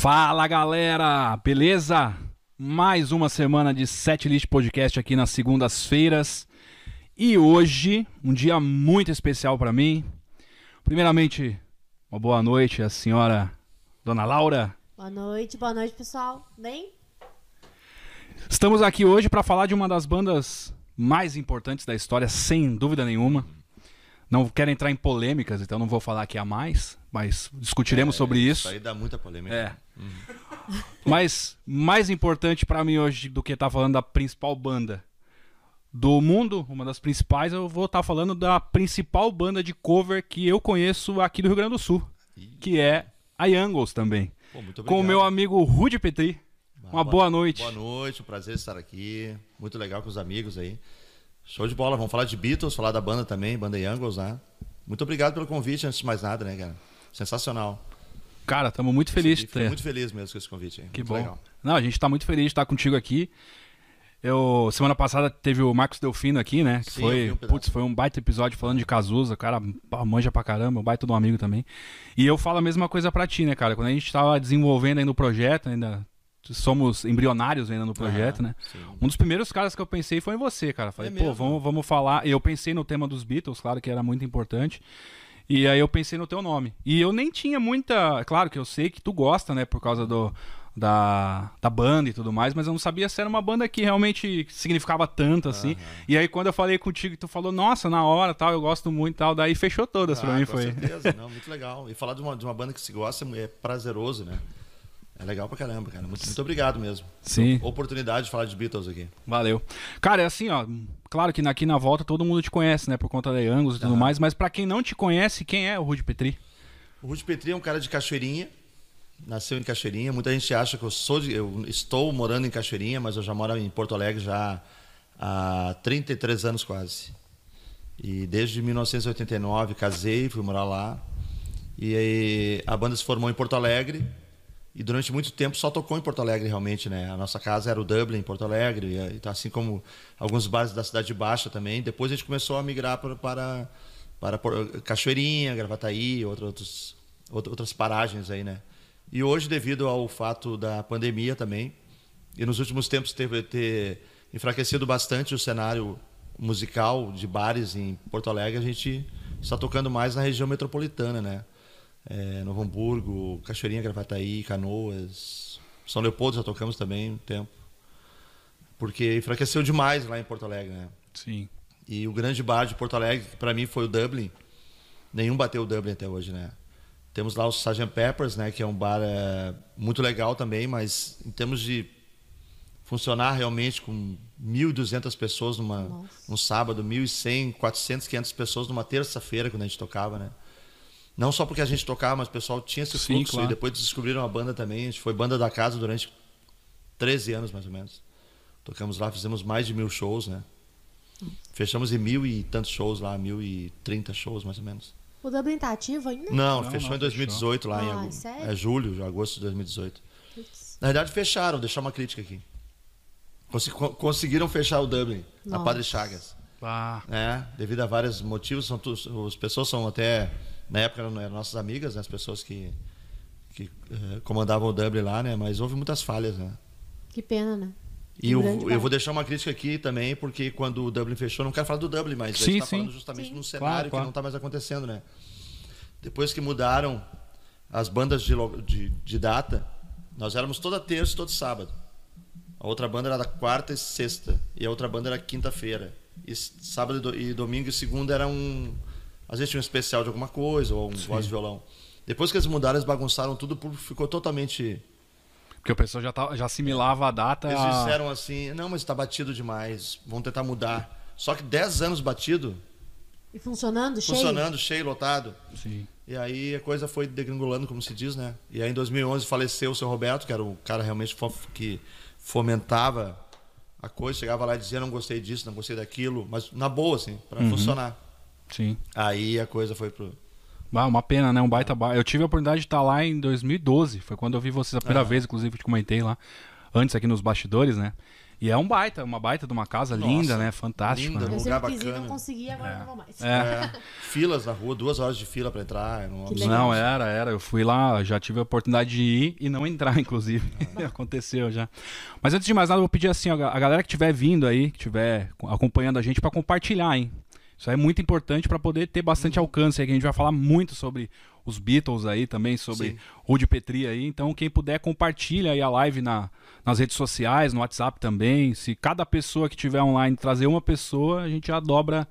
Fala galera, beleza? Mais uma semana de Set List Podcast aqui nas segundas-feiras. E hoje, um dia muito especial para mim. Primeiramente, uma boa noite à senhora Dona Laura. Boa noite, boa noite, pessoal. Bem? Estamos aqui hoje para falar de uma das bandas mais importantes da história, sem dúvida nenhuma. Não quero entrar em polêmicas, então não vou falar aqui a mais, mas discutiremos É, sobre isso. Isso aí dá muita polêmica. É. Mas mais importante pra mim hoje do que estar falando da principal banda do mundo, uma das principais, eu vou estar falando da principal banda de cover que eu conheço aqui do Rio Grande do Sul, que é a Youngles também. Pô, muito Com o meu amigo Rudy Petri. Uma boa noite. Boa noite, um prazer estar aqui. Muito legal com os amigos aí. Show de bola. Vamos falar de Beatles, falar da banda também, banda Youngles, né? Muito obrigado pelo convite, antes de mais nada, né, cara? Sensacional. Cara, estamos muito felizes ter. muito feliz mesmo com esse convite. aí. Que muito bom. legal. Não, a gente tá muito feliz de estar contigo aqui. Eu, semana passada teve o Marcos Delfino aqui, né? Que Sim, foi, um putz, foi um baita episódio falando de Cazuza, o cara manja pra caramba, um baita de um amigo também. E eu falo a mesma coisa pra ti, né, cara? Quando a gente tava desenvolvendo ainda o projeto, ainda somos embrionários ainda no projeto, Ah, né? sim. Um dos primeiros caras que eu pensei foi em você, cara. Falei, É pô, vamos, vamos falar. E eu pensei no tema dos Beatles, claro que era muito importante. E aí eu pensei no teu nome. E eu nem tinha muita. Claro que eu sei que tu gosta, né? Por causa do, da, da banda e tudo mais, mas eu não sabia se era uma banda que realmente significava tanto assim. E aí quando eu falei contigo, tu falou, nossa, na hora tal, eu gosto muito e tal. Daí fechou todas pra Ah, mim, com foi. certeza, não, muito legal. E falar de uma, de uma banda que se gosta é prazeroso, né? É legal pra caramba, cara. Muito, muito obrigado mesmo. Sim. Oportunidade de falar de Beatles aqui. Valeu. Cara, é assim, ó. Claro que aqui na volta todo mundo te conhece, né? Por conta da Angus e tudo mais. Mas pra quem não te conhece, quem é o Rudy Petri? O Rudy Petri é um cara de Cachoeirinha. Nasceu em Cachoeirinha. Muita gente acha que eu sou de, eu estou morando em Cachoeirinha, mas eu já moro em Porto Alegre já há 33 anos quase. E desde 1989 casei, fui morar lá. E aí a banda se formou em Porto Alegre. E durante muito tempo só tocou em Porto Alegre realmente, né? A nossa casa era o Dublin, Porto Alegre, e tá, assim como alguns bares da Cidade Baixa também. Depois a gente começou a migrar para, para, para Cachoeirinha, Gravataí, outros, outra- outras paragens aí, né? E hoje, devido ao fato da pandemia também, e nos últimos tempos teve ter enfraquecido bastante o cenário musical de bares em Porto Alegre, a gente está tocando mais na região metropolitana, né? É, Novo Hamburgo, Cachoeirinha, Gravataí, Canoas, São Leopoldo já tocamos também um tempo. Porque enfraqueceu demais lá em Porto Alegre, né? Sim. E o grande bar de Porto Alegre, que para mim foi o Dublin, nenhum bateu o Dublin até hoje, né? Temos lá o Sgt. Peppers, né, que é um bar é, muito legal também, mas em termos de funcionar realmente com 1.200 pessoas numa, Nossa. num sábado, 1.100, 400, 500 pessoas numa terça-feira quando a gente tocava, né? Não só porque a gente tocava, mas o pessoal tinha esse Sim, fluxo claro. e depois descobriram a banda também. A gente foi banda da casa durante 13 anos, mais ou menos. Tocamos lá, fizemos mais de mil shows, né? Fechamos em mil e tantos shows lá, mil e trinta shows, mais ou menos. O Dublin tá ativo ainda? Não, Não, fechou não, em 2018 lá em Ah, agosto. sério? É julho, agosto de 2018. Putz. Na verdade, fecharam, deixar uma crítica aqui. Conseguiram fechar o Dublin, a Nossa. Padre Chagas. Ah, né? Devido a vários motivos, são as pessoas são até na época eram, eram nossas amigas, né? as pessoas que que eh, comandavam o Dublin lá, né? Mas houve muitas falhas, né? Que pena, né? E Um eu, eu vou deixar uma crítica aqui também, porque quando o Dublin fechou, não quero falar do Dublin, mas a Sim, gente tá sim. falando justamente Sim. num Claro, cenário claro. que não está mais acontecendo, né? Depois que mudaram as bandas de, de, de data, nós éramos toda terça e todo sábado. A outra banda era da quarta e sexta, e a outra banda era quinta-feira. E sábado e, do- e domingo e segunda era um. Às vezes tinha um especial de alguma coisa, ou um voz e violão. Depois que eles mudaram, eles bagunçaram tudo, o público ficou totalmente. porque o pessoal já, tá, já assimilava a data. Eles a- disseram assim: não, mas está batido demais, vamos tentar mudar. Só que 10 anos batido, E funcionando? Cheio? funcionando, cheio, lotado. Sim. E aí a coisa foi degringolando, como se diz, né? E aí em 2011 faleceu o seu Roberto, que era o cara realmente que fomentava a coisa, chegava lá e dizia: não gostei disso, não gostei daquilo, mas na boa, assim, para Uhum. funcionar. Sim. Aí a coisa foi pro. Ah, uma pena, né? Um baita bar. Eu tive a oportunidade de estar lá em 2012. Foi quando eu vi vocês a primeira Ah. vez, inclusive, eu te comentei lá. Antes aqui nos bastidores, né? E é um baita, uma baita de uma casa Nossa, linda, né? Fantástico. linda. né? Eu lugar sempre quis ir, bacana. não consegui, agora não vou mais. É. É, filas na rua, duas horas de fila pra entrar. absurdo. legal. Não, era, era. Eu fui lá, já tive a oportunidade de ir e não entrar, inclusive. Aconteceu já. Mas antes de mais nada, eu vou pedir assim, ó, a galera que estiver vindo aí, que estiver acompanhando a gente, pra compartilhar, hein? Isso é muito importante pra poder ter bastante alcance aí, que a gente vai falar muito sobre os Beatles aí também, sobre Sim. Rude Petri aí. Então, quem puder, compartilha aí a live na, nas redes sociais, no WhatsApp também. Se cada pessoa que tiver online trazer uma pessoa, a gente já dobra,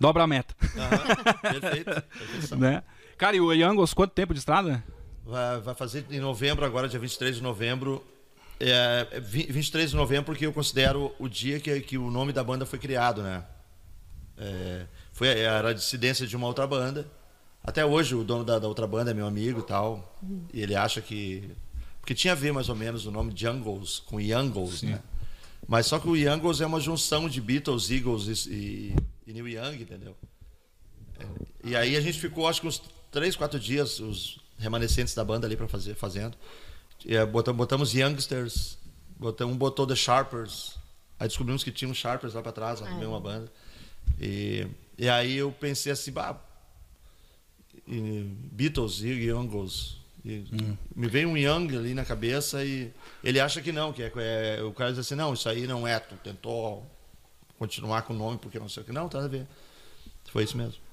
dobra a meta, Aham, perfeito. né? Cara, e o Youngos, quanto tempo de estrada? Vai, vai fazer em novembro, agora, dia 23 de novembro. É, é vi- 23 de novembro, porque eu considero o dia que, que o nome da banda foi criado, né? É, foi, era a dissidência de uma outra banda. Até hoje, o dono da, da outra banda é meu amigo e tal. E ele acha que. Porque tinha a ver mais ou menos o nome Jungles com Youngles, né? Mas só que o Youngles é uma junção de Beatles, Eagles e, e, e Neil Young, entendeu? E aí a gente ficou, acho que uns três, quatro dias, os remanescentes da banda ali para fazer, fazendo. E, eh, botamos, botamos Youngsters, botamos, um botou The Sharpers. Aí descobrimos que tinha um Sharpers lá para trás, na Ah, é. mesma banda. E, e aí eu pensei assim, bah, e Beatles e Youngles. E Me veio um Young ali na cabeça e ele acha que não, que é, é- o cara diz assim, não, isso aí não é, tu tentou continuar com o nome porque não sei o que. Não, tá a ver. Foi isso mesmo.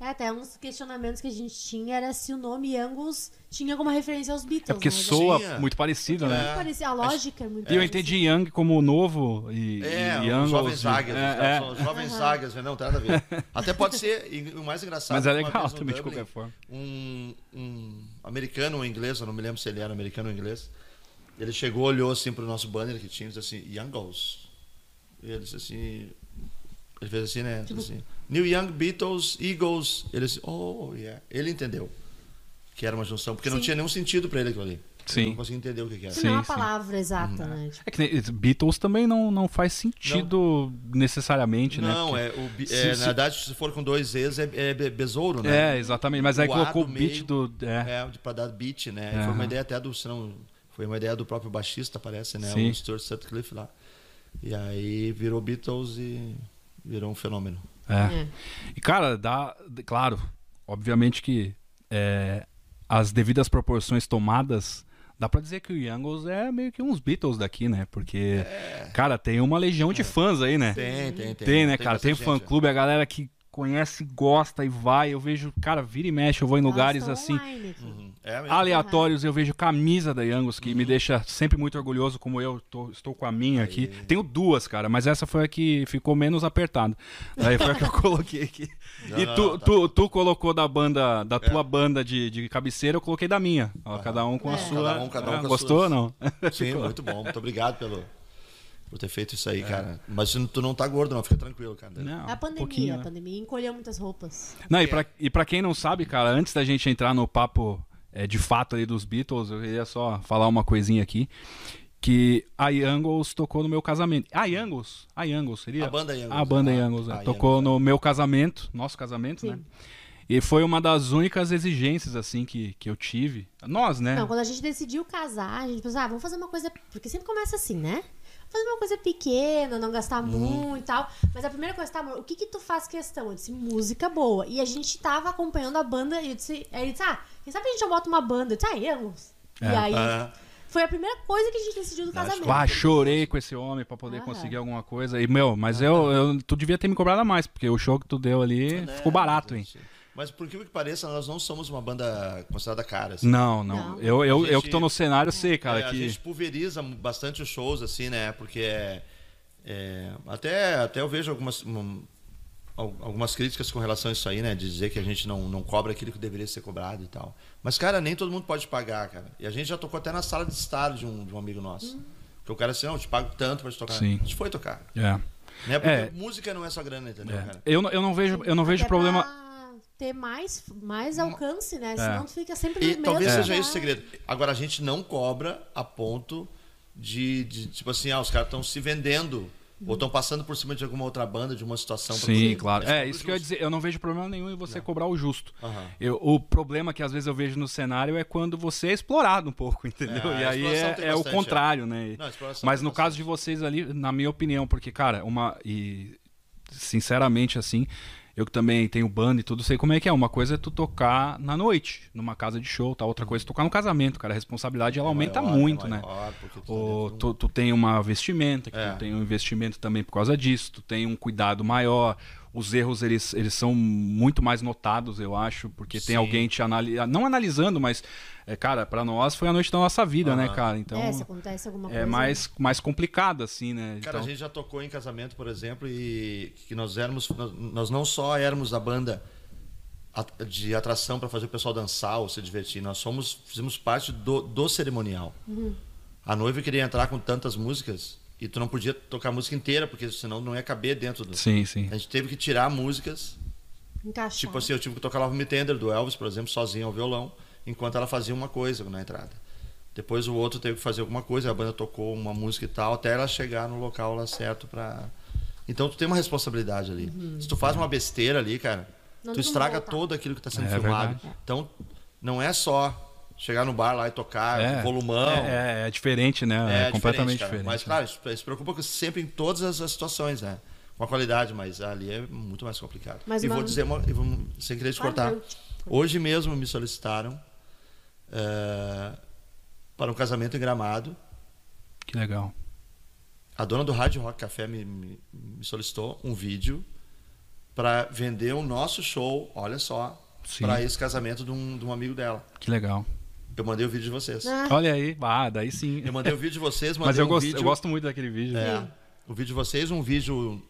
É, até uns questionamentos que a gente tinha era se o nome Angus tinha alguma referência aos Beatles. É porque né? soa Tinha. muito parecido, né? É. Parecia, a lógica é muito E eu entendi Young como novo e, É, e os Youngles jovens e- zagas. é, é. são os jovens zagas, não tem nada a ver. Até pode ser, e o mais engraçado. Mas é legal também, de Dublin, qualquer forma. Um, um americano ou inglês, eu não me lembro se ele era americano ou inglês. Ele chegou, olhou assim pro nosso banner que tinha e disse assim, Youngles. E ele disse assim. Ele fez assim, né? Tipo- Assim, New Young Beatles, Eagles. Ele disse, oh, yeah. Ele entendeu que era uma junção, porque não Sim. tinha nenhum sentido para ele aquilo ali. Sim. Ele não conseguia entender o que, que era. Que não é uma Sim, sim. palavra exata, né? Tipo, É que Beatles também não, não faz sentido necessariamente, né? Não, Porque- é, o, se- é, se- na verdade, se for com dois E's, é, é be- besouro, né? É, exatamente. Mas aí O A colocou o beat meio do. É. É, de- pra dar beat, né? Aham. Foi uma ideia até do. Não, foi uma ideia do próprio baixista, parece, né? Sim. O Stuart Sutcliffe lá. E aí virou Beatles e virou um fenômeno. É. é. E, cara, dá. Claro, obviamente que é, as devidas proporções tomadas, dá pra dizer que o Youngles é meio que uns Beatles daqui, né? Porque, cara, tem uma legião de fãs aí, né? Tem, tem, tem. Tem, né, cara? Tem bastante fã gente, clube, a galera que conhece, gosta e vai. Eu vejo, cara, vira e mexe, eu vou em lugares Elas tão assim. Uhum. É aleatórios, eu vejo camisa da Youngos, que me deixa sempre muito orgulhoso, como eu tô- estou com a minha aqui. Tenho duas, cara, mas essa foi a que ficou menos apertada. Daí foi a que eu coloquei aqui. Não, e tu, não, tá. tu, tu colocou da banda, da tua banda de, de cabeceira, eu coloquei da minha. Ó, cada um com a É. sua. Cada um- cada um Ah, com Gostou ou não? Sim, muito bom. Muito obrigado pelo, por ter feito isso aí, cara. Mas tu não tá gordo, não, fica tranquilo, cara. Não, É a um pandemia, pouquinho, a né? pandemia encolheu muitas roupas. Não, e pra, e pra quem não sabe, cara, antes da gente entrar no papo é, de fato ali dos Beatles, eu queria só falar uma coisinha aqui. Que a Youngles tocou no meu casamento. A Youngles? A Youngles seria? A banda Youngles, A banda ah, Youngles, né? a Tocou no meu casamento, nosso casamento, Sim. né? E foi uma das únicas exigências, assim, que, que eu tive. Nós, né? Não, quando a gente decidiu casar, a gente pensou, ah, vamos fazer uma coisa. Porque sempre começa assim, né? Fazer uma coisa pequena, não gastar Uhum. muito e tal. Mas a primeira coisa, tá, amor, o que que tu faz questão? Eu disse, música boa. E a gente tava acompanhando a banda e eu disse, aí ele disse, ah, quem sabe a gente já bota uma banda? Eu disse, ah, Elos. É. E aí, Ah, foi a primeira coisa que a gente decidiu do Acho casamento. Ah, chorei com esse homem pra poder Aham. conseguir alguma coisa. E, meu, mas eu, eu- tu devia ter me cobrado a mais, porque o show que tu deu ali né, ficou barato, hein? Gente. Mas por que que pareça, nós não somos uma banda considerada cara. assim. Não, não. Não. Eu, eu, A eu gente- que tô no cenário sei, cara, É, A que. gente pulveriza bastante os shows, assim, né? Porque é, é, até, até eu vejo algumas, um, al- algumas críticas com relação a isso aí, né? De dizer que a gente não, não cobra aquilo que deveria ser cobrado e tal. Mas, cara, nem todo mundo pode pagar, cara. E a gente já tocou até na sala de estar de um, de um amigo nosso. Porque o cara assim, não, eu te pago tanto pra te tocar. Sim. A gente foi tocar. É. Né? Porque É. música não é só grana, entendeu, É. cara? Eu, não- eu não vejo, eu não vejo problema. pra ter mais, mais alcance, né? Senão tu fica sempre E no mesmo talvez lugar. seja esse o segredo. Agora, a gente não cobra a ponto de, de, tipo assim, ah, os caras estão se vendendo Ou estão passando por cima de alguma outra banda, de uma situação. pra Sim, você- claro. É, isso que eu ia dizer. Eu não vejo problema nenhum em você cobrar o justo. Aham. Eu- o problema que às vezes eu vejo no cenário é quando você é explorado um pouco, entendeu? É, e aí é, é o bastante, contrário, né? Não, Mas no bastante. caso de vocês ali, na minha opinião, porque, cara, uma. E sinceramente, assim, eu que também tenho banda e tudo, sei como é que é. Uma coisa é tu tocar na noite, numa casa de show, tá? Outra coisa é tocar no casamento, cara. A responsabilidade ela aumenta maior, muito, é né? maior, porque tu tá O, dentro de um- tu, tu tem uma vestimenta, que É. tu tem um investimento também por causa disso, tu tem um cuidado maior, os erros eles, eles são muito mais notados, eu acho, porque tem Sim. alguém te analisando, não analisando, mas, é, cara, pra nós foi a noite da nossa vida, né, Aham. cara? Então é, se acontece alguma coisa. é mais, mais complicado, assim, né? Cara, então, a gente já tocou em casamento, por exemplo, e que nós éramos, nós, não só éramos a banda de atração para fazer o pessoal dançar ou se divertir, nós somos, fizemos parte do, do cerimonial. A noiva queria entrar com tantas músicas e tu não podia tocar a música inteira, porque senão não ia caber dentro do. Sim, sim. A gente teve que tirar músicas, Encaixar. tipo assim, eu tive que tocar Love Me Tender do Elvis, por exemplo, sozinho ao violão, enquanto ela fazia uma coisa na entrada. Depois o outro teve que fazer alguma coisa, a banda tocou uma música e tal, até ela chegar no local lá certo pra. Então tu tem uma responsabilidade ali. Se tu faz uma besteira ali, cara, Não tu estraga voltar. todo aquilo que tá sendo É filmado. verdade. Então não é só chegar no bar lá e tocar É, volumão. É, é, é diferente, né? É, É, completamente cara. diferente. Mas, claro, isso se preocupa sempre em todas as, as situações, né? Com a qualidade, mas ali é muito mais complicado. Mas e uma- vou dizer, uma, e vou- sem querer te cortar. Hoje mesmo me solicitaram eh, para um casamento em Gramado. Que legal. A dona do Hard Rock Café me, me- me solicitou um vídeo para vender o nosso show, olha só, para esse casamento de um, de um amigo dela. Que legal. Eu mandei o vídeo de vocês. Ah, Olha aí, ah, daí sim. Eu mandei o vídeo de vocês, mandei Mas eu, um gosto, vídeo... eu gosto muito daquele vídeo. É, né? o vídeo de vocês, um vídeo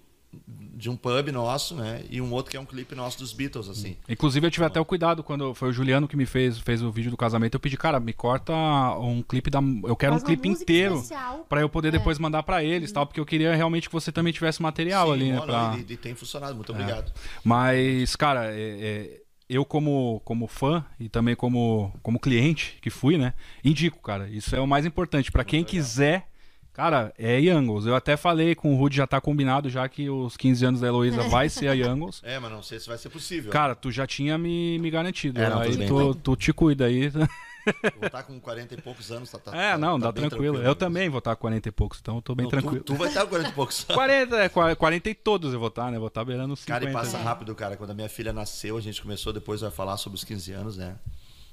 de um pub nosso, né? E um outro que é um clipe nosso dos Beatles, assim. Inclusive, eu tive até o cuidado quando foi o Juliano que me fez, fez o vídeo do casamento. Eu pedi, cara, me corta um clipe da. Eu quero Faz um clipe inteiro pra eu poder É. depois mandar pra eles, tal, porque eu queria realmente que você também tivesse material Sim, ali, né? ó, pra- não, e, e tem funcionado, muito obrigado. Mas, cara, é- é, eu como, como fã e também como, como cliente que fui, né? Indico, cara. Isso é o mais importante. Pra quem quiser, cara, é Youngles. Eu até falei com o Rudy, já tá combinado, já que os 15 anos da Heloísa vai ser a Youngles. É, mas não sei se vai ser possível. Cara, tu já tinha me, me garantido. É, não, aí tu, então. tu te cuida aí. Vou estar com 40 e poucos anos, tá, tá É, tá- não, tá dá bem tranquilo. Eu também vou estar com 40 e poucos, então eu tô bem Não, tranquilo. Tu, tu vai estar com 40 e poucos anos. 40, é, 40 40 e todos eu vou estar, né? Vou estar beirando os 50. Cara, e passa né? rápido, cara. Quando a minha filha nasceu, a gente começou depois a falar sobre os 15 anos, né?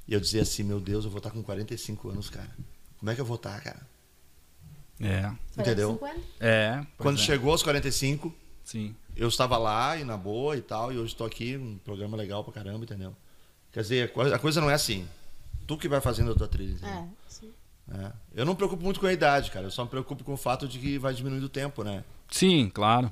E eu dizia assim, meu Deus, eu vou estar com 45 anos, cara. Como é que eu vou estar, cara? É, Entendeu? 50? é. Quando é. chegou aos 45, Sim. eu estava lá e na boa e tal, e hoje estou aqui, um programa legal pra caramba, entendeu? Quer dizer, a coisa não é assim. Tu que vai fazendo a tua trilha, entendeu? É, sim. É. Eu não me preocupo muito com a idade, cara. Eu só me preocupo com o fato de que vai diminuindo o tempo, né? Sim, claro.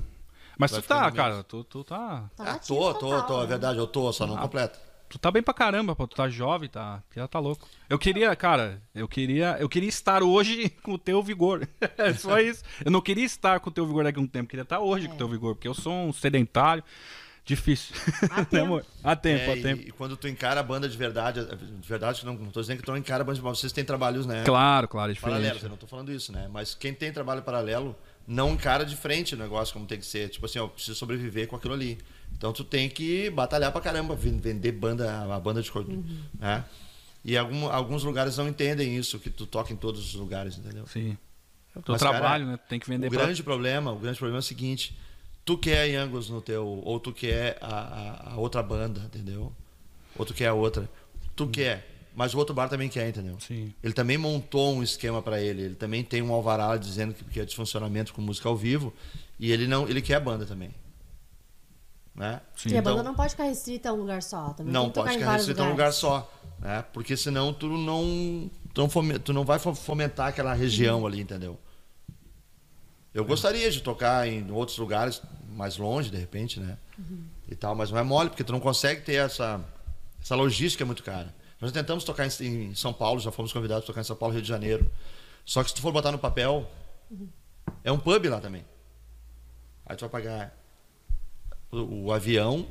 Mas Vai tu tá, cara, tu, tu tá. Tá ah, tô, tô, total, tô. É né? verdade, eu tô, só não Ah. completo. Tu tá bem pra caramba, pô. Tu tá jovem, tá. Já tá louco. Eu queria, cara, eu queria. Eu queria estar hoje com o teu vigor. É só isso. Eu não queria estar com o teu vigor daqui a um tempo, eu queria estar hoje com o teu vigor, porque eu sou um sedentário. Difícil. Há Né, tempo. Há tempo, É, há e, tempo. e quando tu encara a banda de verdade, de verdade, não, não tô dizendo que tu não encara a banda de vocês têm trabalhos, né? Claro, claro, é Paralelos, diferente. eu não tô falando isso, né? Mas quem tem trabalho paralelo não encara de frente o negócio como tem que ser. Tipo assim, ó, eu preciso sobreviver com aquilo ali. Então tu tem que batalhar pra caramba, ven- vender banda, a banda de cor, né? E algum, alguns lugares não entendem isso, que tu toca em todos os lugares, entendeu? Sim. É o teu Mas, cara, trabalho, né? Tu tem que vender O pra. grande problema, o grande problema é o seguinte: tu quer Angus no teu, ou tu quer a, a- a outra banda, entendeu? Ou tu quer a outra. Tu quer, mas o outro bar também quer, entendeu? Sim. Ele também montou um esquema para ele. Ele também tem um alvará dizendo que, que é desfuncionamento com música ao vivo e ele não, ele quer a banda também, né? Sim. E a Então- banda não pode ficar restrita a um lugar só. Também Não tem que tocar pode ficar vários restrito a um lugar só, né? Porque senão tu não, tu não, fome- tu não vai fo- fomentar aquela região ali, entendeu? Eu gostaria de tocar em outros lugares mais longe, de repente, né? E tal, mas não é mole, porque tu não consegue ter essa, essa logística muito cara. Nós tentamos tocar em, em São Paulo, já fomos convidados a tocar em São Paulo, Rio de Janeiro. Só que se tu for botar no papel, é um pub lá também. Aí tu vai pagar o, o avião,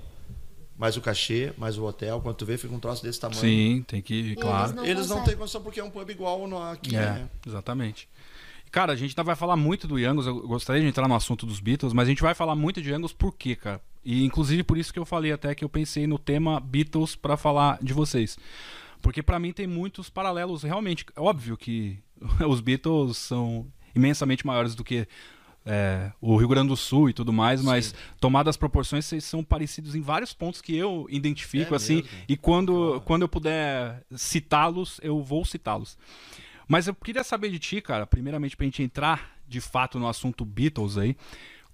mais o cachê, mais o hotel. Quando tu vê, fica um troço desse tamanho. Sim, tem que. E Claro. eles não Eles não têm condição porque é um pub igual no, aqui, É, né? exatamente. Cara, a gente ainda vai falar muito do Angus. Eu gostaria de entrar no assunto dos Beatles, mas a gente vai falar muito de Angus por quê, cara? E inclusive por isso que eu falei até que eu pensei no tema Beatles pra falar de vocês. Porque pra mim tem muitos paralelos, realmente. É óbvio que os Beatles são imensamente maiores do que é, o Rio Grande do Sul e tudo mais, mas tomadas as proporções, vocês são parecidos em vários pontos que eu identifico, É assim, mesmo? e quando, quando eu puder citá-los, eu vou citá-los. Mas eu queria saber de ti, cara, primeiramente pra gente entrar de fato no assunto Beatles aí,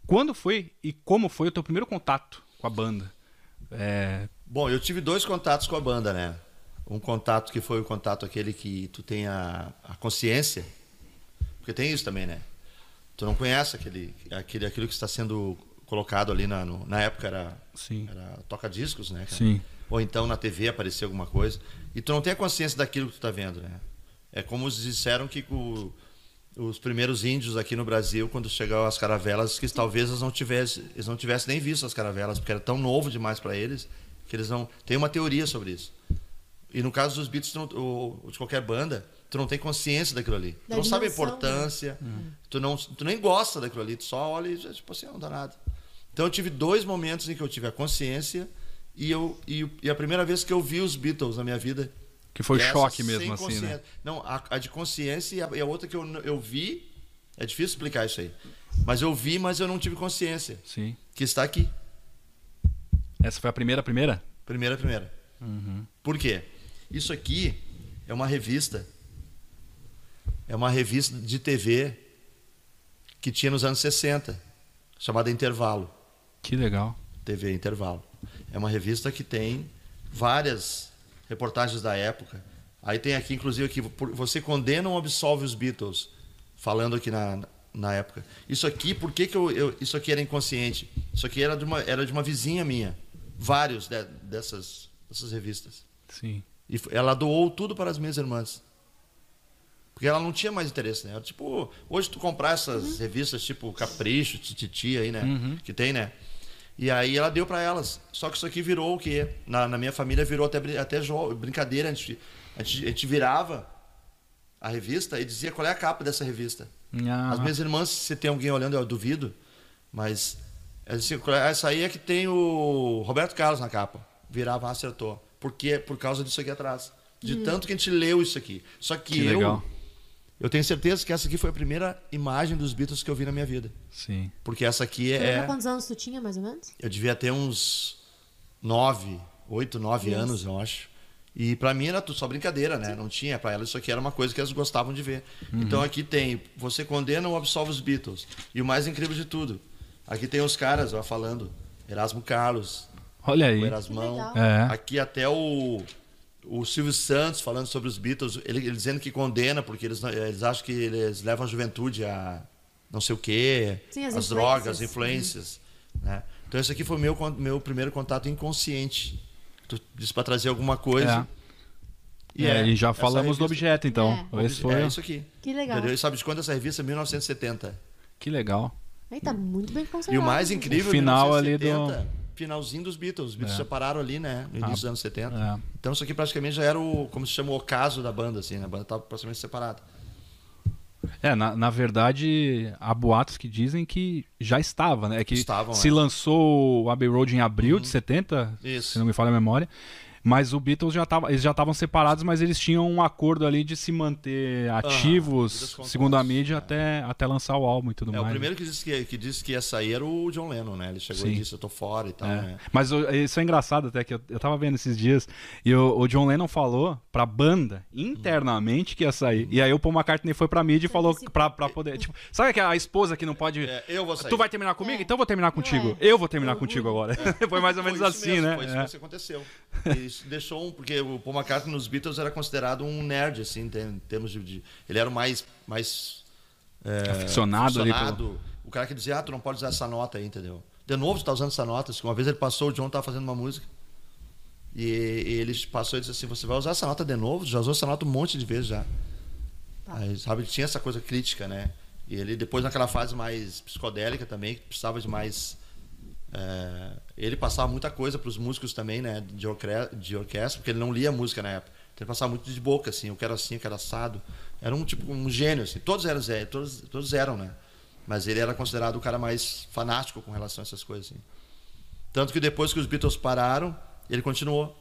quando foi e como foi o teu primeiro contato com a banda? É, Bom, eu tive dois contatos com a banda, né? Um contato que foi o contato aquele que tu tem a, a consciência, porque tem isso também, né? Tu não conhece aquele, aquele aquilo que está sendo colocado ali na, no- na época era, sim, era toca-discos, né? cara? sim, Ou então na TV aparecer alguma coisa. E tu não tem a consciência daquilo que tu tá vendo, né? É como disseram que o- os primeiros índios aqui no Brasil, quando chegaram as caravelas, que talvez eles não tivessem, eles não tivessem nem visto as caravelas, porque era tão novo demais para eles, que eles não. Tem uma teoria sobre isso. E no caso dos Beatles, não- ou de qualquer banda, tu não tem consciência daquilo ali. Da tu não sabe a né? importância, tu, não, tu nem gosta daquilo ali, tu só olha e tipo assim, não dá nada. Então eu tive dois momentos em que eu tive a consciência e, eu, e, e a primeira vez que eu vi os Beatles na minha vida. Que foi e essa choque mesmo, assim, né? Não, a, a de consciência e a, e a outra que eu, eu vi, é difícil explicar isso aí. Mas eu vi, mas eu não tive consciência, Sim. que está aqui. Essa foi a primeira, primeira? Primeira, primeira. Uhum. Por quê? Isso aqui é uma revista. É uma revista de TV que tinha nos anos 60, chamada Intervalo. Que legal. TV Intervalo. É uma revista que tem várias reportagens da época. Aí tem aqui, inclusive, aqui, por- você condena ou absolve os Beatles, falando aqui na, na época. Isso aqui, por que, que eu, eu- isso aqui era inconsciente? Isso aqui era de uma, era de uma vizinha minha. Vários de- dessas, dessas revistas. Sim. E ela doou tudo para as minhas irmãs. Porque ela não tinha mais interesse, né? Era tipo, hoje tu comprar essas revistas tipo Capricho, Tititi aí, né? Uhum. Que tem, né? E aí ela deu para elas. Só que isso aqui virou o quê? Na, na minha família virou até, até brincadeira. A gente, a, gente, a gente virava a revista e dizia qual é a capa dessa revista. Ah, As minhas irmãs, se tem alguém olhando, eu duvido, mas elas diziam, "Qual é? essa aí é que tem o Roberto Carlos na capa. Virava, acertou. Porque por causa disso aqui atrás. De tanto que a gente leu isso aqui. Só que, que eu, legal. Eu tenho certeza que essa aqui foi a primeira imagem dos Beatles que eu vi na minha vida. Sim. Porque essa aqui Você lembra é. quantos anos tu tinha, mais ou menos? Eu devia ter uns nove, oito, nove Isso. anos, eu acho. E pra mim era tudo só brincadeira, né? Não tinha pra elas isso aqui era uma coisa que elas gostavam de ver. Então aqui tem, você condena ou absolve os Beatles. E o mais incrível de tudo, aqui tem os caras ó, falando, Erasmo Carlos, Olha aí. o Erasmão. É. Aqui até o o Silvio Santos falando sobre os Beatles, ele, ele dizendo que condena porque eles eles acham que eles levam a juventude a não sei o quê, Sim, as as drogas, as influências. né? Então esse aqui foi meu meu primeiro contato inconsciente. Tu disse para trazer alguma coisa. É. É, e já falamos do objeto, então. É. Esse foi É isso aqui. Que legal. Entendeu? E sabe de quando essa revista? 1970. Que legal. Aí tá muito bem conservado. E o mais incrível, O final ali do- 1970, finalzinho dos Beatles. Os Beatles É. separaram ali, né? No início Ah, dos anos 70. é. Então isso aqui praticamente já era o, como se chama, o ocaso da banda, assim, né? A banda estava praticamente separada. É, na, na verdade, há boatos que dizem que já estava, né? É que Estavam, se é. lançou o Abbey Road em abril de 70, Isso. se não me falha a memória. Mas o Beatles já tava, eles já estavam separados, mas eles tinham um acordo ali de se manter ativos, contadas, segundo a mídia, é. até, até lançar o álbum e tudo É, mais. o primeiro que disse que, que disse que ia sair era o John Lennon, né? Ele chegou Sim. e disse, eu tô fora e tal, É. né? Mas isso é engraçado até, que eu, eu tava vendo esses dias, e o, o John Lennon falou pra banda, internamente, que ia sair. E aí o Paul McCartney foi pra mídia e falou pra, pra poder... Tipo, sabe que a esposa que não pode... É, eu vou sair. Tu vai terminar comigo? É. Então eu vou terminar contigo. é. Eu vou terminar Eu contigo agora. Foi mais ou menos assim, mesmo, né? Foi isso É. que aconteceu. E isso deixou um, porque o Paul McCartney nos Beatles era considerado um nerd, assim, em termos de, de- ele era o mais, mais é, Aficionado ali aficionado. O cara que dizia, ah, tu não pode usar essa nota aí, entendeu? De novo, tu tá usando essa nota. Uma vez ele passou, o John tava fazendo uma música. E, e ele passou e disse assim: Você vai usar essa nota de novo? Já usou essa nota um monte de vezes já. Tá. Aí, sabe, tinha essa coisa crítica, né? E ele, depois, naquela fase mais psicodélica também, que precisava de mais. É, ele passava muita coisa para os músicos também, né? De, orque- de orquestra, porque ele não lia música na época. Ele passava muito de boca, assim, eu quero assim, eu quero assado. Era um tipo, um gênio, assim. Todos eram, todos, todos eram, né? Mas ele era considerado o cara mais fanático com relação a essas coisas, assim. Tanto que depois que os Beatles pararam, ele continuou.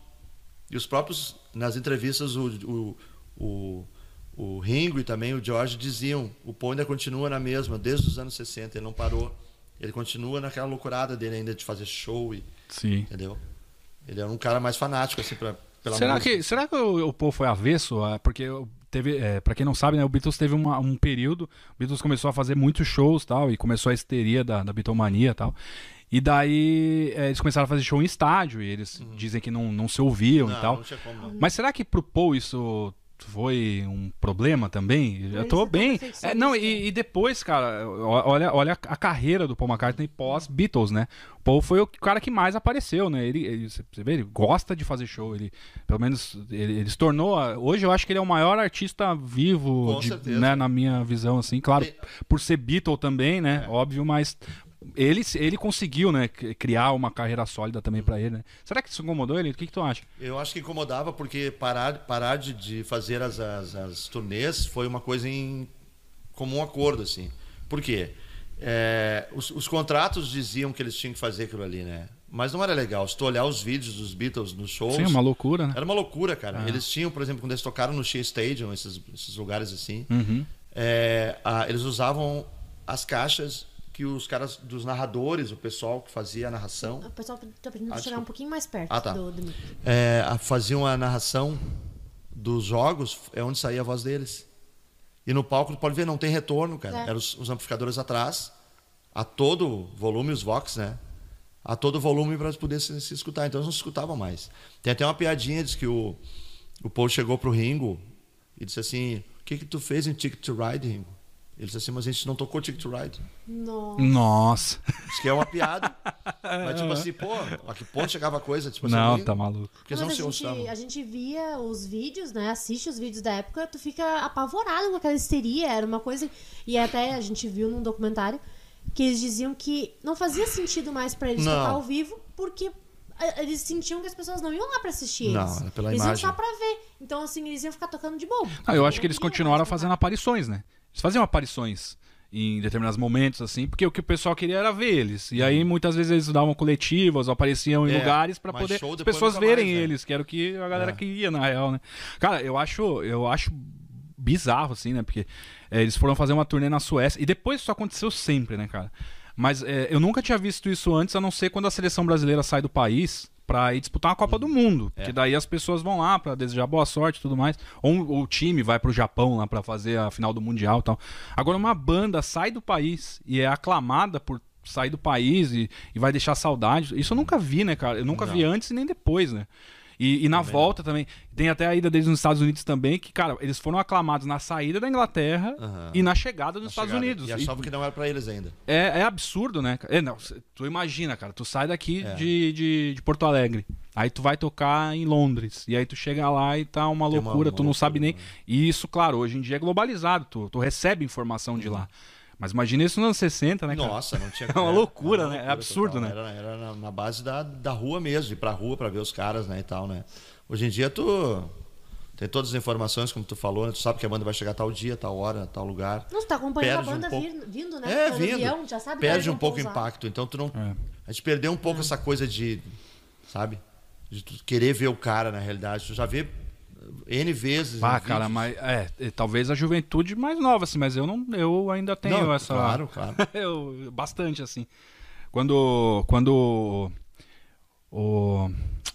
E os próprios, nas entrevistas, o, o, o, o Ringo e também o George diziam: o Paul ainda continua na mesma, desde os anos 60, ele não parou. Ele continua naquela loucurada dele ainda de fazer show, e, Sim. entendeu? Ele era um cara mais fanático, assim, pra, pela Será música. que, será que o, o Paul foi avesso? Porque teve, é, para quem não sabe, né, o Beatles teve uma- um período, o Beatles começou a fazer muitos shows tal, e começou a histeria da, da Beatlemania e tal. E daí é, eles começaram a fazer show em estádio, e eles dizem que não, não se ouviam Não, e tal. como. Mas será que pro Paul isso foi um problema também? Eu tô bem. É, não, e, e depois, cara, olha, olha a carreira do Paul McCartney pós-Beatles, né? O Paul foi o cara que mais apareceu, né? Ele, ele- você vê, ele gosta de fazer show. Ele, pelo menos, ele, ele se tornou. Hoje eu acho que ele é o maior artista vivo, de- né, na minha visão, assim. Claro, por ser Beatle também, né? É. Óbvio, mas. Ele, ele conseguiu, né, criar uma carreira sólida também pra ele, né? Será que isso incomodou ele? O que, que tu acha? Eu acho que incomodava porque parar, parar de, de fazer as, as, as turnês foi uma coisa em comum acordo, assim. Por quê? É, os, os contratos diziam que eles tinham que fazer aquilo ali, né? Mas não era legal. Se tu olhar os vídeos dos Beatles nos shows, Sim, uma loucura, né? era uma loucura, cara. É. Eles tinham, por exemplo, quando eles tocaram no Shea Stadium, esses, esses lugares assim, Uhum. é, a- eles usavam as caixas que os caras dos narradores, o pessoal que fazia a narração, O pessoal tá pedindo Ah, chegar um pouquinho mais perto Ah, tá. do, do é, faziam a narração dos jogos, é onde saía a voz deles. E no palco, tu pode ver, não tem retorno, cara. É. Eram os, os amplificadores atrás, a todo volume, os Vox, né? A todo volume para poder se, se escutar. Então eles não se escutavam mais. Tem até uma piadinha, diz que o, o Paul chegou pro Ringo e disse assim: O que que tu fez em Ticket to Ride, Ringo? Ele disse assim: Mas a gente não tocou Ticket to Ride. Nossa. Nossa. Diz que é uma piada. Mas tipo assim, pô, a que ponto chegava a coisa? Tipo assim, Não, nem- tá maluco. Porque eles não a, se gente, a gente via os vídeos, né? Assiste os vídeos da época, tu fica apavorado com aquela histeria. Era uma coisa. E até a gente viu num documentário que eles diziam que não fazia sentido mais pra eles Não. tocar ao vivo, porque eh, eles sentiam que as pessoas não iam lá pra assistir Não, eles. era pela eles imagem. iam só pra ver. Então, assim, eles iam ficar tocando de boa. Ah, eu acho que eles Não continuaram fazendo aparições, né? Eles faziam aparições em determinados momentos, assim, porque o que o pessoal queria era ver eles. E aí, muitas vezes, eles davam coletivas, ou apareciam em. É, lugares pra mas poder as pessoas verem mais, né? eles, que era o que a galera É. queria, na real, né? Cara, eu acho, eu acho bizarro, assim, né? Porque é, eles foram fazer uma turnê na Suécia, e depois isso aconteceu sempre, né, cara? Mas é, eu nunca tinha visto isso antes, a não ser quando a seleção brasileira sai do país pra ir disputar uma Copa do Mundo. É. Que daí as pessoas vão lá pra desejar boa sorte e tudo mais. Ou, ou o time vai pro Japão lá pra fazer a final do Mundial e tal. Agora, uma banda sai do país e é aclamada por sair do país e, e vai deixar saudade. Isso eu nunca vi, né, cara? Eu nunca vi antes e nem depois, né? E, e na volta também. Tem até a ida deles nos Estados Unidos também, que, cara, eles foram aclamados na saída da Inglaterra Aham. e na chegada nos Na Estados chegada. Unidos. E achavam que não era pra eles ainda. É, é absurdo, né? É, não, tu imagina, cara, tu sai daqui É. de, de, de Porto Alegre, aí tu vai tocar em Londres, e aí tu chega lá e tá uma Tem uma- loucura, uma tu não loucura, sabe nem. né? E isso, claro, hoje em dia é globalizado, tu, tu recebe informação de lá. Mas imagina isso nos anos 60, né, cara? Nossa, não tinha É uma é, loucura, né? É absurdo, né? Era, era na, na base da, da rua mesmo, ir pra rua pra ver os caras, né, e tal, né? Hoje em dia tu tem todas as informações, como tu falou, né? Tu sabe que a banda vai chegar tal dia, tal hora, tal lugar. Não, tu tá acompanhando Perde a um banda pouco. vir- vindo, né? É, vindo. avião, já sabe Perde um pouco o impacto. Então tu não. É. A gente perdeu um pouco essa coisa de. Sabe? De tu querer ver o cara na realidade. Tu já vê N vezes. Ah, cara, mas é, é, talvez a juventude mais nova, assim, mas eu não, eu ainda tenho Não, essa. Claro, claro. eu, bastante, assim. Quando, quando o,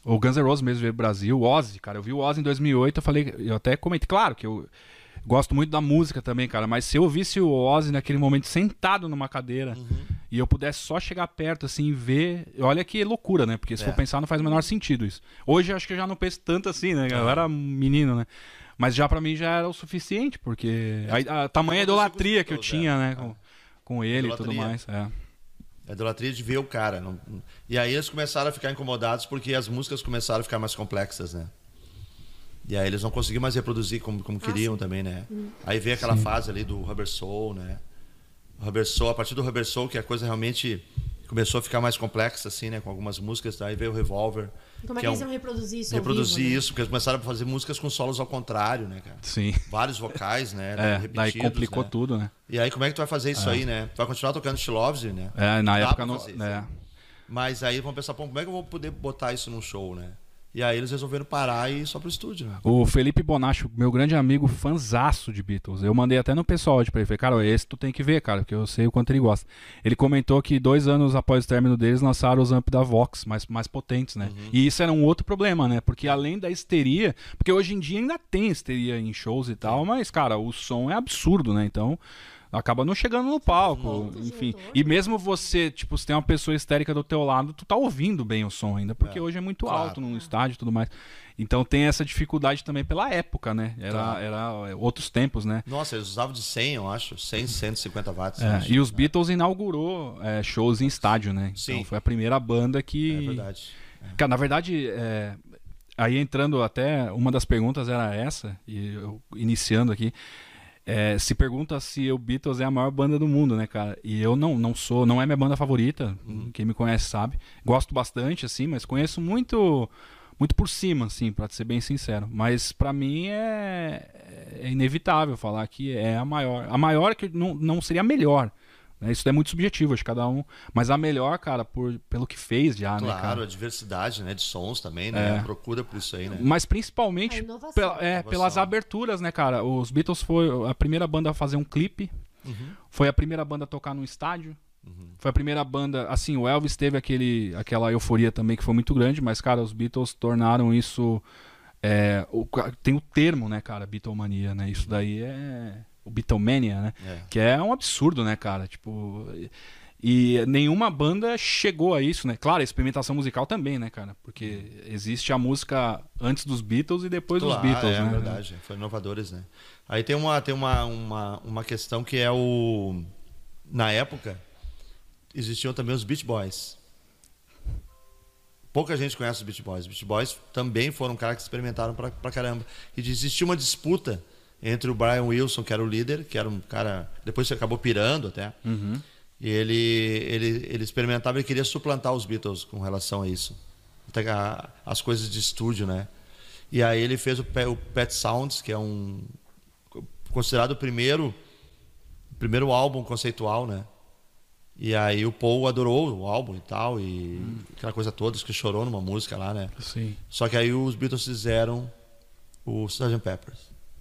o Guns N' Roses mesmo veio pro Brasil, o Ozzy, cara, eu vi o Ozzy em 2008, eu falei, eu até comentei, claro que eu gosto muito da música também, cara, mas se eu visse o Ozzy naquele momento sentado numa cadeira e eu pudesse só chegar perto, assim, e ver, olha que loucura, né? Porque se É. for pensar, não faz o menor sentido isso. Hoje eu acho que eu já não penso tanto assim, né? Eu era menino, né? Mas já pra mim já era o suficiente, porque a, a tamanha aconteceu idolatria que eu tinha, é. né? Com, com ele e tudo mais. É. A idolatria de ver o cara. não- E aí eles começaram a ficar incomodados porque as músicas começaram a ficar mais complexas, né? E aí eles não conseguiam mais reproduzir como, como queriam também, né? Aí veio aquela fase ali do Rubber Soul, né? Soul, a partir do Rubber Soul, que a coisa realmente Começou a ficar mais complexa, assim, né? Com algumas músicas. Daí veio o Revolver. Como é que é eles um- iam reproduzir isso Reproduzir vivo, né? isso, porque eles começaram a fazer músicas com solos ao contrário, né, cara? Sim. Vários vocais, né? É, daí complicou né? tudo, né? E aí, como é que tu vai fazer isso aí, né? Tu vai continuar tocando You, né? É, na Dá época não. fazer é. né? Mas aí vão pensar, pô, como é que eu vou poder botar isso num show, né? E aí eles resolveram parar e ir só pro estúdio, né? O Felipe Bonacho, meu grande amigo, fanzaço de Beatles. Eu mandei até no pessoal hoje pra ele. Falei, cara, esse tu tem que ver, cara, porque eu sei o quanto ele gosta. Ele comentou que dois anos após o término deles lançaram os amp da Vox, mais, mais potentes, né? E isso era um outro problema, né? Porque além da histeria, porque hoje em dia ainda tem histeria em shows e tal, mas, cara, o som é absurdo, né? Então. Acaba não chegando no palco, Muito enfim. E mesmo você, tipo, se tem uma pessoa histérica do teu lado, tu tá ouvindo bem o som ainda, porque É, hoje é muito claro. alto num estádio e tudo mais. Então tem essa dificuldade também pela época, né? Era, Claro. era é, outros tempos, né? Nossa, eles usavam de 100, eu acho. 100, 150 watts. É, acho. e os Beatles inaugurou é, shows em estádio, né? Sim. Então foi a primeira banda que. É verdade. Cara, na verdade, é, aí entrando até, uma das perguntas era essa, e eu iniciando aqui. É, se pergunta se o Beatles é a maior banda do mundo, né, cara? E eu não, não sou, não é minha banda favorita. Quem me conhece sabe. Gosto bastante, assim, mas conheço muito, muito por cima, assim, pra ser bem sincero. Mas pra mim é, é inevitável falar que é a maior. A maior que não, não seria a melhor. Né? Isso é muito subjetivo, acho que cada um. Mas a melhor, cara, por, pelo que fez já, né, cara? Claro, a diversidade né, de sons também, né? É. A procura por isso aí, né? Mas principalmente pela- é, pelas aberturas, né, cara? Os Beatles foi a primeira banda a fazer um clipe. Foi a primeira banda a tocar num estádio. Foi a primeira banda. Assim, o Elvis teve aquele, aquela euforia também que foi muito grande, mas, cara, os Beatles tornaram isso. é, o tem o termo, né, cara? Beatlemania, né? Isso daí é. O Beatlemania, né? É. Que é um absurdo, né, cara? Tipo. E nenhuma banda chegou a isso, né? Claro, a experimentação musical também, né, cara? Porque existe a música antes dos Beatles e depois Claro, dos Beatles, é né? verdade. Foram inovadores, né? Aí tem uma, tem uma, uma, uma questão que é o. Na época, existiam também os Beach Boys. Pouca gente conhece os Beach Boys. Os Beach Boys também foram caras que experimentaram pra, pra caramba. E existia uma disputa entre o Brian Wilson, que era o líder, que era um cara. Depois acabou pirando até. Uhum. E ele, ele, ele experimentava e queria suplantar os Beatles com relação a isso. Até a- as coisas de estúdio, né? E aí ele fez o, o Pet Sounds, que é um considerado o primeiro primeiro álbum conceitual, né? E aí o Paul adorou o álbum e tal e aquela coisa toda, que chorou numa música lá, né? Sim. Só que aí os Beatles fizeram o Sgt. Peppers.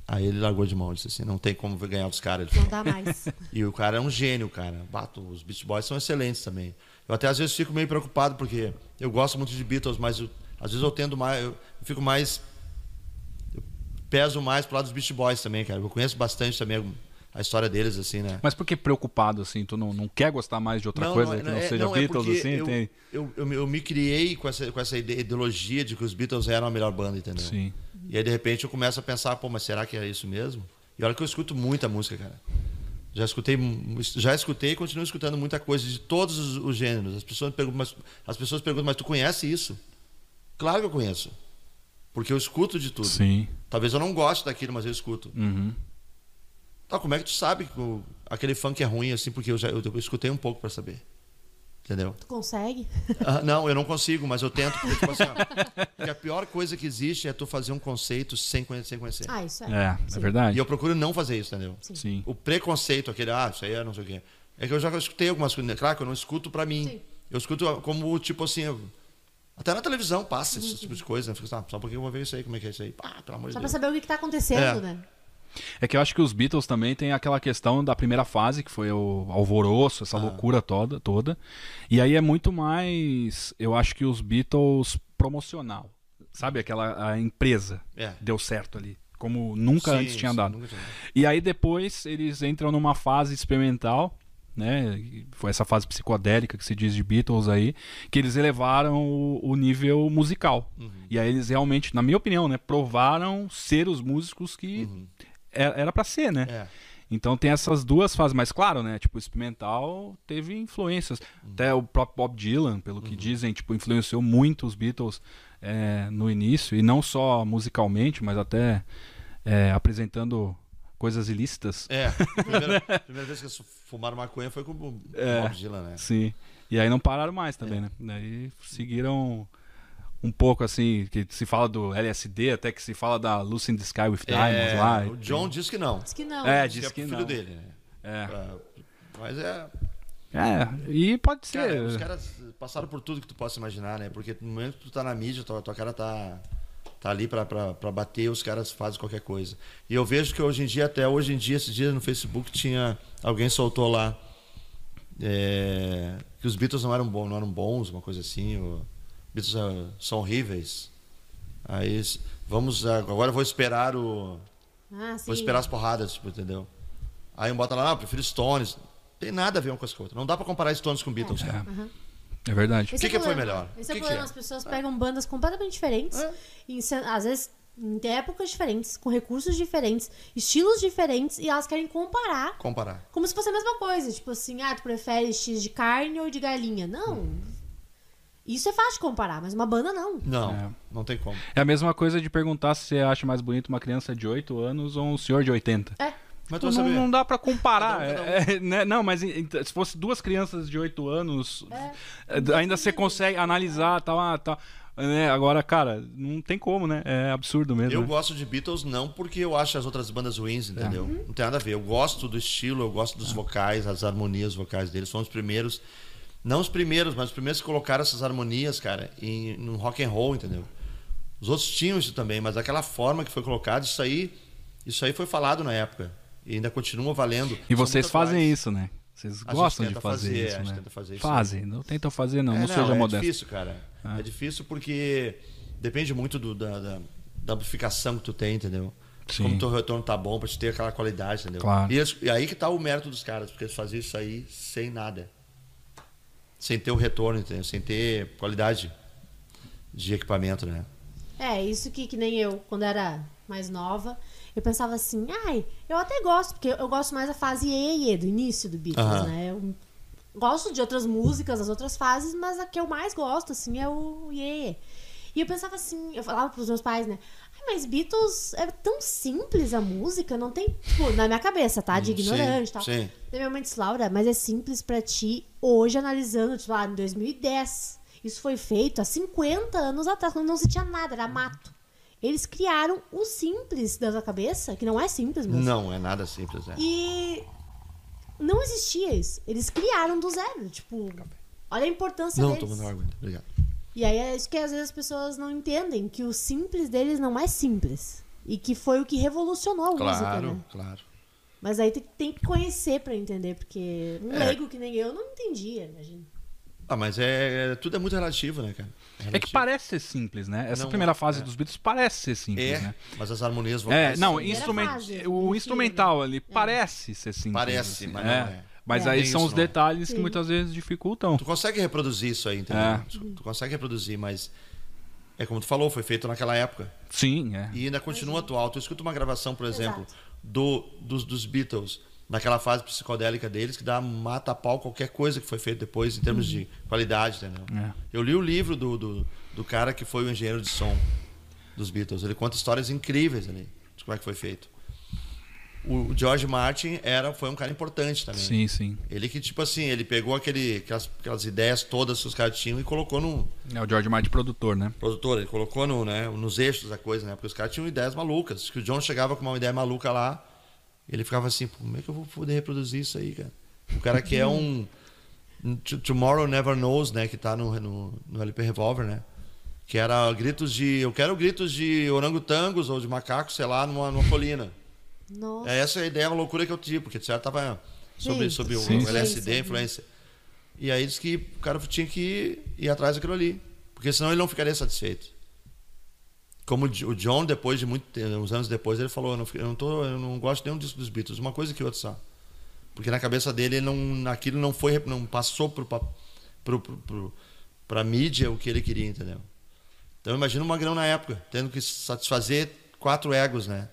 Aí ele largou de mão, disse assim, não tem como ganhar dos caras. Não dá mais. e o cara é um gênio, cara. Bato, os Beach Boys são excelentes também. Eu até às vezes fico meio preocupado porque eu gosto muito de Beatles, mas eu- às vezes eu tendo mais, eu fico mais eu peso mais pro lado dos Beach Boys também, cara. Eu conheço bastante também a história deles assim, né? Mas por que preocupado, assim? Tu não, não quer gostar mais de outra coisa que não é- seja não, é Beatles, porque assim? eu, Tem... eu, eu, me- eu me criei com essa, com essa ide- ideologia de que os Beatles eram a melhor banda, entendeu? Sim. E aí, de repente, eu começo a pensar, pô, mas será que é isso mesmo? E olha que eu escuto muita música, cara. Já escutei, já escutei e continuo escutando muita coisa de todos os, os gêneros. As pessoas, perguntam, mas, as pessoas perguntam, mas tu conhece isso? Claro que eu conheço. Porque eu escuto de tudo. Sim. Talvez eu não goste daquilo, mas eu escuto. Uhum. Tá, como é que tu sabe que o- aquele funk é ruim assim? Porque eu já eu, eu escutei um pouco para saber. Entendeu? Tu consegue? Ah, não, eu não consigo, mas eu tento. Porque, tipo assim, ó, porque a pior coisa que existe é tu fazer um conceito sem conhecer. Sem conhecer. Ah, isso é. É, é Sim. verdade. E eu procuro não fazer isso, entendeu? Sim. Sim. O preconceito, aquele, ah, isso aí é não sei o quê. É que eu já escutei algumas coisas. Claro que eu não escuto pra mim. Sim. Eu escuto como, tipo assim. eu- Até na televisão passa esse tipo de coisa. Né? Fico, ah, só porque eu vou ver isso aí, como é que é isso aí. Ah, pelo amor de Só pra Deus. saber o que, que tá acontecendo, É. né? É que eu acho que os Beatles também tem aquela questão da primeira fase, que foi o alvoroço, Ah. essa loucura toda, toda. E aí é muito mais, eu acho que os Beatles promocional. Sabe aquela a empresa É. deu certo ali, como nunca Sim, antes tinha sim, dado. tinha. E aí depois eles entram numa fase experimental, né? Foi essa fase psicodélica que se diz de Beatles aí, que eles elevaram o, o nível musical. Uhum. E aí eles realmente, na minha opinião, né, provaram ser os músicos que era era para ser, né? Uhum. É. Então tem essas duas fases, mas claro, né? Tipo, o experimental teve influências. Uhum. Até o próprio Bob Dylan, pelo que dizem, tipo, influenciou muito os Beatles é, no início, e não só musicalmente, mas até é, apresentando coisas ilícitas. É, a primeira, a primeira vez que eles fumaram maconha foi com o É. Bob Dylan, né? Sim. E aí não pararam mais É. também, né? Daí seguiram um pouco assim, que se fala do LSD, até que se fala da Lucy in the Sky with Diamonds É, lá. o John disse que não. Diz que não. É, Diz diz que é que pro filho não. dele, né? É. Ah, Mas é. É, e pode ser. Cara, os caras passaram por tudo que tu possa imaginar, né? Porque no momento que tu tá na mídia, tua, tua cara tá, tá ali pra, pra, pra bater, os caras fazem qualquer coisa. E eu vejo que hoje em dia, até hoje em dia, esses dias no Facebook tinha. Alguém soltou lá. é, que os Beatles não eram bons, não eram bons, uma coisa assim. Os Beatles ah, são horríveis. Aí vamos. Agora eu vou esperar o. Ah, sim. Vou esperar as porradas, tipo, entendeu? Aí um bota lá, ah, eu prefiro Stones. Tem nada a ver uma coisa com a outra. Não dá pra comparar Stones com Beatles, cara. É verdade. Esse O que é que foi melhor? Esse O é que o que problema. é? As pessoas pegam bandas completamente diferentes, É. às vezes em épocas diferentes, com recursos diferentes, estilos diferentes, e elas querem comparar Comparar. como se fosse a mesma coisa. Tipo assim, ah, tu prefere X de carne ou de galinha? Não. Isso é fácil de comparar, mas uma banda não. Não, É. não tem como. É a mesma coisa de perguntar se você acha mais bonito uma criança de 8 anos ou um senhor de 80. É. Mas tu Não, não dá pra comparar. Cada um, cada É, é, né? Não, mas se fosse duas crianças de 8 anos, é, ainda você consegue analisar, tal, ah, tal. né? Agora, cara, não tem como, né? É absurdo mesmo. Eu né? gosto de Beatles não porque eu acho as outras bandas ruins, entendeu? Não tem nada a ver. Eu gosto do estilo, eu gosto dos vocais, as harmonias vocais deles. São os primeiros, não os primeiros, mas os primeiros que colocaram essas harmonias, cara, em, no rock and roll, entendeu? Os outros tinham isso também, mas aquela forma que foi colocado, isso aí, isso aí foi falado na época e ainda continua valendo. E vocês fazem atuais. isso, né? Vocês gostam de tenta fazer, fazer, a isso, gente né? tenta fazer isso. Fazem, não tentam fazer, não. É, não, seja é modesto. difícil, cara. É, difícil porque depende muito do- da, da, da amplificação que tu tem, entendeu? Sim. Como teu retorno tá bom pra te ter aquela qualidade, entendeu? Claro. E, eles- e aí que tá o mérito dos caras, porque eles faziam isso aí sem nada. Sem ter o retorno, entendeu? Sem ter qualidade de equipamento, né? É, isso que, que nem eu, quando era mais nova, eu pensava assim, ai, eu até gosto, porque eu gosto mais da fase Iê, do início do Beatles, né? Eu gosto de outras músicas, das outras fases, mas a que eu mais gosto, assim, é o Iê. E eu pensava assim, eu falava pros meus pais, né? Mas Beatles é tão simples a música, não tem. Tipo, na minha cabeça, tá? De ignorante e tal. sim. Daí minha mãe disse, Laura, mas é simples pra ti hoje analisando, tipo, lá em 2010. Isso foi feito há 50 anos atrás, quando não se tinha nada, era mato. Eles criaram o simples da sua cabeça, que não é simples mesmo. Não, é nada simples, né? E não existia isso. Eles criaram do zero, tipo, olha a importância Não, deles. tomando água ainda. Obrigado. E aí é isso que às vezes as pessoas não entendem, que o simples deles não é simples. E que foi o que revolucionou a música, Claro, né? claro. Mas aí tem, tem que conhecer pra entender, porque um É. leigo que nem eu não entendia, imagina. Ah, mas é, tudo é muito relativo, né, cara? É que relativo. parece ser simples, né? Essa Não, primeira é. fase dos Beatles parece ser simples, É, né? mas as harmonias É, vocais não, instrument... fase, o instrumental ali parece ser simples. Parece, assim, mas não é. Mas É. aí são os não é. detalhes que Sim. muitas vezes dificultam. Tu consegue reproduzir isso aí, entendeu? É. Tu, tu consegue reproduzir, mas é como tu falou, foi feito naquela época. Sim, é. E ainda continua atual. Tu escuta uma gravação, por exemplo, Exato. do, dos, dos Beatles, naquela fase psicodélica deles, que dá mata a pau qualquer coisa que foi feito depois em termos de qualidade, entendeu? É. Eu li o livro do, do, do cara que foi o engenheiro de som dos Beatles. Ele conta histórias incríveis ali de como é que foi feito. O George Martin era, foi um cara importante também. Sim, sim. Ele que, tipo assim, ele pegou aquele, aquelas, aquelas ideias todas que os caras tinham e colocou no É o George Martin produtor, né? produtor, ele colocou no, né, nos eixos da coisa, né? Porque os caras tinham ideias malucas. Que o John chegava com uma ideia maluca lá, ele ficava assim, "Pô, como é que eu vou poder reproduzir isso aí, cara? O cara que é um Tomorrow Never Knows, né, que tá no, no, no LP Revolver, né? Que era gritos de, eu quero gritos de orangotangos ou de macacos, sei lá, numa, numa colina. Nossa. É essa a ideia, a loucura que eu tive, porque certo tava sobre, Sim. sobre o Sim. LSD, Influência. influência. E aí disse que o cara tinha que ir, ir atrás daquilo ali, porque senão ele não ficaria satisfeito. Como o Jo- o John, depois de muito tempo, uns anos depois, ele falou: eu não, eu não, tô, eu não gosto de nenhum disco dos Beatles, uma coisa que outra só. Porque na cabeça dele, ele não, aquilo não foi, não passou pro, pro, pro, pro, pra mídia o que ele queria, entendeu? Então imagina o Magrão na época, tendo que satisfazer quatro egos, né?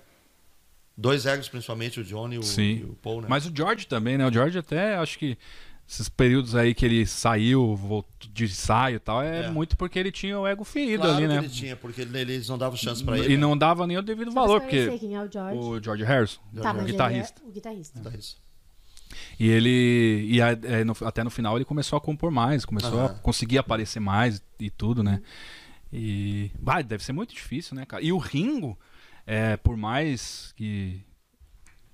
Dois egos, principalmente o John e o, Sim. e o Paul, né? Mas o George também, né? O George até, acho que esses períodos aí que ele saiu, voltou de ensaio e tal, é, É. muito porque ele tinha o ego ferido Claro ali, que né? ele tinha, porque ele- eles não davam chance pra E ele. né? não dava nem o devido Só valor, porque quem é o George. o George Harrison, Tá, o mas guitarrista. é o guitarrista. E ele. E a- é, no- até no final ele começou a compor mais, começou a conseguir aparecer mais e tudo, né? E. Vai, deve ser muito difícil, né, cara? E o Ringo, é, por mais que.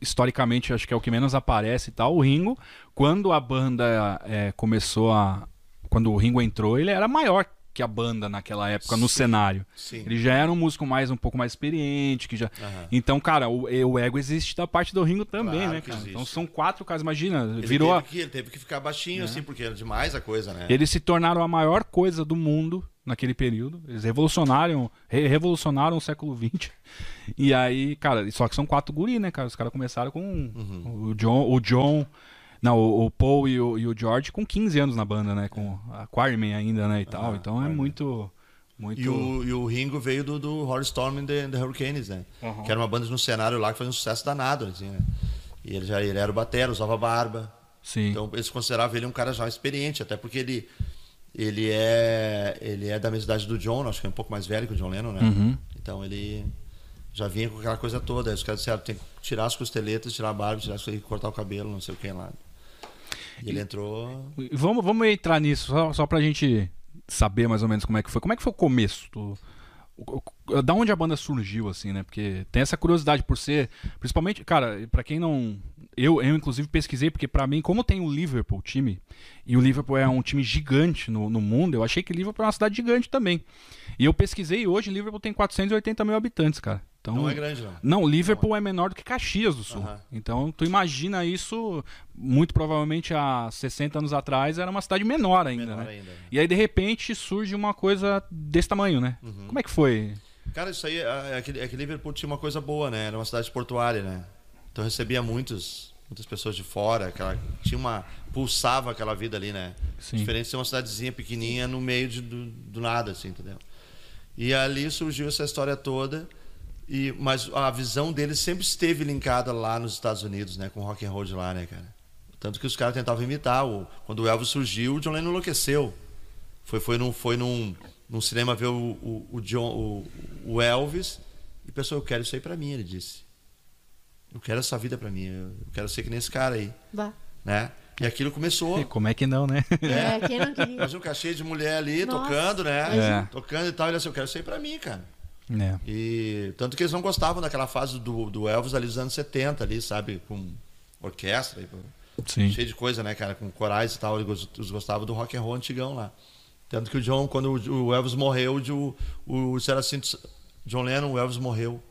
Historicamente, acho que é o que menos aparece e tal. O Ringo, quando a banda é, começou a. Quando o Ringo entrou, ele era maior que a banda naquela época no Sim. cenário. Sim. Ele já era um músico mais um pouco mais experiente, que já. Aham. Então, cara, o, o ego existe da parte do Ringo também, Claro né, cara? existe. Então são quatro caras, imagina, Ele virou. a- teve, que, ele teve que ficar baixinho, assim, porque era demais a coisa, né? Eles se tornaram a maior coisa do mundo naquele período. Eles revolucionaram, re- revolucionaram o século XX. E aí, cara, só que são quatro guri, né, cara? Os caras começaram com Uhum. o John, o John, não, o, o Paul e o, e o George com 15 anos na banda, né? Com a Quarryman ainda, né, e tal. Ah, Então é muito muito E o, e o Ringo veio do, do Horror Storm and the, the Hurricanes, né? Aham. Que era uma banda no cenário lá que fazia um sucesso danado, assim, né? E ele já ele era o batera, usava barba. Sim. Então eles consideravam ele um cara já experiente, até porque ele ele é ele é da mesma idade do John, acho que é um pouco mais velho que o John Lennon, né? Uhum. Então ele já vinha com aquela coisa toda. Aí os caras disseram, tem que tirar as costeletas, tirar a barba, tirar as cortar o cabelo, não sei o que lá. Ele entrou. Vamos, vamos entrar nisso, só, só pra gente saber mais ou menos como é que foi. Como é que foi o começo? do- da onde a banda surgiu, assim, né? Porque tem essa curiosidade por ser. Principalmente, cara, pra quem não. Eu, eu inclusive, pesquisei, porque pra mim, como tem o Liverpool, time, e o Liverpool é um time gigante no, no mundo, eu achei que Liverpool é uma cidade gigante também. E eu pesquisei e hoje Liverpool tem 480 mil habitantes, cara. Então, Não é grande, não. não, Liverpool é menor do que Caxias do Sul. Então, tu imagina isso, muito provavelmente há 60 anos atrás, era uma cidade menor ainda, Menor né? ainda. né? E aí, de repente, surge uma coisa desse tamanho, né? Uhum. Como é que foi? Cara, isso aí, a- aquele, aquele Liverpool tinha uma coisa boa, né? Era uma cidade portuária, né? Então recebia muitos, muitas pessoas de fora, aquela, tinha uma pulsava aquela vida ali, né? Sim. Diferente de ser uma cidadezinha pequenininha no meio de, do, do nada, assim, entendeu? E ali surgiu essa história toda. E, mas a visão deles sempre esteve linkada lá nos Estados Unidos, né? Com o rock and roll de lá, né, cara? Tanto que os caras tentavam imitar. O, quando o Elvis surgiu, o John Lennon enlouqueceu. Foi, foi, num, foi num, num cinema ver o, o, o, John, o, o Elvis e pensou, eu quero isso aí pra mim, ele disse. Eu quero essa vida pra mim, eu quero ser que nem esse cara aí, Vá. né? E aquilo começou. E como é que não, né? É, quem não queria. Imagina um cachê de mulher ali, Nossa, tocando, né? imagina. Tocando e tal. Ele assim, eu quero isso aí pra mim, cara. É. E tanto que eles não gostavam daquela fase do, do Elvis ali dos anos 70 ali, sabe? Com orquestra, Sim. cheio de coisa, né, cara? Com corais e tal. Eles gos- gostavam do rock and roll antigão lá. Tanto que o John, quando o Elvis morreu, o, o, o era assim, John Lennon, o Elvis morreu.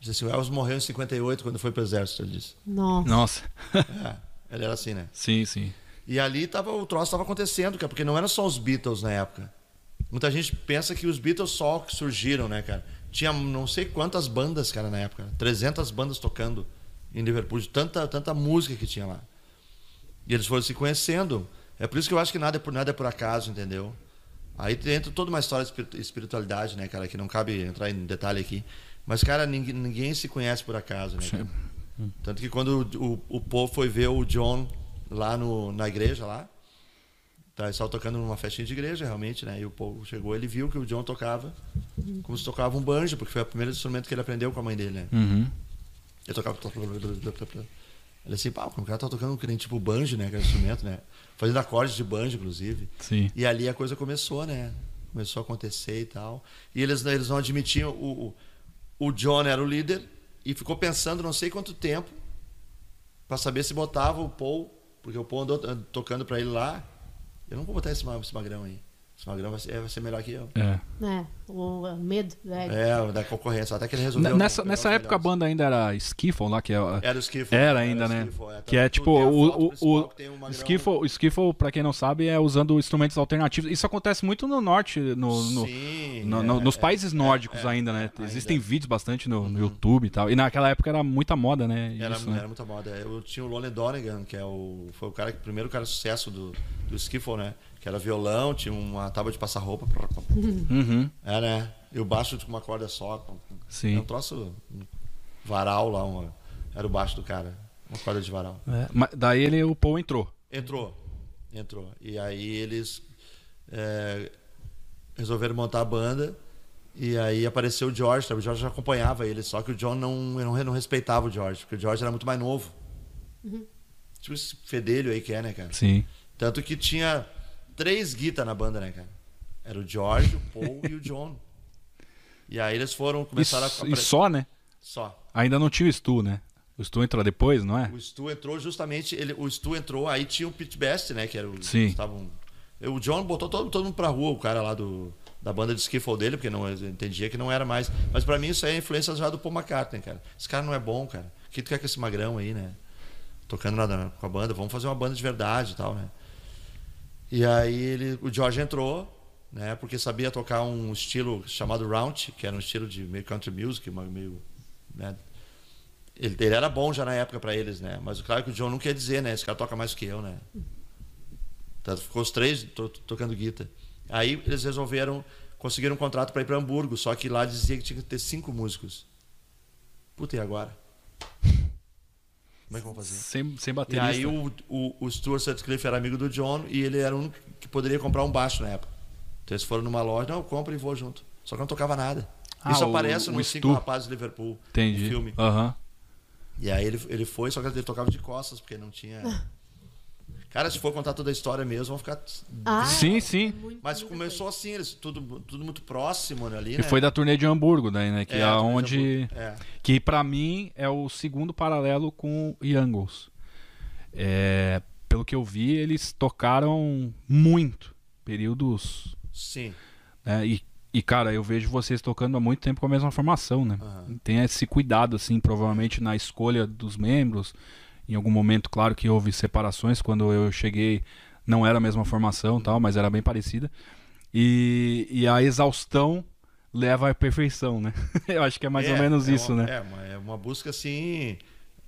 Diz assim, o Elvis morreu em 58 quando foi pro exército, ele disse. Nossa. Nossa. É, ele era assim, né? sim, sim. E ali tava, o troço estava acontecendo, cara, porque não eram só os Beatles na época. Muita gente pensa que os Beatles só que surgiram, né, cara? Tinha não sei quantas bandas, cara, na época. 300 bandas tocando em Liverpool, de tanta, tanta música que tinha lá. E eles foram se conhecendo. É por isso que eu acho que nada é por, nada é por acaso, entendeu? Aí entra toda uma história de espiritu- espiritualidade, né, cara, que não cabe entrar em detalhe aqui. Mas, cara, ninguém, ninguém se conhece por acaso, né, cara? Tanto que quando o, o, o Paul foi ver o John lá no, na igreja lá, tá, eles estavam tocando numa festinha de igreja, realmente, né? E o Paul chegou, ele viu que o John tocava como se tocava um banjo, porque foi o primeiro instrumento que ele aprendeu com a mãe dele, né? Uhum. Ele tocava. Ele assim, pá, o cara tá tocando que nem tipo banjo, né? Aquele instrumento, né? Fazendo acordes de banjo, inclusive. Sim. E ali a coisa começou, né? Começou a acontecer e tal. E eles, eles não admitiam. O, o, o John era o líder e ficou pensando não sei quanto tempo para saber se botava o Paul, porque o Paul andou tocando para ele lá. Eu não vou botar esse, esse magrão aí. Esse magrão vai ser, vai ser melhor que eu. É. É, o medo, velho. É, da concorrência. Até que ele resolveu. Nessa, nessa época a melhores. banda ainda era Skiffle lá, que é. Era o Skiffle. Era ainda, né? Skiffle, é. Que é tipo, a o, o, o, que um skiffle, o skiffle, pra quem não sabe, é usando instrumentos alternativos. Isso acontece muito no norte, no, no- Sim, no- é, no- nos é, países é, nórdicos é, ainda, né? é, Existem ainda. vídeos bastante no, no YouTube e tal. E naquela época era muita moda, né? Era, Isso, né? era muita moda. Eu tinha o Lonnie Donegan, que é o, foi o cara, o primeiro cara de sucesso do, do Skiffle, né? Que era violão, tinha uma tábua de passar roupa. Uhum. É, né? E o baixo com uma corda só. Sim. É um troço um varal lá, uma, era o baixo do cara. Uma corda de varal. É, mas daí ele, o Paul entrou. Entrou. Entrou. E aí eles é, resolveram montar a banda. E aí apareceu o George, sabe? o George acompanhava ele, só que o John não, não, não respeitava o George, porque o George era muito mais novo. Tipo esse fedelho aí que é, né, cara? Sim. Tanto que tinha três guitas na banda, né, cara? Era o George, o Paul e o John. E aí eles foram, E, começaram s- a. e só, né? Só. Ainda não tinha o Stu, né? O Stu entrou depois, não é? O Stu entrou justamente, ele, o Stu entrou, aí tinha o Pete Best, né? Que era o. Sim. Estavam, o John botou todo, todo mundo pra rua, o cara lá do, da banda de skiffle dele, porque não entendia que não era mais. Mas pra mim isso aí é influência já do Paul McCartney, cara. Esse cara não é bom, cara. O que tu quer com esse magrão aí, né? Tocando nada com a banda, vamos fazer uma banda de verdade e tal, né? E aí ele, o George entrou, né? Porque sabia tocar um estilo chamado Round, que era um estilo de meio country music, meio, né? Ele, ele era bom já na época pra eles, né? Mas claro que o John não quer dizer, né? Esse cara toca mais que eu, né? Tanto ficou os três to- tocando guitarra. Aí eles resolveram, conseguiram um contrato pra ir pra Hamburgo, só que lá dizia que tinha que ter cinco músicos. Puta, e agora? Como é que vão fazer? Sem, sem E baterista. aí o, o, o Stuart Sutcliffe era amigo do John e ele era único que poderia comprar um baixo na época. Então eles foram numa loja, não, compra e vou junto. Só que não tocava nada. Ah, Isso o- aparece nos. Cinco Rapazes de Liverpool, Entendi. no filme. Aham. E aí ele, ele foi, só que ele tocava de costas, porque não tinha... Cara, se for contar toda a história mesmo, vão ficar... Ah, Sim, é sim. muito- Mas começou assim, eles tudo, tudo muito próximo né, ali, Que né? foi da turnê de Hamburgo, daí, né? Que é, É, onde. É. Que pra mim é o segundo paralelo com o Youngles. É, pelo que eu vi, eles tocaram muito. Períodos. Sim. né, e, e, cara, eu vejo vocês tocando há muito tempo com a mesma formação, né? Aham. Tem esse cuidado, assim, provavelmente na escolha dos membros. Em algum momento, claro que houve separações. Quando eu cheguei, não era a mesma formação tal, mas era bem parecida. E, e a exaustão leva à perfeição, né? eu acho que é mais ou É, menos é isso, uma- né? É uma, é uma busca assim.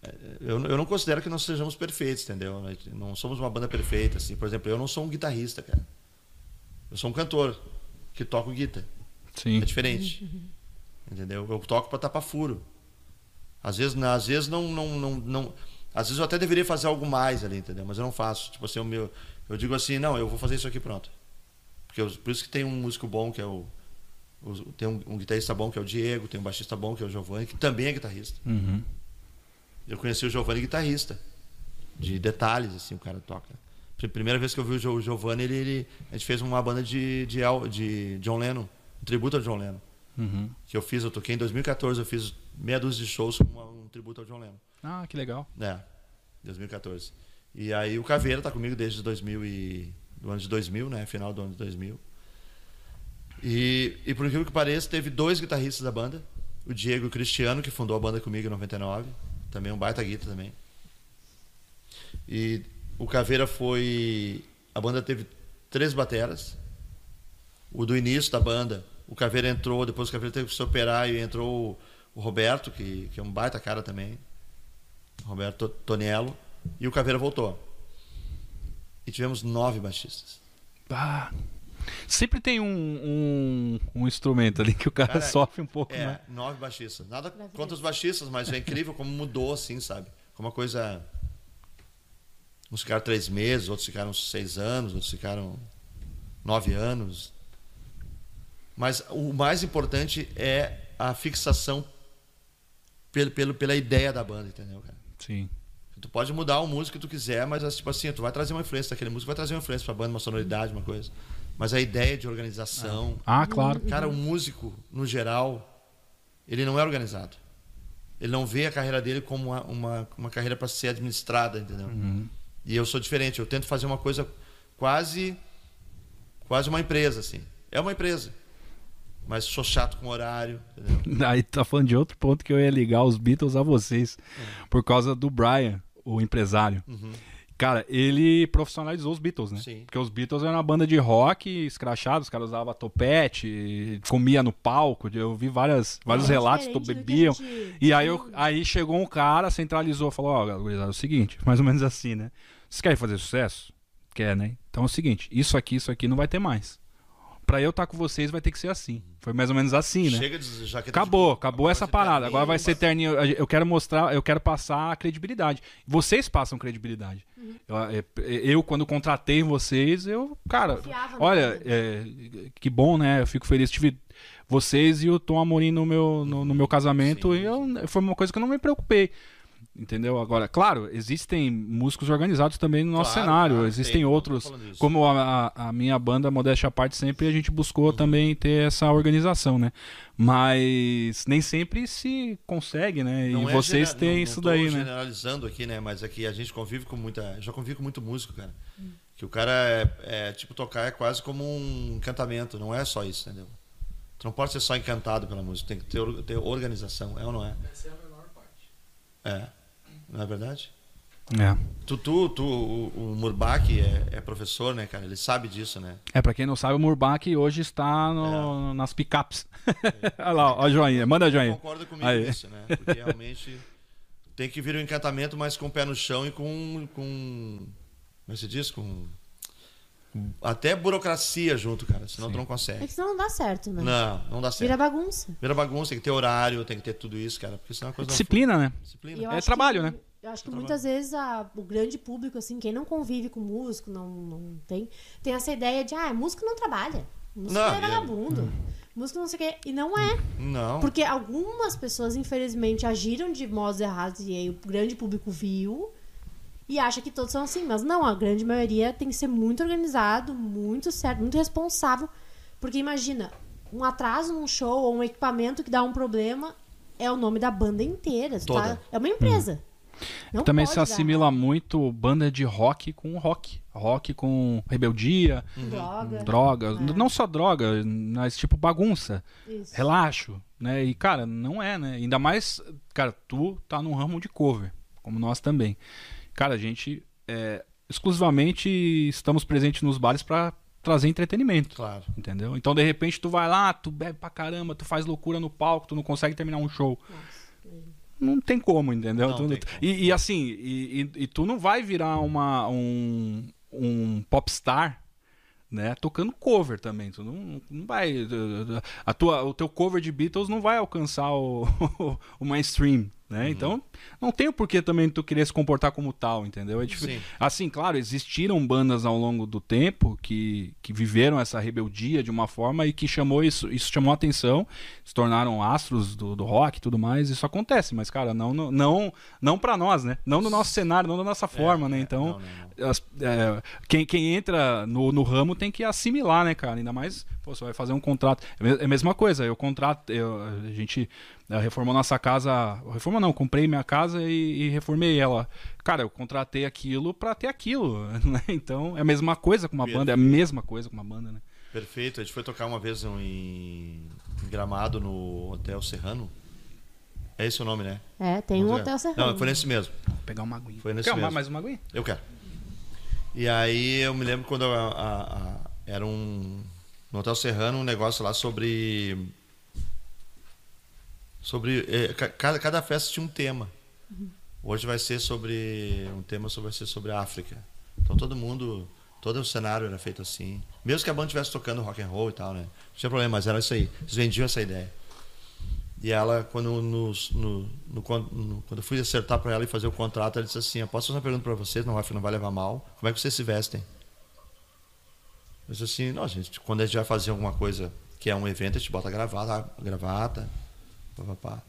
é, Eu, eu não considero que nós sejamos perfeitos, entendeu? Não somos uma banda perfeita, assim. Por exemplo, eu não sou um guitarrista, cara. Eu sou um cantor que toca guitarra. Sim. É diferente. Entendeu? Eu toco para tapar furo. Às vezes, às vezes não, não, não, não. Às vezes eu até deveria fazer algo mais ali, entendeu? Mas eu não faço. Tipo assim, o meu, eu digo assim, não, eu vou fazer isso aqui pronto. Porque eu- por isso que tem um músico bom que é o. o- tem um, um guitarrista bom que é o Diego, tem um baixista bom que é o Giovanni, que também é guitarrista. Uhum. Eu conheci o Giovanni guitarrista. De detalhes, assim, o cara toca. Pri- Primeira vez que eu vi o Gio- o Giovanni, ele, ele- a gente fez uma banda de, de, El- de John Lennon, um tributo ao John Lennon. Uhum. Que eu fiz, eu toquei em 2014, eu fiz meia dúzia de shows com um tributo ao John Lennon. Ah, que legal. É, 2014. E aí o Caveira tá comigo desde 2000 e, do ano de 2000, né? Final do ano de 2000. E, e por incrível que pareça, teve dois guitarristas da banda. O Diego Cristiano, que fundou a banda comigo em 99. Também um baita guitarra também. E o Caveira foi... A banda teve três bateras. O do início da banda, o Caveira entrou, depois o Caveira teve que se operar e entrou o- o Roberto, que, que é um baita cara também. Roberto Toniello. E o Caveira voltou. E tivemos nove baixistas. Ah, sempre tem um, um, um instrumento ali que o cara, Cara, sofre um pouco, É, né? nove baixistas. Nada contra os baixistas, mas é incrível como mudou, assim, sabe? Como uma coisa. Uns ficaram três meses, outros ficaram seis anos, outros ficaram nove anos. Mas o mais importante é a fixação pelo, pelo, pela ideia da banda, entendeu, cara? Sim. Tu pode mudar o músico que tu quiser, mas tipo assim, tu vai trazer uma influência daquele músico, vai trazer uma influência pra banda, uma sonoridade, uma coisa. Mas a ideia de organização. Ah, claro. Cara, o músico, no geral, ele não é organizado. Ele não vê a carreira dele como uma, uma, uma carreira para ser administrada, entendeu? Uhum. E eu sou diferente. Eu tento fazer uma coisa quase quase uma empresa, assim. É uma empresa. Mas sou chato com horário, entendeu? Aí tá falando de outro ponto que eu ia ligar os Beatles a vocês. Por causa do Brian, o empresário. Uhum. Cara, ele profissionalizou os Beatles, né? Sim. Porque os Beatles eram uma banda de rock escrachado, os caras usavam topete, comia no palco. Eu vi várias, vários É relatos, a bebiam. gente E aí, eu- aí chegou um cara, centralizou, falou: Ó, gurizada, é o seguinte, mais ou menos assim, né? Vocês querem fazer sucesso? Quer, né? Então é o seguinte: isso aqui, isso aqui não vai ter mais. Pra eu estar com vocês vai ter que ser assim. Foi mais ou menos assim, né? Chega de jaqueta de Acabou, couro, acabou essa parada. terninho, Agora vai ser terninho. Eu quero mostrar, eu quero passar a credibilidade. Vocês passam credibilidade. Eu, é, eu, quando contratei vocês, eu, cara, Confiava no olha, é, que bom, né? Eu fico feliz. Tive vocês e o Tom Amorim no meu, no, no meu casamento. Sim, e eu, foi uma coisa que eu não me preocupei. Entendeu? Agora, claro, existem músicos organizados também no nosso Claro, cenário. claro, existem tem, outros. isso. Como a, a- minha banda, Modéstia à Parte, sempre a gente buscou também ter essa organização, né? Mas nem sempre se consegue, né? Não e é vocês têm não- isso não tô daí, né? generalizando aqui, né? Mas aqui a gente convive com muita. Já convive com muito músico, cara. Hum. Que o cara é, é, tipo tocar é quase como um encantamento, não é só isso, entendeu? Tu não pode ser só encantado pela música, tem que ter, ter organização, é ou não é? Essa é a menor parte. É. Não é verdade? É. Tu, tu, tu o, o Murbach é, é professor, né, cara? Ele sabe disso, né? É, pra quem não sabe, o Murbach hoje está no- nas picapes. Olha lá, ó, a joinha. Manda joinha. concorda comigo Aí. nisso, né? Porque realmente tem que vir o encantamento, mas com o pé no chão e com. com como é que se diz? Com. Até burocracia junto, cara. Senão tu não É consegue. que senão não dá certo, né? Não, não dá certo. Vira bagunça. Vira bagunça, tem que ter horário, tem que ter tudo isso, cara. Porque senão a coisa não Disciplina, né? flui. Disciplina. É trabalho, que- né? Eu acho que É muitas vezes a- o grande público, assim, quem não convive com músico, não, não tem, tem essa ideia de, ah, músico não trabalha. Músico Não, é e- vagabundo. Músico não sei o quê. E não é. Não. Porque algumas pessoas, infelizmente, agiram de modos errados e aí o grande público viu e acha que todos são assim. Mas não, a grande maioria tem que ser muito organizado, muito certo, muito responsável. Porque imagina, um atraso num show ou um equipamento que dá um problema é o nome da banda inteira. Tá- É uma empresa. Não Também se dar assimila muito banda de rock com rock. Rock com rebeldia, Droga. droga. É. Não só droga, mas tipo bagunça. Isso. relaxo, né? E, cara, não é, né? Ainda mais, cara, tu tá num ramo de cover, como nós também. Cara, a gente é, exclusivamente estamos presentes nos bares pra trazer entretenimento. Claro. Entendeu? Então, de repente, tu vai lá, tu bebe pra caramba, tu faz loucura no palco, tu não consegue terminar um show. Não tem como, entendeu? Não Tu- tem como. E, e assim, e, e- e tu não vai virar uma, um, um popstar, né? Tocando cover também. Tu não, não vai. A tua, o teu cover de Beatles não vai alcançar o, o mainstream. Né? Uhum. Então, não tem o porquê também tu querer se comportar como tal, entendeu? É difí- Sim. Assim, claro, existiram bandas ao longo do tempo que, que viveram essa rebeldia de uma forma e que chamou isso, isso chamou a atenção, se tornaram astros do, do rock e tudo mais. Isso acontece, mas, cara, não, não, não, não para nós, né? Não no nosso cenário, não da nossa forma, né? é, Então, não, não, as- é, quem, quem entra no, no ramo tem que assimilar, né, cara? Ainda mais, pô, você vai fazer um contrato. É É a mesma coisa, eu contrato, eu- a gente reformou nossa casa. Reformou não, comprei minha casa e, e reformei ela. Cara, eu contratei aquilo pra ter aquilo, né? Então é a mesma coisa com uma banda, é a mesma coisa com uma banda, né? Perfeito. A gente foi tocar uma vez um em em Gramado no Hotel Serrano. É esse o nome, né? É, tem um Vamos ver. hotel serrano. Não, foi nesse mesmo. Vou pegar uma aguinha. Foi nesse Quer mesmo. mais uma aguinha? Eu quero. E aí eu me lembro quando a- a- a- era um no Hotel Serrano um negócio lá sobre sobre ca- cada, cada festa tinha um tema. Hoje vai ser sobre um tema sobre vai ser sobre a África. Então todo mundo todo o cenário era feito assim. Mesmo que a banda estivesse tocando rock and roll e tal, né? Não tinha problema, mas era isso aí. Eles vendiam essa ideia. E ela, quando, nos- no, no, no- quando eu fui acertar para ela e fazer o contrato, ela disse assim: Eu posso fazer uma pergunta para vocês, não vai, não vai levar mal. Como é que vocês se vestem? Eu disse assim: Não, gente, quando a gente vai fazer alguma coisa que é um evento, a gente bota gravata, gravata, pá, pá, pá.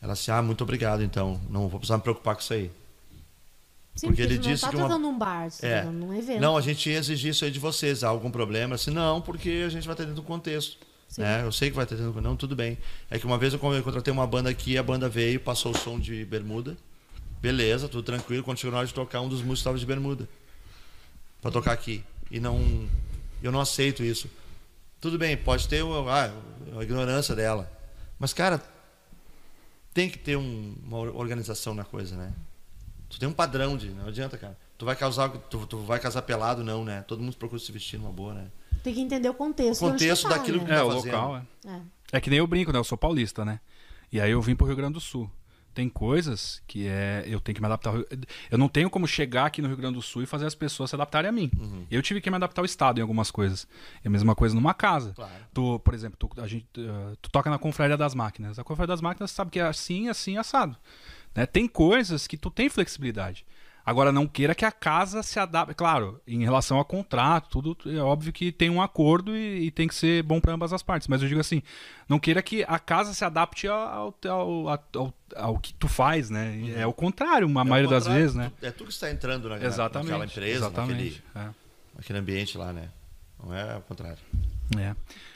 Ela disse: Ah, muito obrigado, então, não vou precisar me preocupar com isso aí. Sim, porque ele tu não disse tá que uma- num bar, você É. tá tocando num evento. Não, a gente ia exigir isso aí de vocês. Há algum problema? Assim, não, porque a gente vai ter dentro do contexto. Né? Eu sei que vai ter dentro do Não, tudo bem. É que uma vez eu contratei uma banda aqui, a banda veio, passou o som de bermuda. Beleza, tudo tranquilo. Quando chegou na hora de tocar, um dos músicos estava de bermuda. Pra tocar aqui. E não. Eu não aceito isso. Tudo bem, pode ter ah, a ignorância dela. Mas, cara, tem que ter um- uma or- organização na coisa, né? Tu tem um padrão de. Não adianta, cara. Tu vai casar, tu, tu vai casar pelado, não, né? Todo mundo procura se vestir numa boa, né? Tem que entender o contexto. O contexto tá, daquilo né? que- É, tá o fazendo? local, é. É. É que nem eu brinco, né? Eu sou paulista, né? E aí eu vim pro Rio Grande do Sul. Tem coisas que é eu tenho que me adaptar. Eu não tenho como chegar aqui no Rio Grande do Sul e fazer as pessoas se adaptarem a mim. Uhum. Eu tive que me adaptar ao estado em algumas coisas. E a mesma coisa numa casa. Claro. Tu, por exemplo, tu, a gente, uh, tu toca na confraria das máquinas. A confraria das máquinas sabe que é assim, assim, assado. Né? Tem coisas que tu tem flexibilidade. Agora, não queira que a casa se adapte. Claro, em relação a contrato, tudo é óbvio que tem um acordo e, e tem que ser bom para ambas as partes. Mas eu digo assim, não queira que a casa se adapte ao, ao, ao, ao, que tu faz, né? É o contrário, a É maioria das contrário, vezes, né? É tu que está entrando na, Exatamente. naquela empresa, exatamente. naquele, naquele ambiente lá, né? Não é o contrário. É.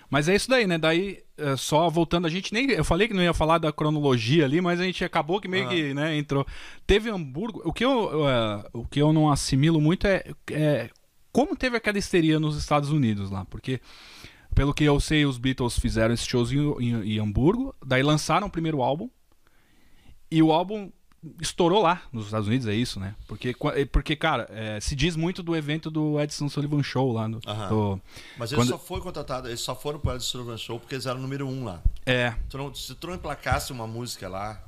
Mas é isso daí, né? Daí, é, só voltando, a gente nem. Eu falei que não ia falar da cronologia ali, mas a gente acabou que meio Ah. que né, entrou. Teve Hamburgo. O que eu, é, o que eu não assimilo muito é, é como teve aquela histeria nos Estados Unidos lá. Porque, pelo que eu sei, os Beatles fizeram esses shows em, em, em Hamburgo, daí lançaram o primeiro álbum. E o álbum estourou lá nos Estados Unidos, é isso, né? Porque, é, porque cara, é, se diz muito do evento do Edson Sullivan Show lá. No, do- Mas eles Quando- só foram contratados, eles só foram para o Ed Sullivan Show porque eles eram o número um lá. é, Tu não- se tu não emplacasse uma música lá,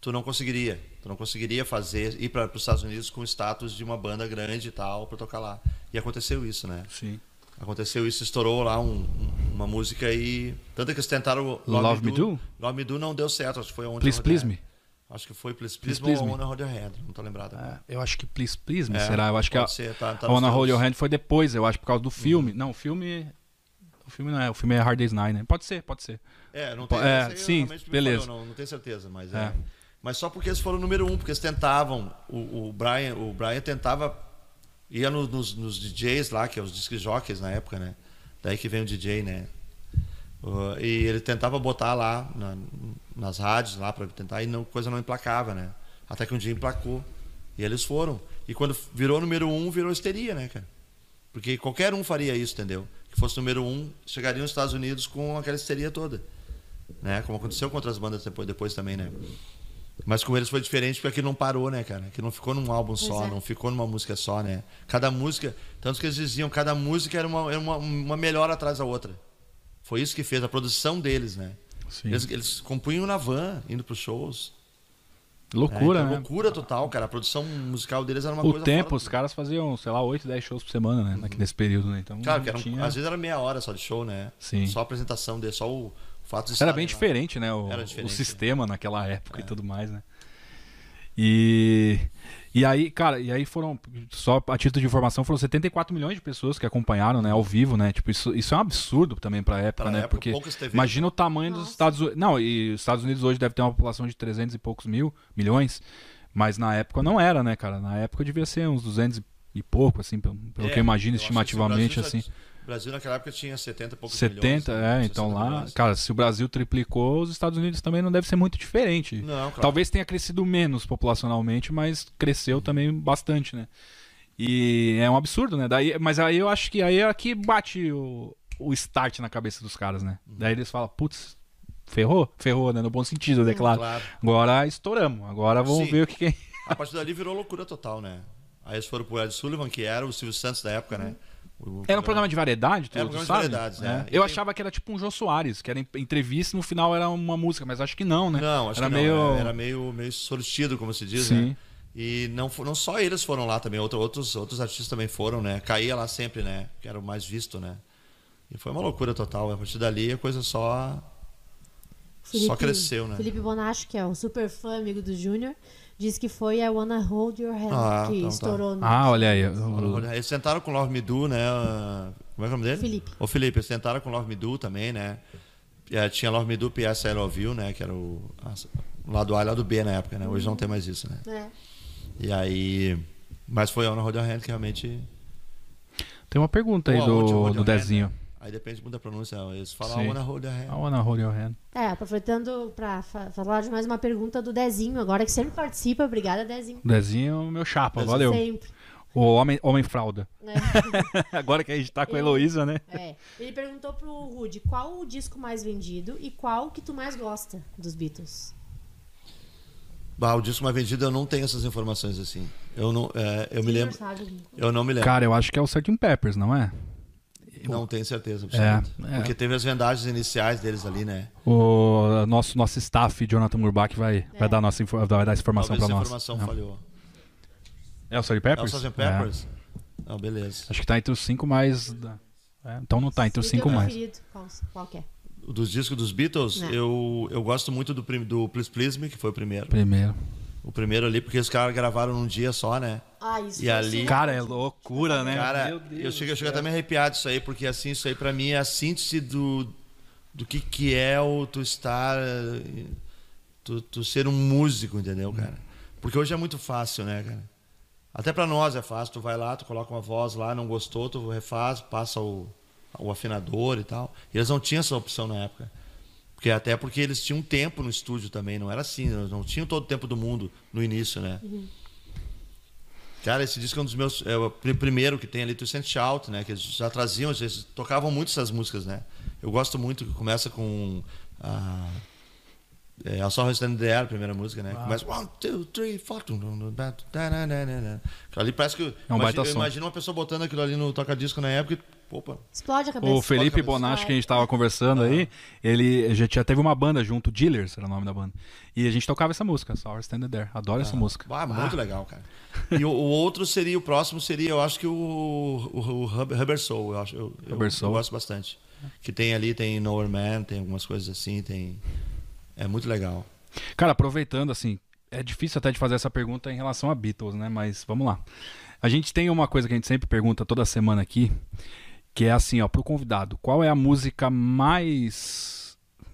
tu não conseguiria. Tu não conseguiria fazer, ir para os Estados Unidos com o status de uma banda grande e tal, para tocar lá. E aconteceu isso, né? sim. Aconteceu isso, estourou lá um- um- uma música e. Tanto que eles tentaram. Love Me Do? Love Me Do não deu certo, acho que foi onde. Please Please Me. Acho que foi Please Please, Please Please ou. Wanna Hold Your Hand, não tô lembrado. É, eu acho que Please Please É, será? Eu acho que a, ser, tá- tá a nos Wanna Hold Your Hand foi depois, eu acho, por causa do filme. Não, o filme... O filme não é, o filme é Hard Day's Night, né? Pode ser, pode ser. É, não tem, é, aí sim, beleza. falhou, não, não tenho certeza, mas é. É. Mas só porque eles foram o número um, porque eles tentavam. O, o Brian, o Brian tentava ia no- nos, nos DJs lá, que é os disc jockeys na época, né? Daí que vem o DJ, né? Uh, e ele tentava botar lá na- nas rádios lá para tentar e não, coisa não emplacava, né? Até que um dia emplacou e eles foram. E quando virou número um, virou histeria, né, cara? Porque qualquer um faria isso, entendeu? Que fosse número um, chegaria nos Estados Unidos com aquela histeria toda né? Como aconteceu com outras bandas depois, depois também, né? Mas com eles foi diferente porque aqui não parou, né, cara? Que não ficou num álbum só, é. não ficou numa música só, né? Cada música, tanto que eles diziam, cada música era uma, era uma, uma melhor atrás da outra. Foi isso que fez a produção deles, né? Eles, eles compunham na van, indo pros shows. Loucura, então, né? Loucura total, cara. A produção musical deles era uma o coisa tempo, fora os caras faziam, sei lá, 8, 10 shows por semana, né? Naquele nesse período, né? Então, Claro, que era um- tinha... às vezes era meia hora só de show, né? Sim. Só a apresentação deles, só o fato de Era bem lá. diferente, né? O, Era o diferente, sistema naquela época e É. tudo mais, né? E, e aí, cara, e aí foram, só a título de informação, foram 74 milhões de pessoas que acompanharam, né, ao vivo, né? Tipo, isso, isso é um absurdo também pra época, Pra né? época, Porque imagina o tamanho dos Nossa. Estados Unidos. Não, e os Estados Unidos hoje deve ter uma população de 300 e poucos mil, milhões, mas na época não era, né, cara? Na época devia ser uns 200 e pouco, assim, pelo, pelo É, que eu imagino que estimativamente, assim. já- O Brasil naquela época tinha 70 e poucos 70, milhões. né? é, então 60 lá, milhões. cara, se o Brasil triplicou, os Estados Unidos também não deve ser muito diferente. Não, claro. Talvez tenha crescido menos populacionalmente, mas cresceu também bastante, né? E é um absurdo, né? Daí, mas aí eu acho que aí é que bate o, o start na cabeça dos caras, né? Uhum. Daí eles falam, putz, ferrou? Ferrou, né? No bom sentido, é claro. Claro. Agora estouramos, agora vamos Sim. ver o que, que é. A partir dali virou loucura total, né? Aí eles foram pro Ed Sullivan, que era o Silvio Santos da época, né? Era um programa de variedade, tu, Era um tu programa de sabe? variedades, É. é. E Eu tem- achava que era tipo um Jô Soares, que era entrevista e no final era uma música, mas acho que não, né? Não, acho era que não. meio... Era, era meio, meio sortido, como se diz, Sim. né? E não, não só eles foram lá também, outro- outros, outros artistas também foram, né? Caía lá sempre, né? Que era o mais visto, né? E foi uma loucura total. A partir dali a coisa só. Só cresceu, né? Felipe Bonacho, que é um super fã, amigo do Júnior, disse que foi a Wanna Hold Your Hand Ah, que então tá. estourou no Ah, olha aí. Eles tentaram com Love Me Do, né? ah, Como é o nome dele? Felipe. O Felipe, eles tentaram com Love Me Do também, né? É, tinha Love Me Do, PS I Love You, né? Que era o, lado A e o lado B na época, né? Hoje não tem mais isso, né? É. E aí. Mas foi a Ana Hold Your Hand que realmente. Tem uma pergunta aí do, do Your Hand, Dezinho. né? Aí depende muito da pronúncia. Eles falam Sim. I wanna hold your hand. I wanna hold your hand. É, aproveitando pra fa- falar de mais uma pergunta do Dezinho, agora que sempre participa. Obrigada, Dezinho. Dezinho é o meu chapa, Dezinho. valeu. Sempre. O homem, homem fralda. né? Agora que a gente tá com a Eu- Heloísa, né? É. Ele perguntou pro Rude qual o disco mais vendido e qual que tu mais gosta dos Beatles. Bah, o disco mais vendido eu não tenho essas informações assim. Eu não, é, eu me lembro. sabe. Eu não me lembro. Cara, eu acho que é o Sgt. Peppers, não é? Não tenho certeza. É, é. Porque teve as vendagens iniciais deles ali, né? O nosso, nosso staff, Jonathan Murbach, vai, vai, É. dar, nossa, vai dar essa informação Talvez pra essa nós. informação É. falhou. É o Sgt. É o Peppers? Sgt. Peppers? Não, beleza. É. Acho que tá entre os cinco mais. é, então não tá entre os cinco mais. Qual, é? Dos discos dos Beatles, É. eu, eu gosto muito do, do Please Please Me, que foi o primeiro. Primeiro. O primeiro ali, porque os caras gravaram num dia só, né? Ah, isso E ali- surreal. Cara, é loucura, né? Cara, Meu Deus eu chego, eu chego até me arrepiar disso aí, porque assim, isso aí pra mim é a síntese do, do que, que é o tu estar. Tu, tu ser um músico, entendeu, Hum. cara? Porque hoje é muito fácil, né, cara? Até pra nós é fácil. Tu vai lá, tu coloca uma voz lá, não gostou, tu refaz, passa o, o afinador e tal. E eles não tinham essa opção na época. Porque até porque eles tinham tempo no estúdio também, não era assim, não tinham todo o tempo do mundo no início, né? Cara, esse disco é um dos meus. É o pri- primeiro que tem ali, Tu Sent Out, né? Que eles já traziam, eles tocavam muito essas músicas, né? Eu gosto muito, que começa com. A, é, a Só Stand There, a primeira música, né? Começa. One, two, three, four. ali parece que. É um imagina uma pessoa botando aquilo ali no toca-disco na época e. Opa. Explode a cabeça. O Felipe. Bonatti, que a gente tava conversando aí, ele já tinha, teve uma banda junto, Dealers era o nome da banda. E a gente tocava essa música, Sour Standard There. Adoro essa música. Ah, muito legal, cara. E o, o outro seria, o próximo seria, eu acho que o, o, o Rub- Rubber Soul, eu acho. Eu, eu- Rubber eu Soul. gosto bastante. Que tem ali, tem Nowhere Man, tem algumas coisas assim, tem. É muito legal. Cara, aproveitando, assim, é difícil até de fazer essa pergunta em relação a Beatles, né? Mas vamos lá. A gente tem uma coisa que a gente sempre pergunta toda semana aqui, que é assim, ó, pro convidado, qual é a música mais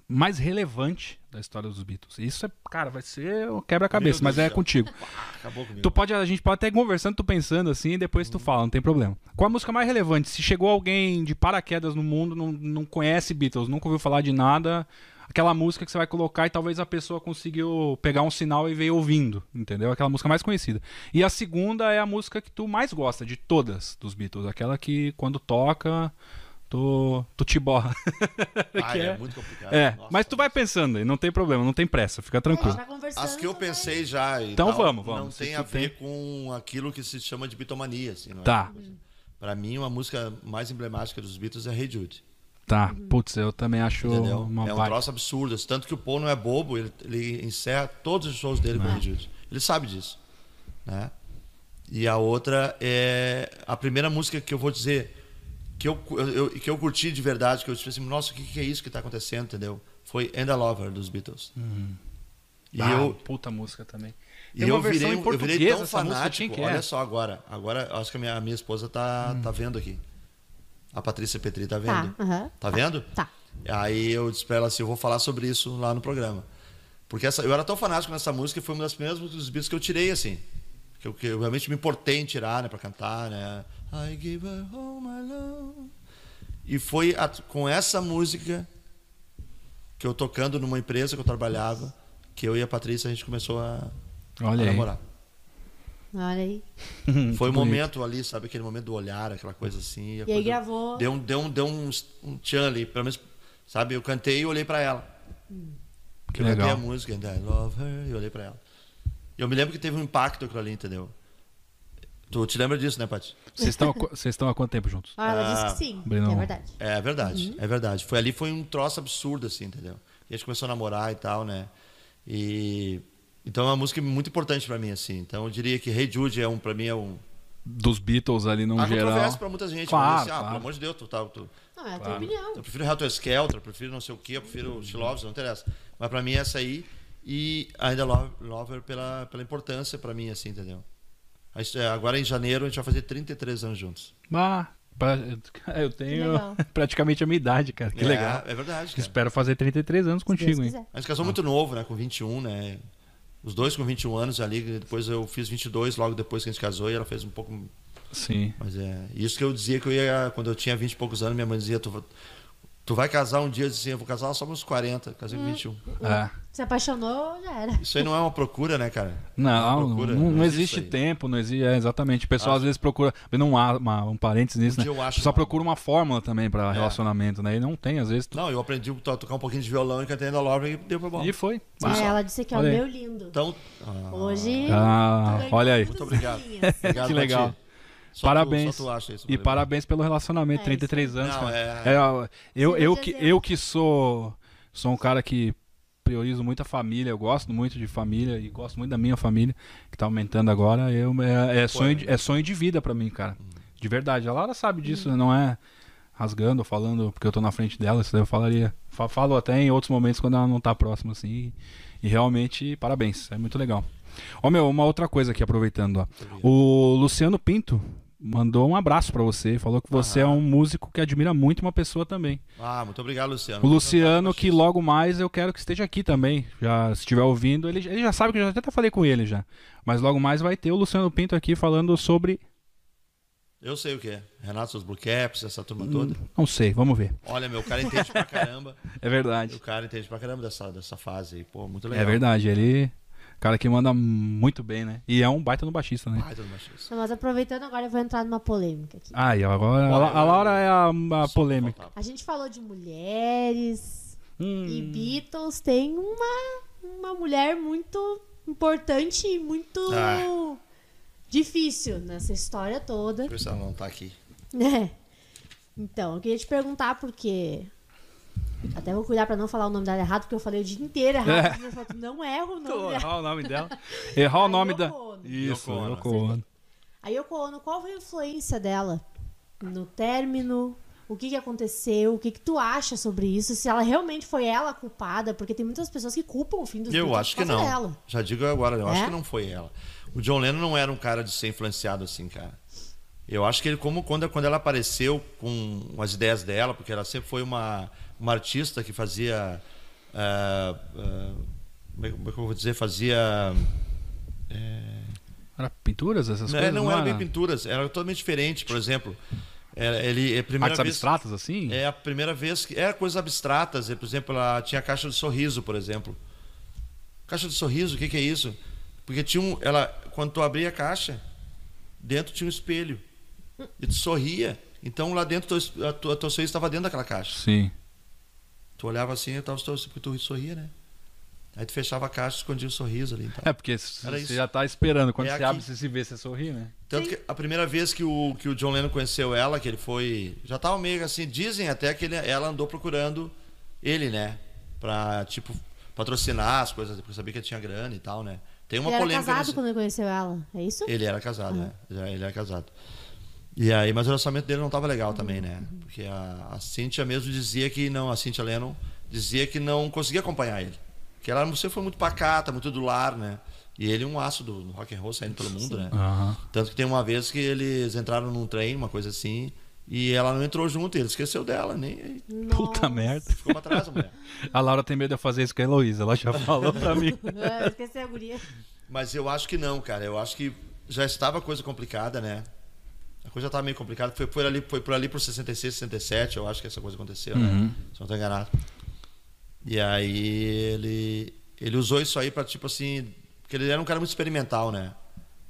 mais relevante da história dos Beatles? Isso é, cara, vai ser o quebra-cabeça, mas é céu. contigo. Acabou comigo. Tu pode, a gente pode até conversando, tu pensando assim, e depois tu fala, não tem problema. Qual a música mais relevante? Se chegou alguém de paraquedas no mundo, não, não conhece Beatles, nunca ouviu falar de nada, aquela música que você vai colocar e talvez a pessoa conseguiu pegar um sinal e veio ouvindo, entendeu? Aquela música mais conhecida. E a segunda é a música que tu mais gosta de todas dos Beatles, aquela que quando toca, tu, tu te borra. Ah, que é, é- muito complicado. é, Nossa. mas tu vai pensando aí, não tem problema, não tem pressa, fica tranquilo. conversando, As que eu pensei já. e Então tal, vamos, vamos. Não tem a ver com aquilo que se chama de bitomania, assim, não é? Tá. Pra mim, uma música mais emblemática dos Beatles é Hey Jude. Tá, putz, eu também acho Entendeu? uma é um baita. troço absurdo. Tanto que o Paul não é bobo, ele, ele encerra todos os shows dele com É. Ele sabe disso. Né? E a outra é a primeira música que eu vou dizer que eu, eu- que eu curti de verdade, que eu disse assim, nossa, o que, que é isso que está acontecendo, entendeu? Foi And a Lover dos Beatles. E Ah, eu, puta música também. e Tem eu uma versão virei, eu virei tão música, fanático. que é? Olha só agora. Agora eu acho que a minha, a minha esposa tá, Hum. tá vendo aqui. A Patrícia Petri tá Tá, vendo. aham. Tá vendo? Tá. Aí eu disse pra ela assim, eu vou falar sobre isso lá no programa. Porque essa, eu era tão fanático nessa música, foi uma das primeiras músicas dos Beatles que eu tirei, assim. Que eu, que eu realmente me importei em tirar, né, pra cantar, né. I give her all my love. E foi a- com essa música que eu tocando numa empresa que eu trabalhava, que eu e a Patrícia a gente começou a, a namorar. Olha aí. Foi o bonito. momento ali, sabe, aquele momento do olhar, aquela coisa assim. a E aí coisa- gravou. Deu, um- deu, um, deu um, um tchan ali, pelo menos, sabe, eu cantei e olhei pra ela. Que eu cantei legal. a música, and I love her, e olhei pra ela. E eu me lembro que teve um impacto aquilo ali, entendeu? Tu te lembra disso, né, Paty? Vocês estão, vocês estão há quanto tempo juntos? Ah, ela disse Ah, que sim. Breno. É verdade. É verdade, é verdade. Foi ali, foi um troço absurdo, assim, entendeu? E a gente começou a namorar e tal, né? E... Então é uma música muito importante pra mim, assim. Então eu diria que Hey Jude é um, pra mim, é um... Dos Beatles ali no Há geral. controvérsia pra muita gente. Claro, mas, assim, ah, claro. pelo amor de Deus, tu, tá, tu, Não, é a tua Claro. opinião. Eu prefiro Helter Skelter, eu prefiro não sei o que, eu prefiro She Loves, não interessa. Mas pra mim essa aí e ainda Love, Lover pela, pela importância pra mim, assim, entendeu? A gente- é, Agora em janeiro a gente vai fazer 33 anos juntos. Ah, pra- eu tenho praticamente a minha idade, cara. Que é, legal. É verdade, cara. Espero fazer 33 anos Se contigo, hein? gente casou muito novo, né? Com 21, né? Os dois com 21 anos ali, depois eu fiz 22 logo depois que a gente casou e ela fez um pouco Sim. Mas é isso que eu dizia que eu ia, quando eu tinha 20 e poucos anos, minha mãe dizia: Tu, tu vai casar um dia? Eu disse assim: Eu vou casar só com uns 40, casei com 21. É. Se apaixonou, já era. Isso aí não é uma procura, né, cara? Não, procura, não, não não existe existe tempo, não existe. É, exatamente. O pessoal às vezes procura. Vendo um, a- uma- um parênteses nisso, Um né? eu acho lá. procura uma fórmula também pra É. relacionamento, né? E não tem, às vezes. tu- Não, eu aprendi a tocar um pouquinho de violão e cantei ainda Love e deu pra bom. E foi. É, Ah, ela disse que é o meu lindo. Então. ah, Hoje. Ah, olha aí. Muito obrigado. obrigado, que legal. Só parabéns. Tu, só tu acha isso, e parabéns pelo relacionamento, É, 33 anos, Não, cara. é- É, eu, eu, que, exemplo. eu que sou, sou um cara que priorizo muito a família, eu gosto muito de família e gosto muito da minha família, que tá aumentando agora. Eu, é, é sonho, de, é sonho de vida pra mim, cara. De verdade. A Laura sabe disso, não é rasgando ou falando porque eu tô na frente dela, isso daí eu falaria. fa- Falo até em outros momentos quando ela não tá próxima, assim. E, e realmente, parabéns, é muito legal. Ó, meu, uma outra coisa aqui, aproveitando, ó. O Luciano Pinto mandou um abraço pra você, falou que você é um músico que admira muito uma pessoa também. Ah, muito obrigado, Luciano. O Luciano, que logo mais eu quero que esteja aqui também. Já, se estiver ouvindo, ele, ele já sabe que eu já até falei com ele já. Mas logo mais vai ter o Luciano Pinto aqui falando sobre. Eu sei o que é. Renato, seus Blue Caps, essa turma toda. Não sei, vamos ver. Olha, meu, o cara entende pra caramba. É verdade. O cara entende pra caramba dessa, dessa fase aí. Pô, muito legal. É verdade, ele. Cara que manda muito bem, né? E é um baita no baixista, né? Baita do baixista. Não, mas aproveitando agora, eu vou entrar numa polêmica aqui. Ah, e agora a, a Laura é a, a polêmica. A gente falou de mulheres Hum. e Beatles tem uma, uma mulher muito importante e muito Ah. difícil nessa história toda. Por isso ela não tá aqui. É. Então, eu queria te perguntar porque. Até vou cuidar pra não falar o nome dela errado, porque eu falei o dia inteiro errado. É. Falou, não erra o nome dela. Errar o nome dela. Errar o nome da. Isso, Yoko Ono. Yoko Ono. A Yoko Ono, qual foi a influência dela no término? O que, que aconteceu? O que, que tu acha sobre isso? Se ela realmente foi ela a culpada? Porque tem muitas pessoas que culpam o fim dos Eu Beatles acho que não. dela. Já digo agora, eu acho É? que não foi ela. O John Lennon não era um cara de ser influenciado assim, cara. Eu acho que ele, como quando, quando ela apareceu com as ideias dela, porque ela sempre foi uma, uma artista que fazia. ah, ah, como é é que eu vou dizer? Fazia. Era pinturas, essas Não, coisas? não era bem pinturas, era totalmente diferente, por exemplo. Era- Ele, é primeira Artes vez, abstratas, assim? É a primeira vez que. Era coisas abstratas. Por exemplo, ela tinha a caixa de sorriso, por exemplo. Caixa de sorriso, o que, que é isso? Porque tinha um. Ela, quando tu abria a caixa, dentro tinha um espelho. E tu sorria. Então lá dentro a tua, a tua sorriso estava dentro daquela caixa. Sim. Tu olhava assim e tava porque tu sorria, né? Aí tu fechava a caixa e escondia o sorriso ali. Então. É, porque Era você já tá esperando. Quando É você aqui. abre, você se vê, você sorri, né? Tanto Sim. que a primeira vez que o, que o John Lennon conheceu ela, que ele foi. Já tava meio assim, dizem até que ele- ela andou procurando ele, né? Pra, tipo, patrocinar as coisas, porque sabia que ele tinha grana e tal, né? Tem uma ele era polêmica. casado nesse- quando ele conheceu ela, é isso? Ele era casado, né? Já Ele era casado. E aí, mas o relacionamento dele não tava legal também, né? Porque a, a Cynthia mesmo dizia que não, a Cynthia Lennon dizia que não conseguia acompanhar ele. Que ela você foi muito pacata, muito do lar, né? E ele um aço do, do rock and roll saindo pelo mundo, né? Aham. Tanto que tem uma vez que eles entraram num trem, uma coisa assim, e ela não entrou junto, e ele esqueceu dela, nem Puta Nossa. merda. ficou pra trás a mulher. A Laura tem medo de eu fazer isso com a Heloísa. Ela já falou pra mim. É, esqueci a guria. Mas eu acho que não, cara. Eu acho que já estava a coisa complicada, né? A coisa estava meio complicada. Foi por ali, foi por ali por 66, 67, eu acho que essa coisa aconteceu, Uhum. né? Se não estou enganado. E aí ele ele usou isso aí para tipo assim, porque ele era um cara muito experimental, né?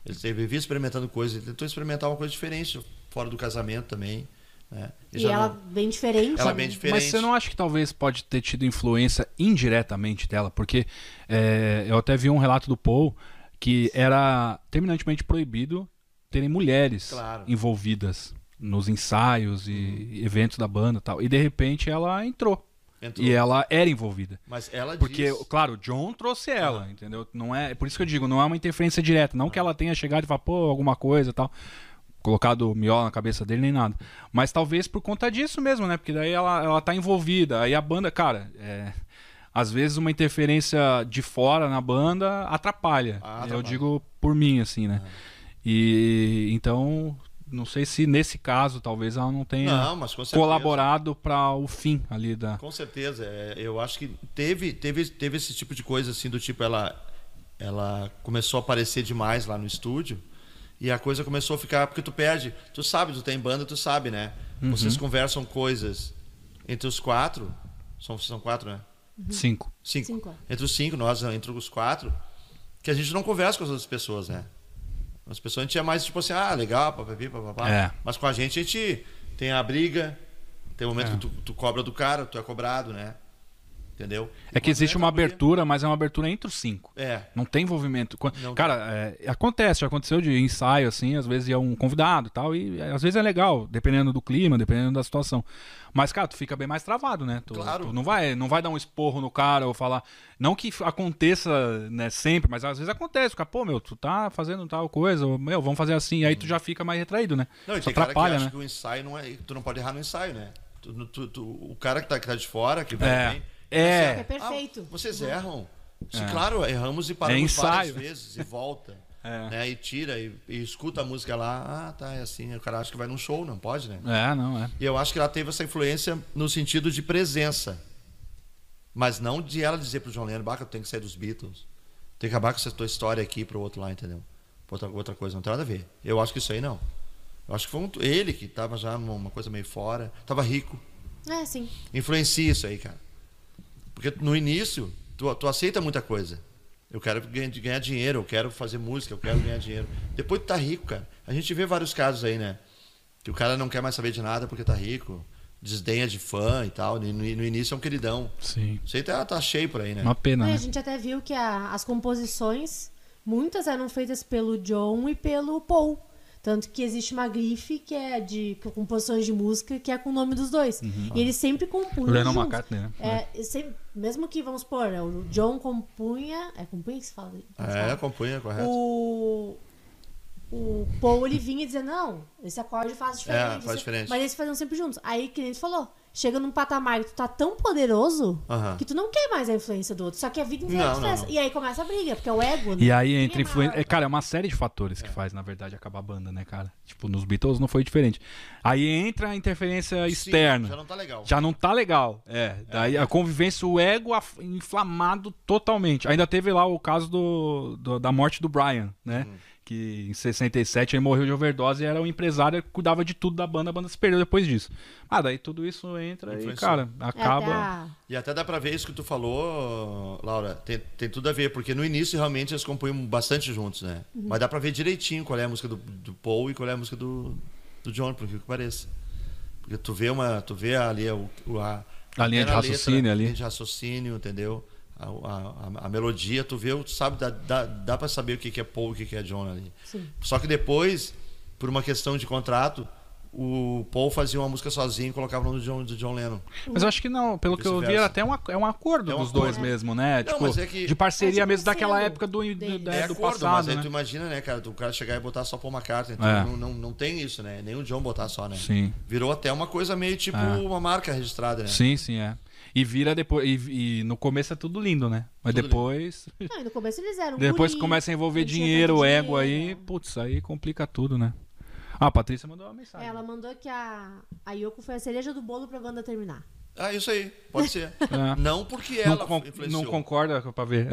Ele vivia experimentando coisas, ele tentou experimentar uma coisa diferente fora do casamento também, né? E ela não- bem diferente. ela né? bem diferente. Mas você não acha que talvez pode ter tido influência indiretamente dela? Porque é, eu até vi um relato do Paul que era terminantemente proibido terem mulheres Claro. envolvidas nos ensaios e eventos da banda e tal. E de repente ela entrou. Entrou. E ela era envolvida. Mas ela Porque, diz... claro, o John trouxe ela, entendeu? Não é, por isso que eu digo, não é uma interferência direta. Não que ela tenha chegado e falado, pô, alguma coisa e tal. Colocado miola na cabeça dele, nem nada. Mas talvez por conta disso mesmo, né? Porque daí ela, ela tá envolvida. Aí a banda, cara, é, às vezes uma interferência de fora na banda atrapalha. Ah, Eu atrapalha. digo por mim, assim, né? E então, não sei se nesse caso talvez ela não tenha Não, colaborado para o fim ali da. Com certeza, é, eu acho que teve, teve, teve esse tipo de coisa assim do tipo ela ela começou a aparecer demais lá no estúdio e a coisa começou a ficar porque tu perde, tu sabe, tu tem banda, tu sabe, né? Uhum. Vocês conversam coisas entre os quatro, são são quatro, né? Cinco. Cinco. Cinco. Entre os cinco, nós entre os quatro, que a gente não conversa com as outras pessoas, né? As pessoas a gente é mais tipo assim, ah, legal, papapi, papapá. É. Mas com a gente a gente tem a briga, tem o momento É. que tu, tu cobra do cara, tu é cobrado, né? Entendeu? É que existe uma abertura, mas é uma abertura entre os cinco. É. Não tem envolvimento. Não Cara, é, acontece, já aconteceu de ensaio, assim, às vezes é um convidado e tal, e é, às vezes é legal, dependendo do clima, dependendo da situação. Mas, cara, tu fica bem mais travado, né? Tu, Claro. tu não vai, não vai dar um esporro no cara ou falar. Não que aconteça, né, sempre, mas às vezes acontece. Cara, pô, meu, tu tá fazendo tal coisa, ou, meu, vamos fazer assim. Aí tu já fica mais retraído, né? Não, e que atrapalha, né? o ensaio não é. Tu não pode errar no ensaio, né? Tu- tu- tu- o cara que tá, que tá de fora, que vai É. bem, É. É perfeito. Ah, vocês erram. Se, É. Claro, erramos e paramos É várias vezes e volta. É. né? E tira e, e escuta a música lá. Ah, tá, é assim. O cara acha que vai num show, não pode, né? É, não, é. E eu acho que ela teve essa influência no sentido de presença. Mas não de ela dizer pro John Lennon, Baca, tu tem que sair dos Beatles. Tem que acabar com essa tua história aqui pro outro lá, entendeu? Pra Outra, outra coisa, não tem nada a ver. Eu acho que isso aí não. Eu acho que foi um- ele que tava já numa coisa meio fora, tava rico. É, sim. Influencia isso aí, cara. Porque no início, tu, tu aceita muita coisa. Eu quero ganhar, dinheiro, eu quero fazer música, eu quero ganhar dinheiro. Depois tu tá rico, cara. A gente vê vários casos aí, né? Que o cara não quer mais saber de nada porque tá rico, desdenha de fã e tal. No, no início é um queridão. Sim. Isso aí tá, tá cheio por aí, né? Uma pena, E né? a gente até viu que a- as composições, muitas eram feitas pelo John e pelo Paul. Tanto que existe uma grife que é de composições de música que é com o nome dos dois. E eles sempre compunham. O Lennon juntos. McCartney, né? É, e sempre- mesmo que, vamos supor, né, o John compunha. É compunha que se fala? que se É, fala? acompanha, correto. O, o Paul ele vinha dizendo, não, esse acorde faz diferente. É, faz diferente. Mas eles faziam sempre juntos. Aí, que nem tu falou, chega num patamar que tu tá tão poderoso que tu não quer mais a influência do outro. Só que a vida inteira Não. E aí começa a briga, porque é o ego, né? E aí Quem entra é influência. É, cara, é uma série de fatores que faz, na verdade, acabar a banda, né, cara? Tipo, nos Beatles não foi diferente. Aí entra a interferência Sim, externa. já não tá legal. Já não tá legal. É. Daí a convivência, o ego af- inflamado totalmente. Ainda teve lá o caso do, do- da morte do Brian, né? Uhum. Que em 67 ele morreu de overdose e era o empresário que cuidava de tudo da banda. A banda se perdeu depois disso. Ah, daí tudo isso entra e, cara, É, acaba. a- E até dá pra ver isso que tu falou, Laura. Tem, tem tudo a ver, porque no início realmente eles compunham bastante juntos, né? Uhum. Mas dá pra ver direitinho qual é a música do, do Paul e qual é a música do, do John, por que que pareça. Porque tu vê uma. Tu vê ali a, o- a, A linha de raciocínio ali. A linha de raciocínio, entendeu? A, a, a- melodia, tu vê, tu sabe, dá, dá, dá pra saber o que, que é Paul e o que, que é John ali. Sim. Só que depois, por uma questão de contrato, o Paul fazia uma música sozinho e colocava o nome do John, do John Lennon. Mas eu acho que não, pelo que eu vi, era até um, é um acordo É um dos acordo. dois mesmo, né? Não, tipo, mas é que- de parceria É mesmo daquela época do, do, da- É do acordo, passado, mas aí né? tu imagina, né, cara, o cara chegar e botar só Paul McCartney. Então É. não, não, não tem isso, né? Nem o John botar só, né? Sim. Virou até uma coisa meio tipo É. uma marca registrada, né? Sim, sim, é. E vira depois. E, e no começo é tudo lindo, né? Mas Tudo depois. Não, e no começo eles eram Depois guri, começa a envolver não dinheiro, ego aí, putz, aí complica tudo, né? Ah, a Patrícia mandou uma mensagem. Ela mandou que a, a Yoko foi a cereja do bolo pra banda terminar. Ah, isso aí, pode ser. É. Não porque não, ela con- influenciou. não concorda pra ver.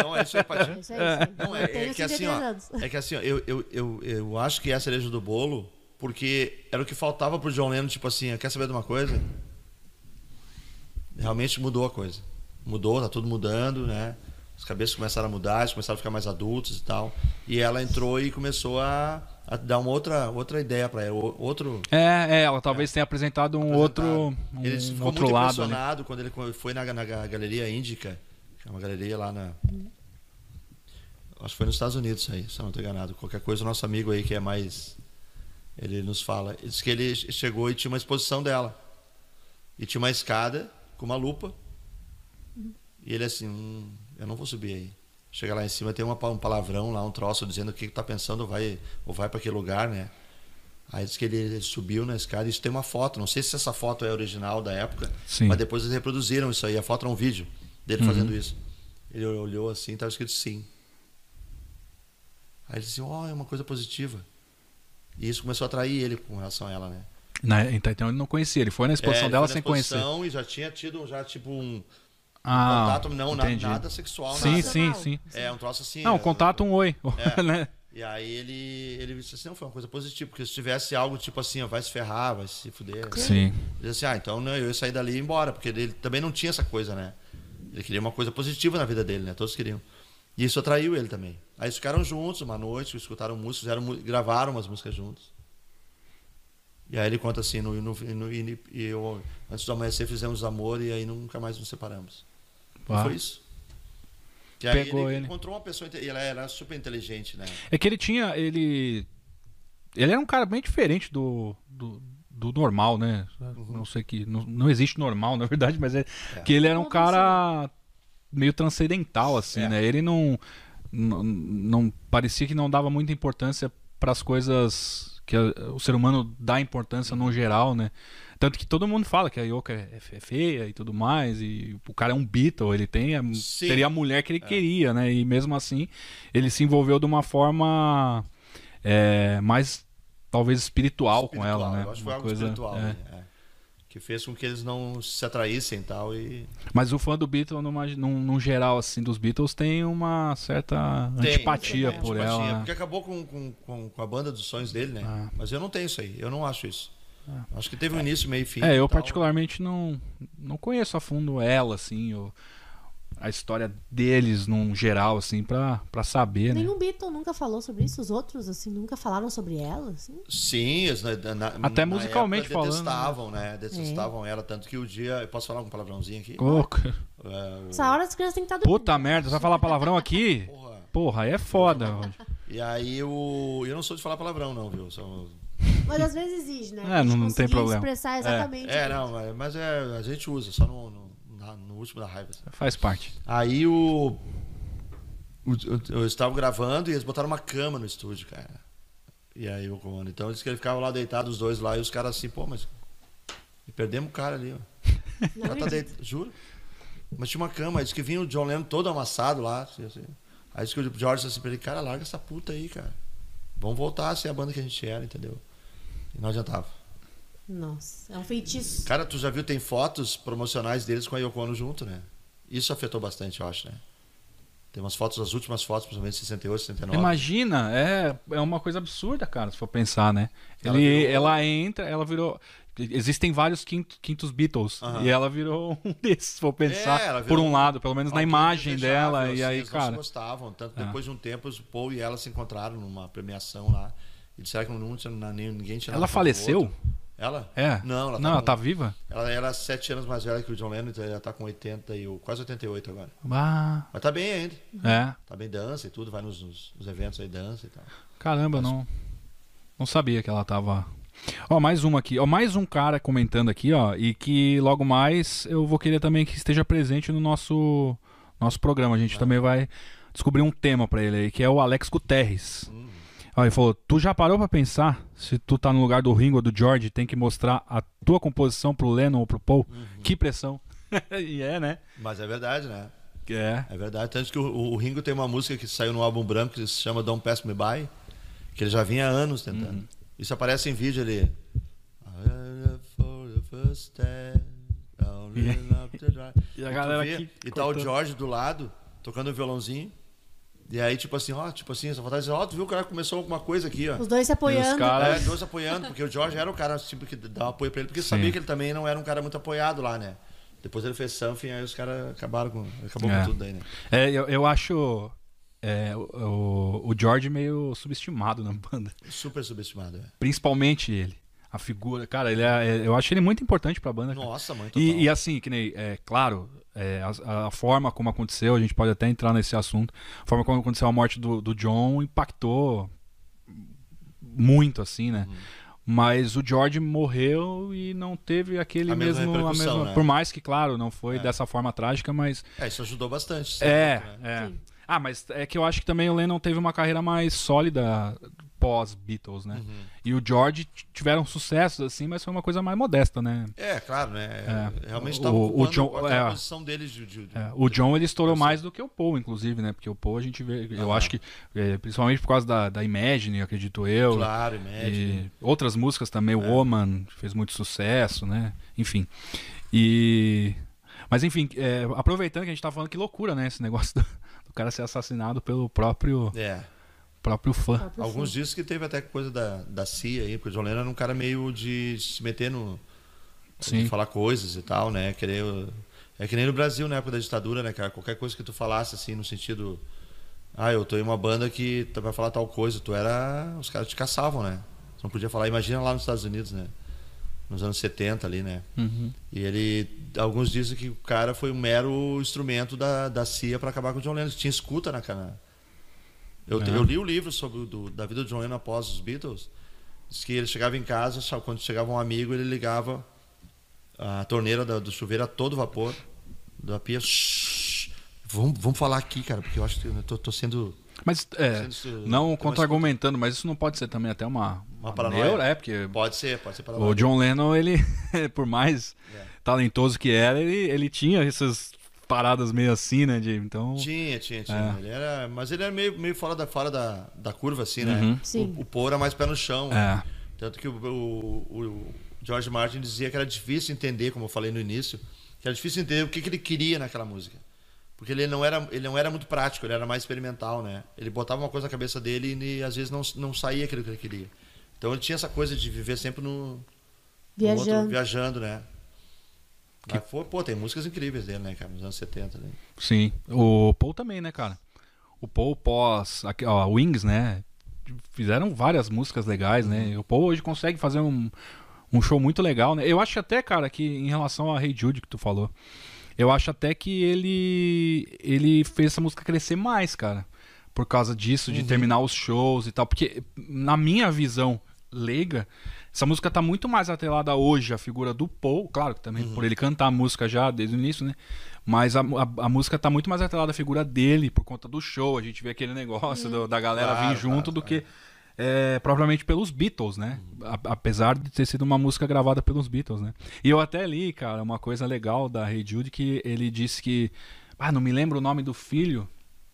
Não, é isso aí. É isso aí. isso aí. Não, é, eu tenho é que assim, 53 ó, anos. é que assim, ó, eu, eu, eu, eu acho que é a cereja do bolo, porque era o que faltava pro John Lennon, tipo assim, quer saber de uma coisa? Realmente mudou a coisa. Mudou, tá tudo mudando, né? As cabeças começaram a mudar, eles começaram a ficar mais adultos e tal. E ela entrou e começou a, a dar uma outra, outra ideia para ela, outro, É, é, ela talvez tenha apresentado um outro, um ele ficou outro muito lado. ali. impressionado quando ele foi na, na Galeria Índica, que é uma galeria lá na. Acho que foi nos Estados Unidos isso aí, se eu não estou enganado. Qualquer coisa, o nosso amigo aí que é mais. Ele nos fala. Disse que ele chegou e tinha uma exposição dela. E tinha uma escada com uma lupa. E ele assim, hum, eu não vou subir aí. Chega lá em cima, tem uma, um palavrão lá, um troço dizendo o que, que tá pensando, vai, ou vai para aquele lugar, né? Aí diz que ele, subiu na escada, isso tem uma foto, não sei se essa foto é original da época, Sim. mas depois eles reproduziram isso aí, a foto é um vídeo dele Uhum. fazendo isso. Ele olhou assim, estava escrito sim. Aí ele disse, ó, é uma coisa positiva. E isso começou a atrair ele com relação a ela, né? Né, então, então ele não conhecia, ele foi na exposição É, dela na sem conhecer. exposição E já tinha tido já tipo um Ah, contato, não, na- entendi. nada sexual, Sim, nada. sim, sim. É, um troço assim. Não, é, um contato, um oi. É. né? E aí ele, ele disse assim, não, foi uma coisa positiva, porque se tivesse algo tipo assim, ó, vai se ferrar, vai se fuder. Sim. Ele disse assim, ah, então né, eu ia sair dali e ir embora, porque ele também não tinha essa coisa, né? Ele queria uma coisa positiva na vida dele, né? Todos queriam. E isso atraiu ele também. Aí eles ficaram juntos uma noite, escutaram músicas, fizeram, gravaram umas músicas juntos. E aí ele conta assim, no, no, no- e, e eu, antes do amanhecer fizemos amor e aí nunca mais nos separamos. Foi isso. E aí Pegou ele, ele. encontrou uma pessoa, e ela era super inteligente, né? É que ele tinha. Ele. Ele era um cara bem diferente do. do, do normal, né? Não sei que. Não, não existe normal, na verdade, mas é, É. que ele era um cara meio transcendental, assim, É. né? Ele não, não. não parecia que não dava muita importância para as coisas que o ser humano dá importância no geral, né? Tanto que todo mundo fala que a Yoko é, é feia e tudo mais, e o cara é um Beatle, ele tem a, teria a mulher que ele queria, né? E mesmo assim, ele se envolveu de uma forma é, mais, talvez, espiritual, com ela, né? Eu acho que foi algo coisa- espiritual, é. né? Que fez com que eles não se atraíssem e tal. E... Mas o fã do Beatles, numa, num, num geral, assim, dos Beatles, tem uma certa Tem, antipatia tem, por antipatia, ela. né? Porque acabou com, com, com, com a banda dos sonhos dele, né? Ah. Mas eu não tenho isso aí, eu não acho isso. Acho que teve um início, meio e fim. É, eu tal. particularmente não, não conheço a fundo ela, assim, ou a história deles num geral, assim, pra, pra saber, né? Nenhum Beatle nunca falou sobre isso, os outros, assim, nunca falaram sobre ela, assim. Sim, na, na, Até na musicalmente época, falando, Detestavam, né? Detestavam ela, tanto que o dia. Eu posso falar um palavrãozinho aqui? Ô, É, o- Essa hora as crianças têm que estar dormindo. puta merda, você vai falar palavrão aqui? Porra. Porra, aí é foda. E aí o. Eu não sou de falar palavrão, não, viu? Sou... Mas às vezes exige, né? É, não- não tem problema. expressar exatamente. É, não, mas- é, a gente usa, só no, no, no último da raiva. assim. Faz parte. Aí o, o- Eu estava gravando e eles botaram uma cama no estúdio, cara. E aí o comando. Então disse que ele ficava lá deitado, os dois lá, e os caras assim, pô, mas. E perdemos o cara ali, ó. O cara tá deitado, juro. Mas tinha uma cama, aí disse que vinha o John Lennon todo amassado lá. Assim, assim. Aí disse que o George disse assim pra ele, cara, larga essa puta aí, cara. Vamos voltar a ser a banda que a gente era, entendeu? E não adiantava. Nossa, é um feitiço. Cara, tu já viu, tem fotos promocionais deles com a Yoko Ono junto, né? Isso afetou bastante, eu acho, né? Tem umas fotos, as últimas fotos, principalmente 68, 69. Imagina, é, é uma coisa absurda, cara, se for pensar, né? Ela Ele, virou- Ela entra, ela virou. Existem vários quinto- quintos Beatles. Aham. E ela virou um desses, se for pensar. É, ela por virou um lado, pelo menos na imagem dela. assim, E aí, eles não se cara. gostavam. Tanto que É. depois de um tempo, o Paul e ela se encontraram numa premiação lá. E disseram que não nem- ninguém tinha Ela faleceu? outro. Ela? É. Não, ela tá Não, ela tá viva? Ela era sete anos mais velha que o John Lennon, então ela tá com 80 e quase 88 agora. Ah, Mas tá bem ainda. é. Tá bem dança e tudo, vai nos, nos- nos eventos aí, dança e tal. Caramba, não. Não sabia que ela tava. Ó, mais uma aqui. Ó, mais um cara comentando aqui, ó. E que logo mais eu vou querer também que esteja presente no nosso, nosso programa. A gente também vai descobrir um tema pra ele aí, que é o Alex Guterres. Hum. Ele falou: Tu já parou pra pensar se tu tá no lugar do Ringo ou do George tem que mostrar a tua composição pro Lennon ou pro Paul? Uhum. Que pressão. e é, né? Mas é verdade, né? É. É verdade. Tanto que o, o Ringo tem uma música que saiu no álbum branco que se chama Don't Pass Me By, que ele já vinha há anos tentando. Uhum. Isso aparece em vídeo ali. E a galera aqui E tá o. George do lado, tocando o violãozinho. E aí, tipo assim, ó, tipo assim, só faltava dizer, ó, tu viu o cara que começou alguma coisa aqui, ó. Os dois se apoiando. caras- É, dois apoiando, porque o George era o cara tipo, que dava apoio pra ele, porque Sim. sabia que ele também não era um cara muito apoiado lá, né? Depois ele fez something, aí os caras acabaram com. Acabou É. com tudo daí, né? É, eu, eu acho é, o, o George meio subestimado na banda. Super subestimado, é. Principalmente ele. A figura. Cara, ele é, é- eu acho ele muito importante pra banda. cara. Nossa, mãe, total. E, e assim, que nem, é, claro, é, a, a forma como aconteceu, a gente pode até entrar nesse assunto. A forma como aconteceu a morte do, do John impactou muito, assim, né? Uhum. Mas o George morreu e não teve aquele A mesma mesmo. A repercussão, mesma, né? Por mais que, claro, não foi É. dessa forma trágica, mas É, isso ajudou bastante. é, né? é. Sim. Ah, mas é que eu acho que também o Lennon teve uma carreira mais sólida pós-Beatles, né? Uhum. E o George tiveram sucessos, assim, mas foi uma coisa mais modesta, né? É, claro, né? É. Realmente O- estava o ocupando John- é. posição dele de, de- É, o John ele estourou Eu mais do que o Paul, inclusive, né? Porque o Paul a gente vê, eu acho que, é, principalmente por causa da, da Imagine, acredito eu. Claro, e médio. E outras músicas também, o É. Woman fez muito sucesso, né? Enfim. E. Mas enfim, é, aproveitando que a gente tá falando que loucura, né? Esse negócio do, do cara ser assassinado pelo próprio, É. próprio fã. Próprio Alguns fã. dizem que teve até coisa da, da CIA aí, porque o John Lennon era um cara meio de se meter no. Sim. de falar coisas e tal, né? Querer. É que nem no Brasil, na época da ditadura, né, cara? Qualquer coisa que tu falasse, assim, no sentido. Ah, eu tô em uma banda que vai falar tal coisa, tu era. Os caras te caçavam, né? Tu não podia falar. Imagina lá nos Estados Unidos, né? nos anos 70 ali, né? Uhum. E ele, alguns dizem que o cara foi um mero instrumento da, da CIA para acabar com o John Lennon. Tinha escuta na cana. Eu, É. eu li o livro sobre o do, da vida do John Lennon após os Beatles. Diz que ele chegava em casa, quando chegava um amigo, ele ligava a torneira da- do chuveiro a todo vapor da pia. Shhh, vamos, vamos falar aqui, cara, porque eu acho que eu tô, tô sendo Mas, é, Sendo não uma contra-argumentando, mas isso não pode ser também até uma, Uma paranoia. neura, é, porque Pode ser, pode ser para o John Lennon, ele, por mais É. talentoso que era, ele, ele tinha essas paradas meio assim, né? De, então, Tinha, tinha, tinha. Ele era, mas ele era meio, meio fora, da, fora da, da curva, assim, né? Uhum. Sim. O, o Paul era mais pé no chão. é, Tanto que o, o, o George Martin dizia que era difícil entender, como eu falei no início, que era difícil entender o que, que ele queria naquela música. Porque ele não, era, ele não era muito prático, ele era mais experimental, né? Ele botava uma coisa na cabeça dele e, às vezes não, não saía aquilo que ele queria. Então ele tinha essa coisa de viver sempre no, no outro- Viajando. viajando, né? Mas, pô, pô, tem músicas incríveis dele, né, cara? Nos anos 70, né? sim. O Paul também, né, cara? O Paul pós, aqui, ó, Wings, né? Fizeram várias músicas legais, né? O Paul hoje consegue fazer um, um show muito legal, né? Eu acho até, cara, que em relação a Hey Jude que tu falou, eu acho até que ele ele fez essa música crescer mais, cara. Por causa disso, de terminar os shows e tal. Porque, na minha visão leiga, essa música tá muito mais atrelada hoje à figura do Paul. Claro que também por ele cantar a música já desde o início, né? Mas a, a, a música tá muito mais atrelada à figura dele por conta do show. A gente vê aquele negócio do- da galera Claro, vir junto claro, do claro. que é, propriamente pelos Beatles, né? A- apesar de ter sido uma música gravada pelos Beatles, né? E eu até li, cara, uma coisa legal da Hey Jude que ele disse que. Ah, não me lembro o nome do filho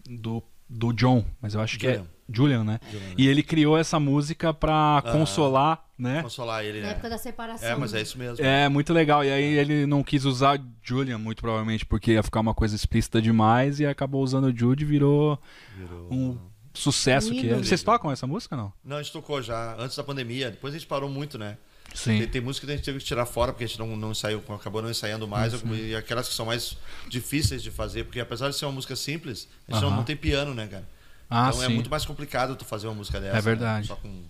do, do John, mas eu acho que é Julian. Né? Julian, né? E ele criou essa música pra consolar, né? Consolar ele, Na né? época da separação. É, mas é isso mesmo. É, muito legal. E aí ele não quis usar Julian, muito provavelmente, porque ia ficar uma coisa explícita demais e acabou usando o Jude e virou Virou- um sucesso que é. Vocês tocam essa música, não? Não, a gente tocou já, antes da pandemia. Depois a gente parou muito, né? Sim. Tem, tem música que a gente teve que tirar fora porque a gente não, não ensaiou, acabou não ensaiando mais. Uhum. E aquelas que são mais difíceis de fazer, porque apesar de ser uma música simples, a gente não, não tem piano, né, cara? Ah, então é sim. muito mais complicado tu fazer uma música dessa. É verdade. né? Só com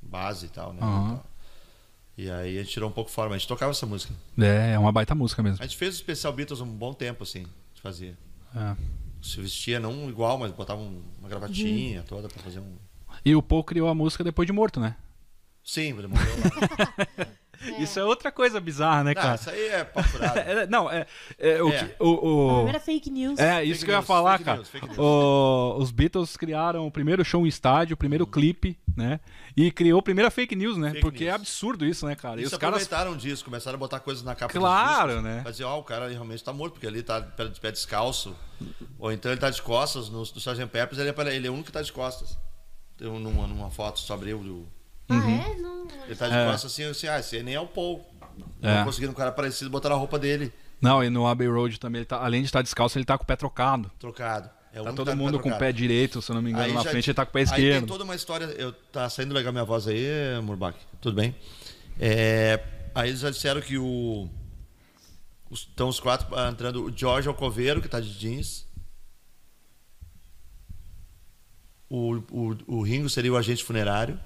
base e tal, né? Aham. E, aí a gente tirou um pouco fora, mas a gente tocava essa música. É, é uma baita música mesmo. A gente fez o especial Beatles um bom tempo, assim, de fazer. É. Se vestia não igual, mas botava um- uma gravatinha toda pra fazer um. E o Paul criou a música depois de morto, né? Sim, ele morreu lá. Isso é outra coisa bizarra, né, Não, cara? isso aí é papo furado. É, não, é. é, o, É. que- o- o- A primeira fake news. É, isso Fake que eu ia news, falar, fake cara. news, fake news. O- os Beatles criaram o primeiro show em estádio, o primeiro clipe, né? E criou a primeira fake news, né? Fake Porque é news. absurdo isso, né, cara? E Eles os caras. aproveitaram disso, começaram a botar coisas na capa Claro, discos, né? Pra dizer, ó, o cara realmente tá morto, porque ali tá de pé descalço. Ou então ele tá de costas, no, no Sgt. Peppers ele é, ele é o único que tá de costas. Tem um- numa, numa foto, só abriu o... Ah, Uhum. é? Não. Ele tá de É. costas assim, assim, ah, esse aí nem é o Paul. É. Não conseguiram um cara parecido, botaram a roupa dele, Não, e no Abbey Road também, ele tá- além de estar descalço, ele tá com o pé trocado. trocado. É Tá todo que mundo com o pé direito, se eu não me engano, Aí na já- frente ele tá com o pé Aí tem esquerdo. toda uma história. Eu, tá saindo legal minha voz aí, Murbach? Tudo bem? É, aí eles já disseram que o. Estão os quatro ah, entrando. O Jorge Alcoveiro, que tá de jeans. O, o, o Ringo seria o agente funerário.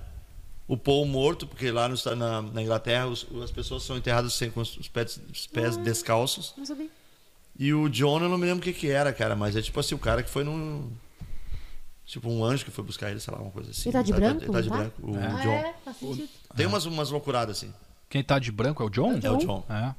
O Paul morto, porque lá no, na, na Inglaterra os- as pessoas são enterradas sem, com os pés, os pés descalços. Não sabia. E o John, eu não me lembro o que, que era, cara, mas é tipo assim, o cara que foi num. Tipo um anjo que foi buscar ele, sei lá, uma coisa assim. Ele tá de branco, Ele tá de tá? branco, o Ah, John. é? Faz sentido. Tem umas, umas loucuradas assim. Quem tá de branco é o John? É o John. É.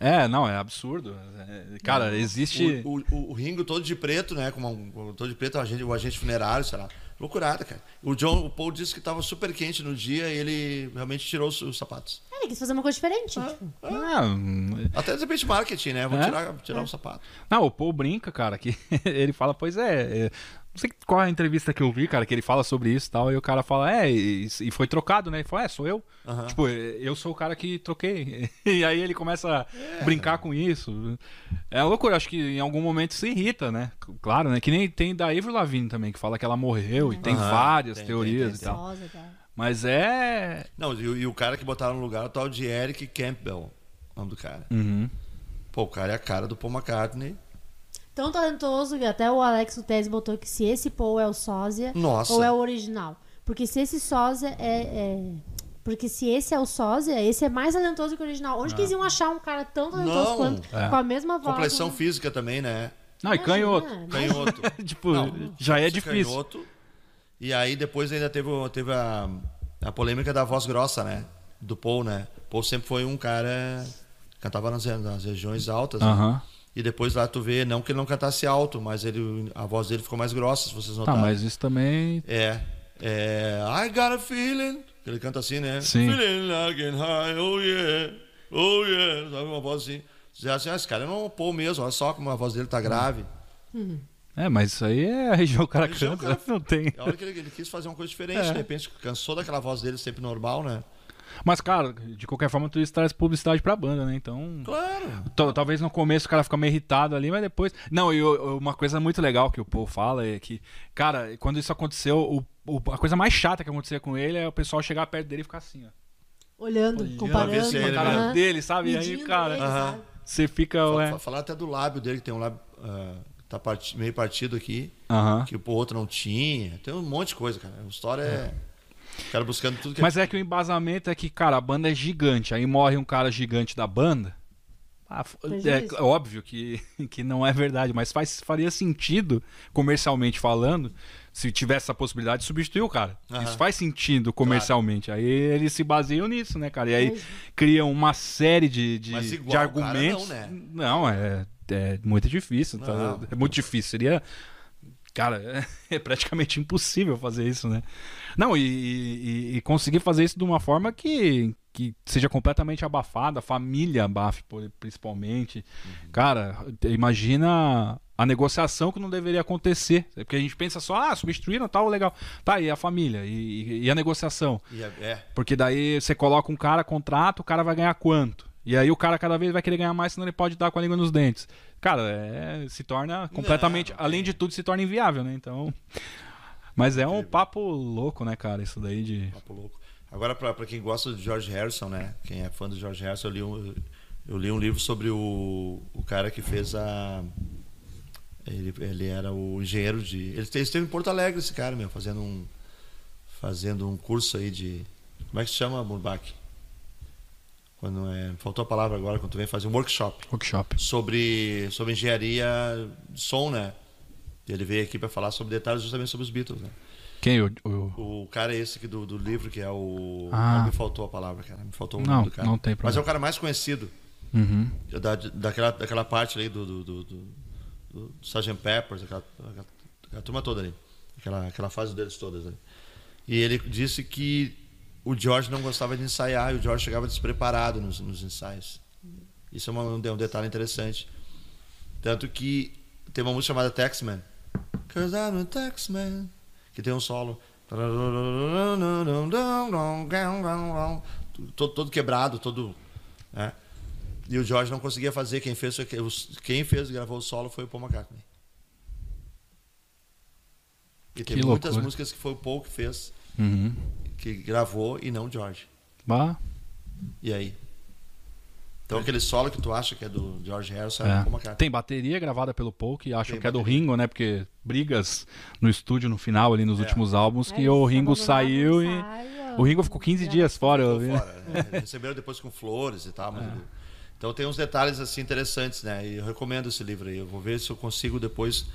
É, não, é absurdo. É, cara, existe. O, o, o Ringo todo de preto, né? Como um, todo de preto, o agente, o agente funerário, sei lá. Loucurada, cara. O John, o Paul disse que tava super quente no dia e ele realmente tirou os, os sapatos. É, ele quis fazer uma coisa diferente. Tipo, Ah, hum, Até de repente marketing, né? Vou É? tirar, tirar o sapato. Não, o Paul brinca, cara, que ele fala, pois é, é, não sei qual é a entrevista que eu vi, cara, que ele fala sobre isso e tal, e o cara fala, é, e, e foi trocado, né? Ele fala, é, sou eu. Aham. Tipo, eu sou o cara que troquei. E aí ele começa a brincar com isso. É loucura, acho que em algum momento se irrita, né? Claro, né? Que nem tem da Avril Lavigne também, que fala que ela morreu, e tem Aham, várias tem, teorias tem, e tem, tal. rosa, tá. Mas é. Não, e, o- e o cara que botaram no lugar é o tal de Eric Campbell, o nome do cara. Uhum. Pô, o cara é a cara do Paul McCartney. Tão talentoso que até o Alex Lutez botou que se esse Paul é o sósia Nossa. ou é o original. Porque se esse sósia é, é, Porque se esse é o sósia, esse é mais talentoso que o original. Onde que eles iam achar um cara tão talentoso Não. quanto, É. com a mesma voz? Complexão né? física também, né? Não, e canhoto. imagina. Canhoto. tipo, Não, já é esse difícil. canhoto. E aí depois ainda teve, teve a, a polêmica da voz grossa, né? Do Paul, né? Paul sempre foi um cara que cantava nas, nas regiões altas. né? E depois lá tu vê, não que ele não cantasse alto, mas ele, a voz dele ficou mais grossa, se vocês Tá, notaram. mas isso também. É. É. I got a feeling. Ele canta assim, né? Sim. Feeling like high, oh yeah, oh yeah. Sabe uma voz assim. Você acha assim, ah, esse cara é um Paul mesmo, olha só como a voz dele tá grave. É, mas isso aí é a região cara canta, não tem. É a hora que ele, ele quis fazer uma coisa diferente, É. de repente cansou daquela voz dele sempre normal, né? Mas, cara, de qualquer forma, tu isso traz publicidade pra banda, né? Então. Claro. Tal- Talvez no começo o cara fica meio irritado ali, mas depois. Não, e uma coisa muito legal que o Paul fala é que, cara, quando isso aconteceu, o- o- a coisa mais chata que acontecia com ele é o pessoal chegar perto dele e ficar assim, ó. Olhando, Olhando, comparando. pra ver se Com a ele- cara aham. dele, sabe? E aí, cara, ele, sabe? você fica. Fa- Ué. fa- Falar até do lábio dele, que tem um lábio. ah, tá parti- meio partido aqui, Aham. que o outro não tinha. Tem um monte de coisa, cara. A história é. O cara buscando tudo que Mas é que o embasamento é que, cara, a banda é gigante. Aí morre um cara gigante da banda. Ah, é Prejuízo. óbvio que, que não é verdade, mas faz, faria sentido, comercialmente falando, se tivesse essa possibilidade de substituir o cara. Aham. Isso faz sentido comercialmente. Aí eles se baseiam nisso, né, cara? E aí Mas- criam uma série de, de, Mas de igual cara argumentos. não, né? Não, é, é muito difícil. tá? É muito difícil. Seria. Cara, é praticamente impossível fazer isso, né? Não, e, e- e conseguir fazer isso de uma forma que, que seja completamente abafada, a família abafe, principalmente. Cara, imagina a negociação que não deveria acontecer. Porque a gente pensa só, ah, substituíram, tal, legal. Tá, e a família? E, e- a negociação? E é. Porque daí você coloca um cara, contrato, o cara vai ganhar quanto? E aí o cara cada vez vai querer ganhar mais, senão ele pode dar com a língua nos dentes. Cara, é, se torna completamente, não além de tudo, se torna inviável, né? Então, mas é um papo louco, né, cara, isso daí de Papo louco. Agora, pra, pra quem gosta de George Harrison, né? Quem é fã do George Harrison, eu li um, eu li um livro sobre o, o cara que fez a. Ele, ele era o engenheiro de. Ele esteve esteve em Porto Alegre, esse cara, meu, fazendo um. Fazendo um curso aí de. Como é que se chama, Murbach? Quando é. Faltou a palavra agora, quando tu vem fazer um workshop workshop. sobre, sobre engenharia de som, né? E ele veio aqui para falar sobre detalhes justamente sobre os Beatles, né? Quem? O, o- O cara é esse aqui do, do livro, que é o. Ah. Ah, me faltou a palavra, cara. Me faltou o Não, nome do cara. não tem Mas problema. é o cara mais conhecido Uhum. da, daquela, daquela parte ali do, do, do, do, do Sgt. Peppers, aquela, aquela, aquela turma toda ali. Aquela, aquela fase deles todas ali. E ele disse que o George não gostava de ensaiar e o George chegava despreparado nos, nos ensaios. Isso é uma- um, de- detalhe interessante. Tanto que tem uma música chamada Taxman. Cause I'm a Taxman. Que tem um solo. Todo, todo quebrado, todo. Né? E o George não conseguia fazer. Quem fez, quem fez e gravou o solo foi o Paul McCartney. E tem Que muitas loucura. músicas que foi o Paul que fez, Uhum. Que gravou e não o George. Bah, E aí? Então aquele solo que tu acha que é do George Harrison é, é. Paul McCartney. Tem bateria gravada pelo Paul, que acham Tem que é do bateria. Ringo, né? Porque brigas no estúdio no final ali nos É. últimos álbuns, que Aí o Ringo abandonaram saiu o e o Ringo ficou 15 dias fora. eu vi. fora, né? Receberam depois com flores e tal. É. Mas... Então tem uns detalhes assim interessantes, né? E eu recomendo esse livro aí. Eu vou ver se eu consigo depois.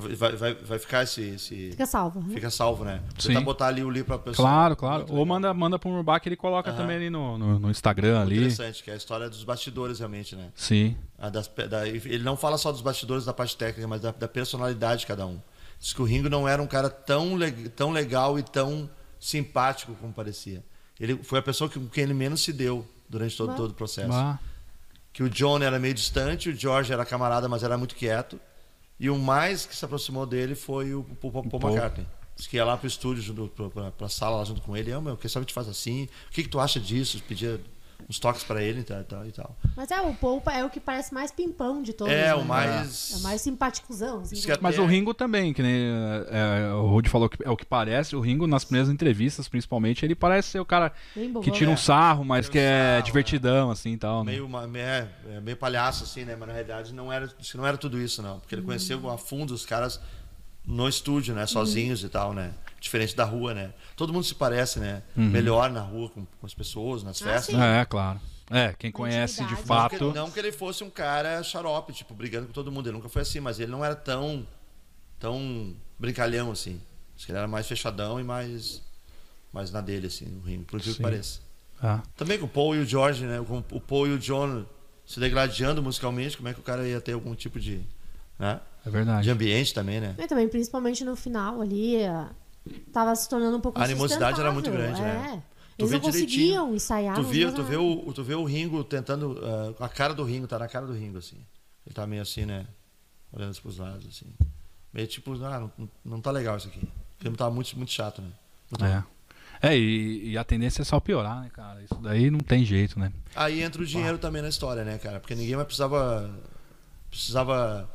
Vai, vai, vai ficar esse. esse... Fica salvo. né? Fica salvo, né? Sim. Tentar botar ali o livro pra pessoa. Claro, claro. Muito Ou legal. manda, manda pro Murbach que ele coloca Aham. também ali no, no, no Instagram ali. Interessante, que é a história dos bastidores, realmente, né? Sim. A das da- ele não fala só dos bastidores da parte técnica, mas da, da personalidade de cada um. Diz que o Ringo não era um cara tão, le- tão legal e tão simpático como parecia. Ele foi a pessoa que, com quem ele menos se deu durante todo, Bah. todo o processo. Bah. Que o John era meio distante, o George era camarada, mas era muito quieto. E o mais que se aproximou dele foi o Paul, Paul- Paul. McCartney. Diz que ia lá pro estúdio, junto, pra, pra, pra sala lá junto com ele. Eu, meu, quem sabe te faz assim? O que, que tu acha disso? Pedia uns toques pra ele e tal, e tal, e tal. Mas é, o Poupa é o que parece mais pimpão de todos. É, né? o mais... É o mais simpaticuzão. Assim, que Mas até- o Ringo também, que nem é, o Rudy falou que é o que parece. O Ringo, nas primeiras entrevistas, principalmente, ele parece ser o cara que tira um É. sarro, mas que é sarro, divertidão, assim e tal. Né? meio, uma- é, é, meio palhaço, assim, né? Mas na realidade não era, não era tudo isso, não. Porque ele conheceu a fundo os caras no estúdio, né? Sozinhos e tal, né? Diferente da rua, né? Todo mundo se parece, né? Uhum. Melhor na rua com, com as pessoas, nas Ah, festas. sim. É, claro. É, quem conhece de Intimidade. Não que, fato. não que ele fosse um cara xarope, tipo, brigando com todo mundo. Ele nunca foi assim, mas ele não era tão, tão brincalhão assim. Acho que ele era mais fechadão e mais, mais na dele, assim, no ringue, por incrível que pareça. Ah, Também com o Paul e o George, né? Com o Paul e o John se degradando musicalmente, como é que o cara ia ter algum tipo de, né? é verdade. de ambiente também, né? E também, principalmente no final ali, a- tava se tornando um pouco A animosidade era muito grande, né? é. Tu Eles não conseguiam ensaiar. Tu dava tu, vê o, tu vê o Ringo tentando. ah, a cara do Ringo, tá na cara do Ringo, assim. Ele tá meio assim, né? Olhando pros lados, assim. Meio tipo, ah, não, não tá legal isso aqui. O filme tá muito, muito chato, né? Muito É. É, e, e a tendência é só piorar, né, cara? Isso daí não tem jeito, né? Aí entra o dinheiro também na história, né, cara? Porque ninguém mais precisava. Precisava.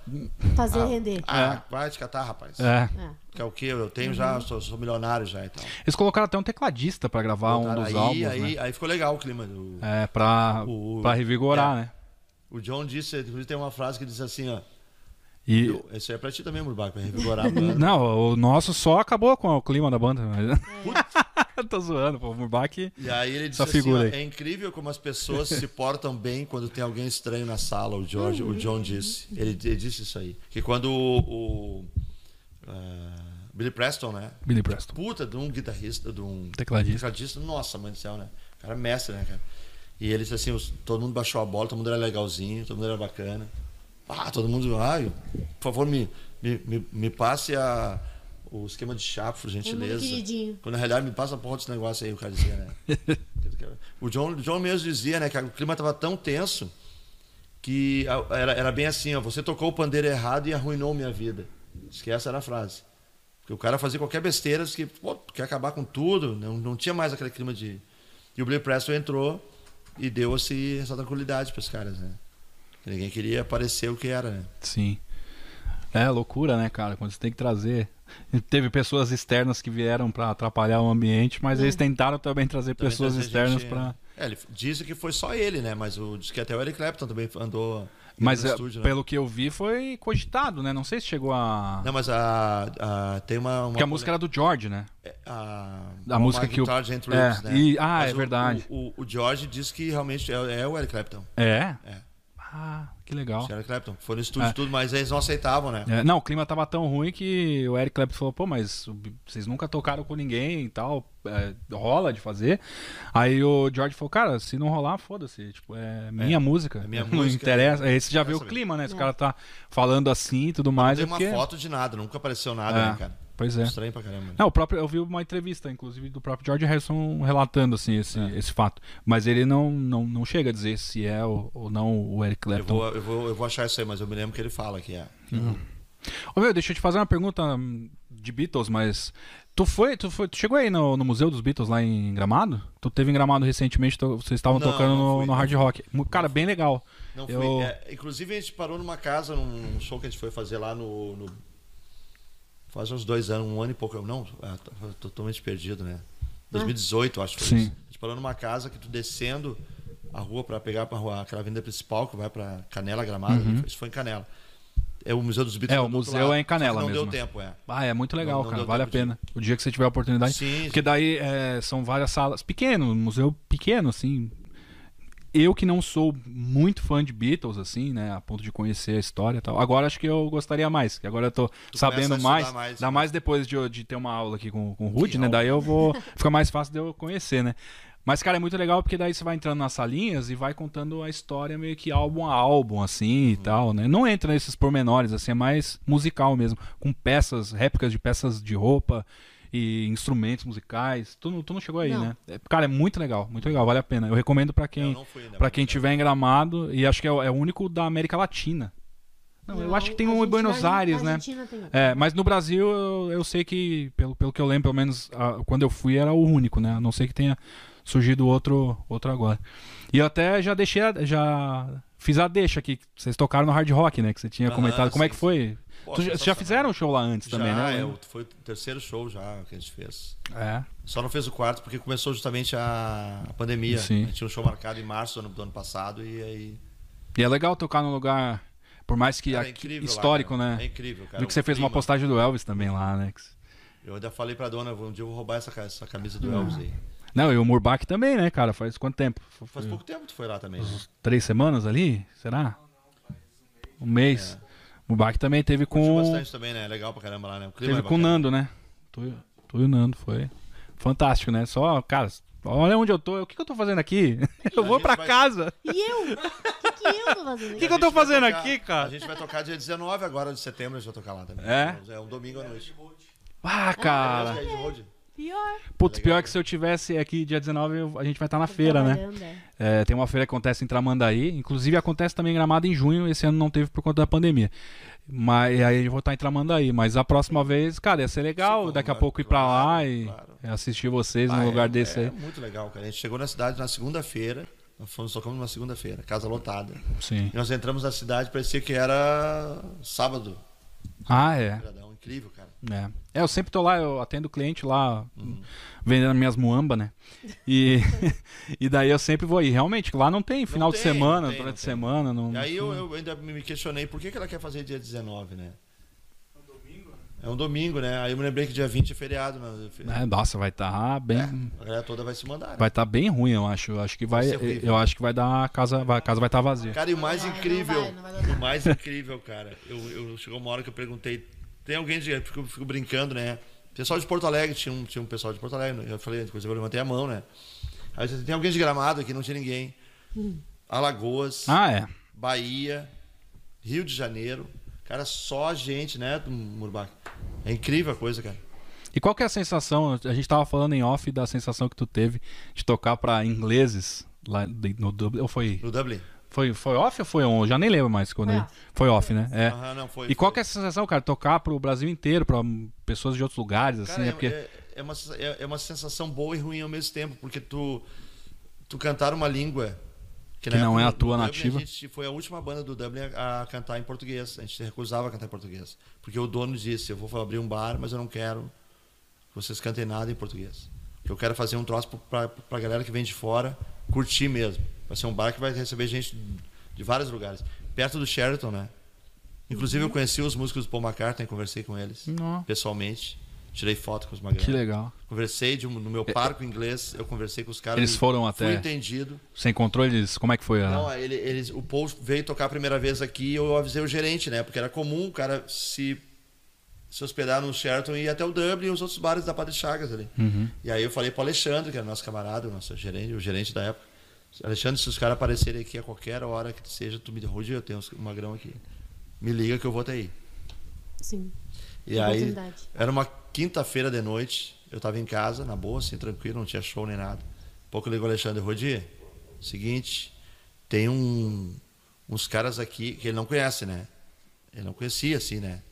Fazer ah, render. Ah, vai te catar, rapaz. É. É. Que é o que? Eu tenho já, Uhum. sou, sou milionário já e tal. Eles colocaram até um tecladista pra gravar um Botaram dos aí, álbuns, aí, né? aí ficou legal o clima. Do, É, pra, O- pra revigorar, né? O John disse, inclusive tem uma frase que diz assim, ó. E, eu- Esse aí é pra ti também, Murbaco, pra revigorar a banda. não, o nosso só acabou com o clima da banda. Mas... Tô zoando, pô. O Murbach. E aí ele disse assim, ó, é incrível como as pessoas se portam bem quando tem alguém estranho na sala, o George, o John disse. Ele, ele disse isso aí. Que quando o, o, ah, Billy Preston, né? Billy Preston. Puta de um guitarrista, de um Tecladista. tecladista, nossa, mãe do céu, né? O cara é mestre, né, cara? E ele disse assim, todo mundo baixou a bola, todo mundo era legalzinho, todo mundo era bacana. Ah, todo mundo, ai, por favor, me, me, me, me passe a, o esquema de chá, por gentileza. queridinho. Quando na realidade me passa a porra desse negócio aí, o cara dizia, né? o, John, o John mesmo dizia, né, que o clima tava tão tenso que era, era bem assim, ó, você tocou o pandeiro errado e arruinou minha vida. Diz que essa era a frase. Porque o cara fazia qualquer besteira, diz que pô, quer acabar com tudo, não, não tinha mais aquele clima de. E o Billy Preston entrou e deu assim, essa tranquilidade para os caras, né? Que ninguém queria parecer o que era, né? Sim. É loucura, né, cara? Quando você tem que trazer. Teve pessoas externas que vieram pra atrapalhar o ambiente, mas eles tentaram também trazer Também pessoas trazer externas gente- pra. É, ele disse que foi só ele, né? Mas o, diz que até o Eric Clapton também andou Mas é, estúdio, né? pelo que eu vi, foi cogitado, né? Não sei se chegou a. Não, mas a, a- tem uma. uma Porque a música era do George, né? a, A música que o- o Sgt. é, né? e- ah, Mas é o- verdade. O, o, o George disse que realmente é, é o Eric Clapton. É? É. Ah, que legal. O Eric Clapton. Foi no estúdio É. e tudo, mas eles não aceitavam, né? É, não, o clima tava tão ruim que o Eric Clapton falou, pô, mas vocês nunca tocaram com ninguém e tal, é, rola de fazer. Aí o George falou, cara, se não rolar, foda-se, tipo, é minha música, é minha não música, interessa. é- Aí você já vê o clima, né? Se o É. cara tá falando assim e tudo mais, não é tem uma porque... foto de nada, nunca apareceu nada, É, né, cara? Pois é. Estranho pra caramba. né? Não, o próprio, eu vi uma entrevista, inclusive, do próprio George Harrison relatando assim, esse, É. esse fato. Mas ele não, não, não chega a dizer se é ou, ou não o Eric Eu Clapton. vou, eu, vou, eu vou achar isso aí, mas eu me lembro que ele fala que é. Ô, meu, deixa eu te fazer uma pergunta hum, de Beatles, mas. Tu foi, tu foi, tu chegou aí no, no Museu dos Beatles lá em Gramado? Tu teve em Gramado recentemente, tu- vocês estavam Não, tocando não no, fui, no não Hard Rock. Cara, bem legal. Não Eu- fui. é, inclusive, a gente parou numa casa, num show que a gente foi fazer lá no. no- faz uns dois anos, um ano e pouco. Não, é, tô tô totalmente perdido, né? 2018, acho que foi Sim. isso. A gente parou numa casa que tu descendo a rua para pegar pra rua, aquela avenida principal que vai para Canela Gramado. Uhum. Isso foi em Canela. É o Museu dos Beatles. É, o museu lado, é em Canela não mesmo. deu tempo, é. Ah, é muito legal, Não- não cara. Vale a tempo de- pena. O dia que você tiver a oportunidade. Sim, Porque daí é, são várias salas. Pequeno, museu pequeno, assim. Eu que não sou muito fã de Beatles, assim, né? A ponto de conhecer a história e tal. Agora acho que eu gostaria mais. Que agora eu tô Tu sabendo mais. mais, Ainda né? mais depois de, de ter uma aula aqui com, com o Rude, né? aula. Daí eu vou. Fica mais fácil de eu conhecer, né? Mas, cara, é muito legal porque daí você vai entrando nas salinhas e vai contando a história meio que álbum a álbum, assim Uhum. e tal, né? Não entra nesses pormenores, assim, é mais musical mesmo. Com peças, réplicas de peças de roupa e instrumentos musicais. Tu não, tu não chegou aí, Não. né? É, cara, é muito legal, muito legal, vale a pena. Eu recomendo pra Eu quem, não pra mas quem tiver em Gramado e acho que é, o- é o único da América Latina. Não, eu acho que tem um em Buenos Aires, né? Tem. É, mas no Brasil eu, eu sei que, pelo, pelo que eu lembro, pelo menos ah, quando eu fui era o único, né? A não ser que tenha surgido outro, outro agora. E eu até já deixei, a- já fiz a deixa aqui. Vocês tocaram no Hard Rock, né? Que você tinha Aham, comentado. Como é sim, que foi? Pô, Tu já- Vocês já fizeram um show lá antes Já, também, né? é, o- foi o terceiro show já que a gente fez. É. Só não fez o quarto porque começou justamente a, a pandemia. Sim. A gente tinha um show marcado em março do ano, do ano passado e aí. E é legal tocar num lugar, por mais que Cara, é aqui- lá, histórico, cara. né? É incrível, cara. Vi que você O fez uma clima. postagem do Elvis também lá, né? Eu ainda falei pra dona, um dia eu vou roubar essa, essa camisa do Elvis aí. Não, e o Murbach também, né, cara? Faz quanto tempo? Faz pouco tempo que tu foi lá também. né? Três semanas ali? Será? Um mês. O Murbach também teve Curtiu com. bastante também, né? Legal pra caramba lá, né? O Teve é com o. Nando, né? Tu, tu e o Nando, foi. Fantástico, né? Só, cara, olha onde eu tô. O que, que eu tô fazendo aqui? Eu vou pra vai- casa. E eu? O que, que eu tô fazendo Que aqui? que eu tô fazendo tocar- aqui, cara? A gente vai tocar dia 19 agora de setembro, a gente vai tocar lá também. É? É um domingo à noite. Ah, cara. Road. Pior. Putz, Legal, pior que se eu tivesse aqui dia 19, eu- a gente vai estar na feira, né? É. É, tem uma feira que acontece em Tramandaí. Inclusive acontece também em Gramado em junho. Esse ano não teve por conta da pandemia. Mas aí eu vou estar em Tramandaí. Mas a próxima vez, cara, ia ser legal Sim, daqui a pouco ir pra lá claro, e claro. assistir vocês Ah, num é- lugar desse é aí. muito legal, cara. A gente chegou na cidade na segunda-feira. Nós fomos tocamos numa segunda-feira, casa lotada. Sim. E nós entramos na cidade, parecia que era sábado. Ah, é. Incrível, cara. É. É, eu sempre tô lá, eu atendo cliente lá, vendendo minhas muamba, né? E, e daí eu sempre vou aí. Realmente, lá não tem final de tem, semana, não tem, durante não semana. Não, E aí eu, eu ainda me questionei por que, que ela quer fazer dia 19, né? É um domingo, né? Aí eu me lembrei que dia 20 é feriado, né? É, nossa, vai estar bem. É, a galera toda vai se mandar. né? Vai estar bem ruim, eu acho. Eu acho que vai. horrível. Eu acho que vai dar a casa. Vai, a casa vai estar vazia. Cara, e o mais Não vai, incrível, não vai, não vai o mais incrível, cara, eu, eu chegou uma hora que eu perguntei, tem alguém de, eu fico, fico brincando, né? Pessoal de Porto Alegre, tinha um, tinha um pessoal de Porto Alegre, eu falei, depois eu levantei a mão, né? Aí disse, tem alguém de Gramado aqui, não tinha ninguém. Alagoas, Ah, é. Bahia, Rio de Janeiro, cara, só gente, né, do Murbach. É incrível a coisa, cara. E qual que é a sensação? A gente tava falando em off da sensação que tu teve de tocar pra ingleses lá no Dublin. Ou foi, No Dublin. Foi, foi off ou foi on? Já nem lembro mais. Quando Foi ele- off. foi off, né? É. Aham, não, foi, E qual foi. que é a sensação, cara? Tocar pro Brasil inteiro, pra pessoas de outros lugares, assim, Cara, né? é, Porque. é, é uma, é, é uma sensação boa e ruim ao mesmo tempo, porque tu, tu cantar uma língua Que na não época é a tua do nativa. Dublin, a gente foi a última banda do Dublin a, a cantar em português. A gente se recusava a cantar em português. Porque o dono disse: Eu vou abrir um bar, mas eu não quero que vocês cantem nada em português. Eu quero fazer um troço pra, pra galera que vem de fora curtir mesmo. Vai ser um bar que vai receber gente de vários lugares. Perto do Sheraton, né? Inclusive, eu conheci os músicos do Paul McCartney, conversei com eles pessoalmente. Tirei foto com os magrelos. que legal. Conversei de no meu parco inglês, eu conversei com os caras. Eles foram Fui até. entendido. Sem controle, eles- como é que foi a. Não, ele, eles, o Paul veio tocar a primeira vez aqui eu avisei o gerente, né? Porque era comum o cara se, se hospedar no Sheraton e ir até o Dublin e os outros bares da Padre Chagas ali. Uhum. E aí eu falei pro Alexandre, que era nosso camarada, o nosso gerente, o gerente da época. Alexandre, se os caras aparecerem aqui a qualquer hora que seja, tu me derrude, eu tenho um magrão aqui. Me liga que eu vou até aí. Sim. E aí, era uma quinta-feira de noite, eu tava em casa, na boa, assim, tranquilo, não tinha show nem nada. Pouco ligou o Alexandre, Rodi, seguinte, tem um, uns caras aqui que ele não conhece, né? Ele não conhecia, assim, né?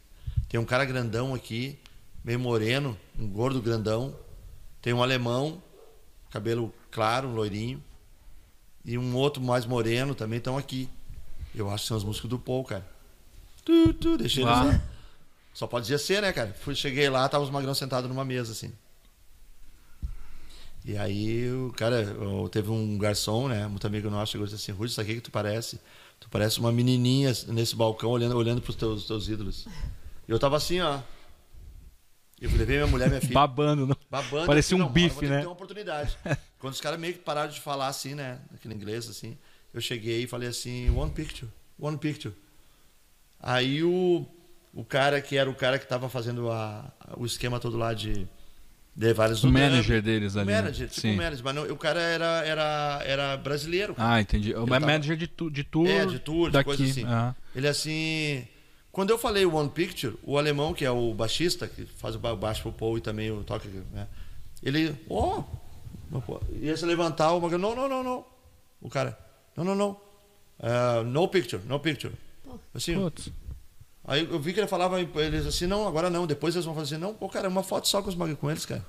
Tem um cara grandão aqui, meio moreno, um gordo grandão. Tem um alemão, cabelo claro, um loirinho. E um outro mais moreno também estão aqui. Eu acho que são os músicos do Paul, cara. Tu, tu, deixei eles lá. Só podia ser, né, cara? Fui, cheguei lá, tava os magrão sentados numa mesa, assim. E aí, o cara, teve um garçom, né, muito amigo nosso, chegou e disse assim, Rudy, sabe o que que tu parece? Tu parece uma menininha nesse balcão, olhando, olhando pros teus, teus ídolos. Eu tava assim, ó. Eu levei minha mulher, minha filha, Babando, não. babando. Parecia assim, um bife, né? ter uma oportunidade. Quando os caras meio que pararam de falar assim, né, naquele inglês, assim, eu cheguei e falei assim, one picture, one picture. Aí o, o cara que era o cara que tava fazendo a, o esquema todo lá de levar eles O manager deles o ali. né? manager, tipo Sim. o manager, mas não, o cara era, era, era brasileiro. cara. Ah, entendi. O Ele é tava- manager de, tu, de tour. É, de tour, de daqui. coisa assim. Ah. Ele assim. Quando eu falei One Picture, o alemão, que é o baixista, que faz o ba- baixo pro Paul e também o toque, né? Ele, ó, oh, ia se levantar, o Magrão, não, não, não, não. O cara, não, não, não. Ah, no picture, no picture. Assim, Putz. aí eu vi que ele falava, eles assim, não, agora não, depois eles vão fazer, não, pô, cara, uma foto só com os magrão com eles, cara.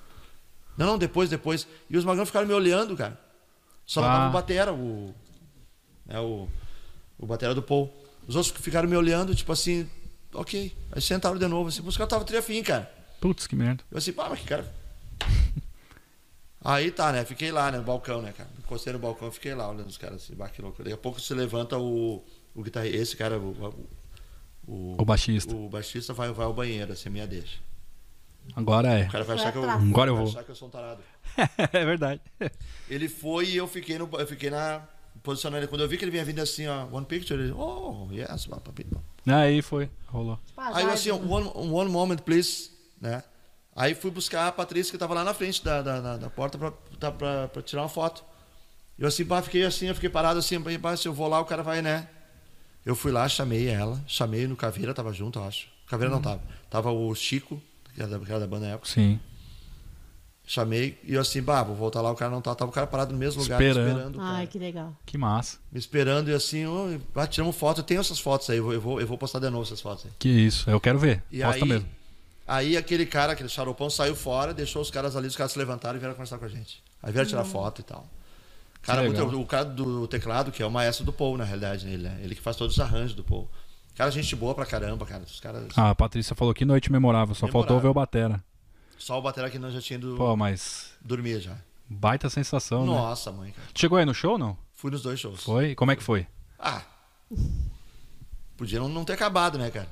Não, não, depois, depois. E os magrão ficaram me olhando, cara. Só não Ah. tava o batera, o, né, o, o batera do Paul. Os outros ficaram me olhando, tipo assim, ok. Aí sentaram de novo, assim, os caras estavam triafim, cara. Putz, que merda. Eu assim, pá, mas que cara. Aí tá, né? Fiquei lá, né? No balcão, né, cara? Encostei no balcão e fiquei lá olhando os caras assim, bah, que louco. Daqui a pouco se levanta o, o guitarrista, esse cara, o, o, O baixista. o baixista vai, vai ao banheiro, assim, minha deixa. Agora é. O cara vai achar que eu. Agora eu vai vou. achar que eu sou um tarado. é verdade. Ele foi e eu fiquei, no, eu fiquei na posição dele. Quando eu vi que ele vinha vindo assim, ó, one picture, ele, oh, yes, papa, papa. Aí foi, rolou. Aí eu assim, azar, one, one moment, please, né? Aí fui buscar a Patrícia que tava lá na frente da, da, da, da porta pra, tá, pra, pra tirar uma foto. Eu assim, pá, fiquei assim, eu fiquei parado assim, pá, se eu vou lá, o cara vai, né? Eu fui lá, chamei ela, chamei no Caveira, tava junto, eu acho. Caveira não tava. Tava o Chico, que era da, que era da banda na época. Sim. Chamei e eu assim, bah, vou voltar lá, o cara não tava. Tava o cara parado no mesmo lugar, Esperando. me esperando. o cara. Ai, que legal. Que massa. Me esperando e assim, oh, ah, tiramos foto, eu tenho essas fotos aí, eu vou, eu vou, eu vou postar de novo essas fotos aí. Que isso. Eu quero ver. E Posta aí, mesmo. aí aquele cara, aquele charopão, saiu fora, deixou os caras ali, os caras se levantaram e vieram conversar com a gente. Aí vieram tirar foto e tal. Cara, muito- o cara do teclado, que é o maestro do Paul, na realidade, né? ele, é- ele que faz todos os arranjos do Paul. Cara, gente boa pra caramba, cara. Os caras. Ah, a Patrícia falou que noite memorável. Só faltou Memorável. ver o Batera. Só o batera que nós já tinha ido Pô, mas. dormir já. Baita sensação, né? Nossa, mãe, cara. Chegou aí no show não? Fui nos dois shows. Foi? E como é que foi? Ah. Podia não, não ter acabado, né, cara?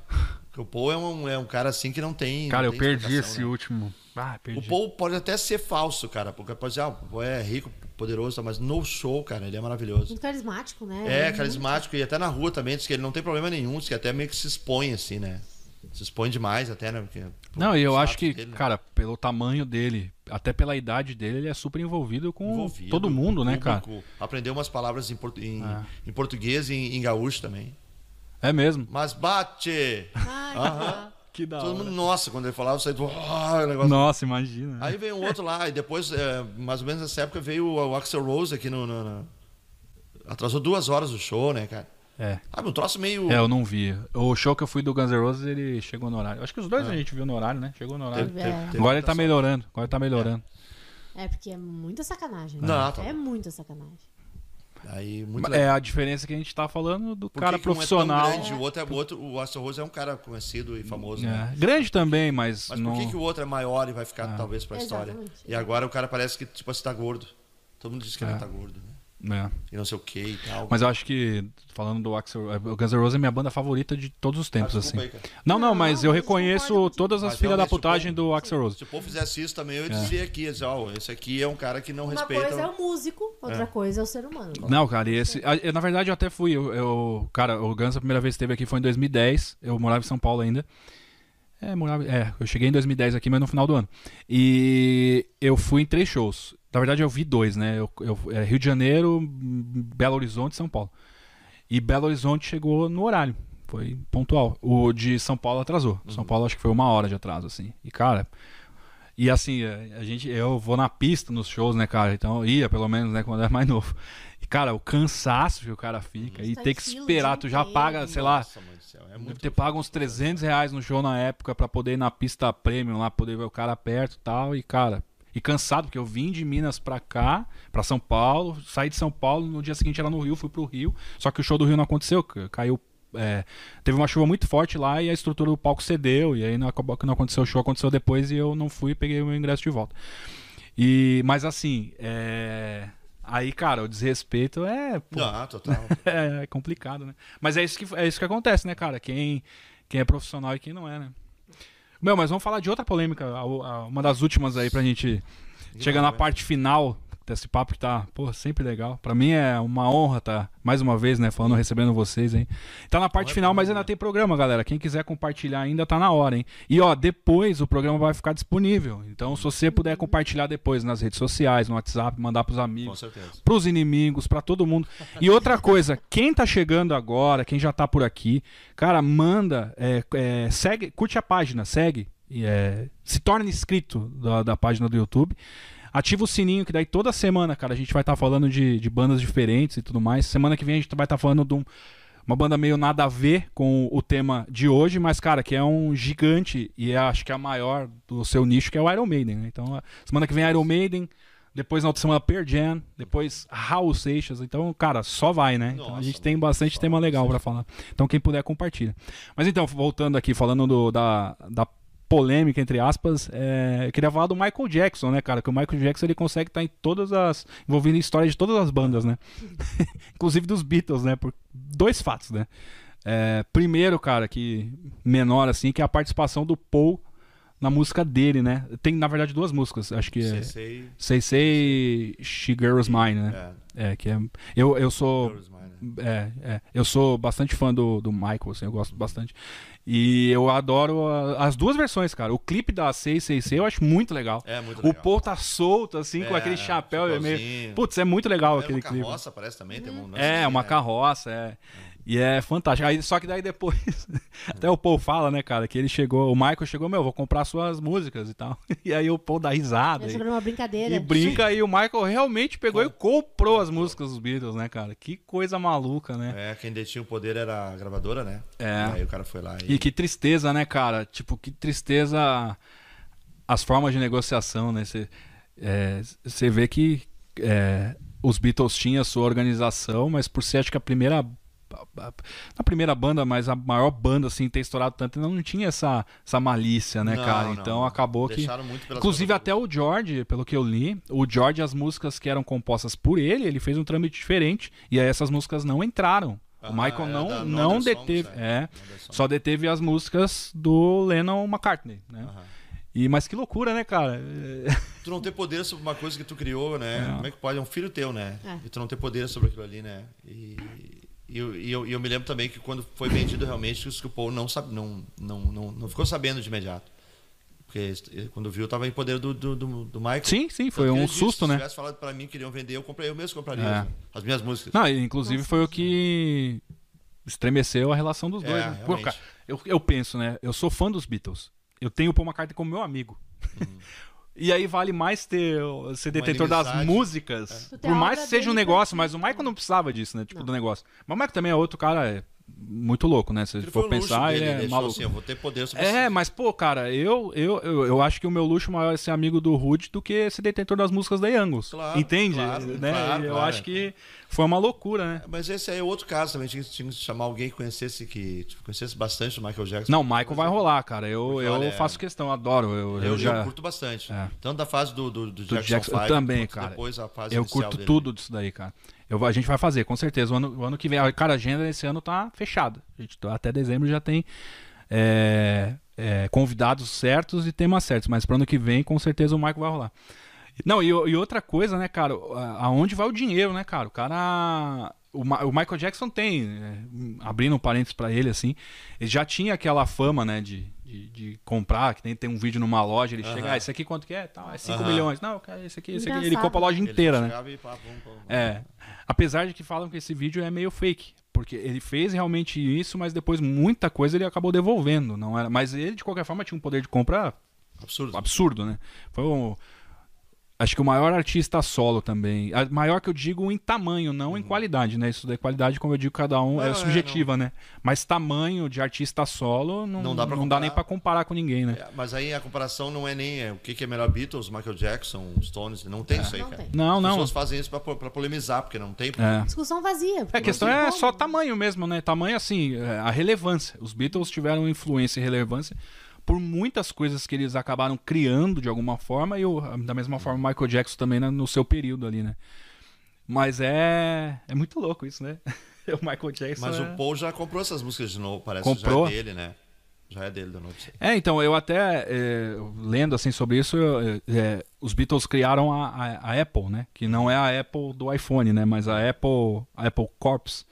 Porque o Paul é um, é um cara assim que não tem. Cara, não eu tem perdi esse né? último. Ah, O perdi. Paul pode até ser falso, cara. Porque pode dizer, ah, o Paul é rico, poderoso, mas no show, cara, ele é maravilhoso. Muito carismático, né? É, Muito- carismático e até na rua também, diz que ele não tem problema nenhum, diz que até meio que se expõe, assim, né? Se expõe demais até, né? Porque, Não, e eu acho que, dele, né? cara, pelo tamanho dele, até pela idade dele, ele é super envolvido com Envolvido, todo mundo, né, cara? Aprendeu umas palavras em, portu- em, É. em português e em, em gaúcho também. É mesmo. Mas bate! Ai, que Aham. legal. Que da Todo mundo, nossa, quando ele falava, eu saí do. O negócio. Nossa, imagina. Aí veio um outro lá, e depois, é, mais ou menos nessa época, veio o, o Axel Rose aqui no, no- no- Atrasou duas horas o show, né, cara? É. Ah, um troço meio. É, eu não vi. O show que eu fui do Guns N' Roses, ele chegou no horário. Acho que os dois a gente viu no horário, né? Chegou no horário. Teve- É. teve- teve Agora ele tá melhorando. Agora ele tá melhorando. É, porque é muita sacanagem. né? Não, tá É muita sacanagem. Aí, muito É a diferença que a gente tá falando do Por cara que um profissional. é grande, o outro é o outro, o Axel Rose é um cara conhecido e famoso, né? É, Grande também, mas, Mas não. por que, que o outro é maior e vai ficar Ah. talvez pra história? Exatamente. E agora o cara parece que tipo assim tá gordo. Todo mundo diz que É. ele tá gordo, né? É. E não sei o que e tal. Mas eu acho que, falando do Axel, o Guns N' Roses é minha banda favorita de todos os tempos, assim. aí. Não, não, Não, mas eu reconheço todas as filhas da putagem povo- do Axel Rose. Se o povo fizesse isso também, eu ia É. dizer aqui, ia dizer, ó, esse aqui é um cara que não Uma respeita. coisa é o músico, outra É. coisa é o ser humano. Não, cara, e esse. eu, na verdade, eu até fui. Eu, eu- cara, o Guns, a primeira vez que esteve aqui foi em 2010. Eu morava em São Paulo ainda. É, morava, é, eu cheguei em 2010 aqui, mas no final do ano. E eu fui em três shows. Na verdade, eu vi dois, né? Eu, eu- é, Rio de Janeiro, Belo Horizonte e São Paulo. E Belo Horizonte chegou no horário. Foi pontual. O de São Paulo atrasou. São Paulo acho que foi uma hora de atraso, assim. E, cara. E assim, a gente, eu vou na pista nos shows, né, cara? Então eu ia, pelo menos, né, quando era mais novo. E, cara, o cansaço que o cara fica. E Tá ter que esperar, tu já inteiro. paga, sei lá, Nossa, mãe do céu, é muito ter pago uns 300 reais no show na época pra poder ir na pista premium lá, poder ver o cara perto e tal. E, cara, e cansado, porque eu vim de Minas pra cá, pra São Paulo, saí de São Paulo, no dia seguinte era no Rio, fui pro Rio. Só que o show do Rio não aconteceu, ca- caiu. é, teve uma chuva muito forte lá e a estrutura do palco cedeu. E aí não, acabou não aconteceu o show, aconteceu depois e eu não fui e peguei o meu ingresso de volta. E, mas assim, é, aí, cara, o desrespeito é. pô, Não, total. é, é complicado, né? Mas é isso que, é isso que acontece, né, cara? Quem, quem é profissional e quem não é, né? Meu, mas vamos falar de outra polêmica, a- a- uma das últimas aí pra gente chegar na parte final desse papo que tá, pô, sempre legal. Pra mim é uma honra tá mais uma vez, né, falando, recebendo vocês, hein. Tá na parte é final, pra mas ainda né? tem programa, galera. Quem quiser compartilhar ainda tá na hora, hein. E ó, depois o programa vai ficar disponível. Então, se você puder compartilhar depois nas redes sociais, no WhatsApp, mandar pros amigos, pros inimigos, pra todo mundo. E outra coisa, quem tá chegando agora, quem já tá por aqui, cara, manda, é, é, segue, curte a página, segue, e, é, se torne inscrito da, da página do YouTube. Ativa o sininho, que daí toda semana, cara, a gente vai estar falando de, de bandas diferentes e tudo mais. Semana que vem a gente vai estar falando de um- uma banda meio nada a ver com o tema de hoje, mas, cara, que é um gigante e é, acho que é a maior do seu nicho, que é o Iron Maiden. Né? Então, semana que vem Iron Maiden, depois na outra semana Pearl Jam, depois Raul Seixas. Então, cara, só vai, né? Então a Nossa, gente tem bastante tema legal pra falar. Então, quem puder, compartilha. Mas então, voltando aqui, falando do- da, da polêmica, entre aspas, é, eu queria falar do Michael Jackson, né, cara? Que o Michael Jackson ele consegue estar em todas as. envolvido em história de todas as bandas, né? Inclusive dos Beatles, né? Por dois fatos, né? É, primeiro, cara, que menor assim, que é a participação do Paul na música dele, né? Tem, na verdade, duas músicas. Acho que é. Sei, Sei She Girl's Mine, né? É, É, que é. Eu, eu sou. Né? É, é. Eu sou bastante fã do, do Michael, assim, eu gosto bastante. E eu adoro a- as duas versões, cara. O clipe da 666 eu acho muito legal. É muito O legal. Paul tá solto, assim, com É, aquele chapéu. É meio... Putz, é muito legal É aquele uma clipe. carroça, parece também. Tem um É, uma carroça, é. E é fantástico. Aí, só que daí depois, até o Paul fala, né, cara, que ele chegou, o Michael chegou, meu, vou comprar suas músicas e tal. E aí o Paul dá risada. É E, sobre uma brincadeira. e brinca, e o Michael realmente pegou e comprou as músicas dos Beatles, né, cara? Que coisa maluca, né? É, quem detinha o poder era a gravadora, né? É. E aí o cara foi lá e. E que tristeza, né, cara? Tipo, que tristeza as formas de negociação, né? Você vê que é, os Beatles tinham a sua organização, mas por ser, acho que a primeira. Na primeira banda, mas a maior banda, assim, ter estourado tanto, não tinha essa, essa malícia, né, Não, cara? não, Então não. acabou que. Deixaram muito pelas Inclusive, até o George, pelo que eu li, o George, as músicas que eram compostas por ele, ele fez um trâmite diferente. E aí essas músicas não entraram. Ah, o Michael é não, não deteve. Songs, é, Songs. só deteve as músicas do Lennon McCartney, né? Aham. E, mas que loucura, né, cara? É, Tu não ter poder sobre uma coisa que tu criou, né? É. Como é que pode? É um filho teu, né? É. E tu não ter poder sobre aquilo ali, né? E, e eu, eu, eu me lembro também que quando foi vendido realmente, o Paul não, sabe, não, não, não, não ficou sabendo de imediato. Porque ele, quando viu, estava em poder do, do, do, Michael. Sim, sim, foi um disse, susto, se né? tivesse falado pra mim que queriam vender, eu comprei, eu mesmo compraria É. as, as minhas músicas. Não, inclusive foi o que estremeceu a relação dos É, dois. né? Pô, cara, eu, eu penso, né? Eu sou fã dos Beatles. Eu tenho o Paul McCartney como meu amigo. E aí vale mais ter ser detentor das músicas. Tem Por mais que seja um negócio, mas o. Michael não precisava disso, né? Tipo, Não. do negócio. Mas o Michael também é outro cara é, muito louco, né? Se Ele for pensar, dele, ele é maluco. assim, eu vou ter poder sobre É, você. mas, pô, cara, eu, eu, eu, eu acho que o meu luxo maior é ser amigo do Rude do que ser detentor das músicas da Youngos. Claro, Entende? claro, né? claro, eu acho que foi uma loucura, né? Mas esse aí é outro caso também. Tinha, tinha que chamar alguém que conhecesse, que tipo, conhecesse bastante o Michael Jackson. Não, o Michael vai rolar, cara. Eu, Porque, eu olha, faço questão, adoro. Eu, Eu, eu eu já. curto bastante. É. Tanto da fase do, do, do Jackson, Jackson, eu 5, também, cara. Depois a fase Eu curto dele. tudo disso daí, cara. Eu, a gente vai fazer, com certeza. O ano, o ano que vem. Cara, a agenda desse ano tá fechada. A gente, tá- até dezembro já tem é, é, convidados certos e temas certos. Mas pro ano que vem, com certeza o Michael vai rolar. Não, e, e outra coisa, né, cara? Aonde vai o dinheiro, né, cara? O cara. O, Ma- o Michael Jackson tem, é, abrindo um parênteses pra ele, assim, ele já tinha aquela fama, né, de, de, de comprar, que tem, tem um vídeo numa loja, ele Aham. chega, ah, esse aqui quanto que é? Tal, é 5 Aham. milhões. Não, esse aqui, esse aqui. Ele compra a loja Ele inteira, né? chegava e pá, pum, pum, pum. É. Apesar de que falam que esse vídeo é meio fake. Porque ele fez realmente isso, mas depois muita coisa ele acabou devolvendo. não era Mas ele, de qualquer forma, tinha um poder de compra Absurdo. absurdo, né? Foi um. Acho que o maior artista solo também. A- Maior que eu digo em tamanho, não em qualidade, né? Isso da qualidade, como eu digo, cada um Não, é é, subjetiva, né? Mas tamanho de artista solo não, Não dá pra não comparar. nem pra comparar com ninguém, né? É, mas aí a comparação não é nem é, o que, que é melhor Beatles, Michael Jackson, Stones. Não tem isso aí, Não cara. tem. Não, As não. pessoas fazem isso pra polemizar, porque não tem. É. Discussão vazia. É, porque a questão é como. só tamanho mesmo, né? Tamanho assim, é, a relevância. Os Beatles tiveram influência e relevância por muitas coisas que eles acabaram criando de alguma forma e o- da mesma forma o Michael Jackson também né, no seu período ali, né? Mas é é muito louco isso, né? o Michael Jackson Mas é... o Paul já comprou essas músicas de novo, parece Comprou? já é dele, né? Já é dele isso aí. É, então, eu até, é, lendo assim sobre isso, eu, é, os Beatles criaram a, a- a Apple, né? Que não é a Apple do iPhone, né? Mas a Apple, a Apple Corps,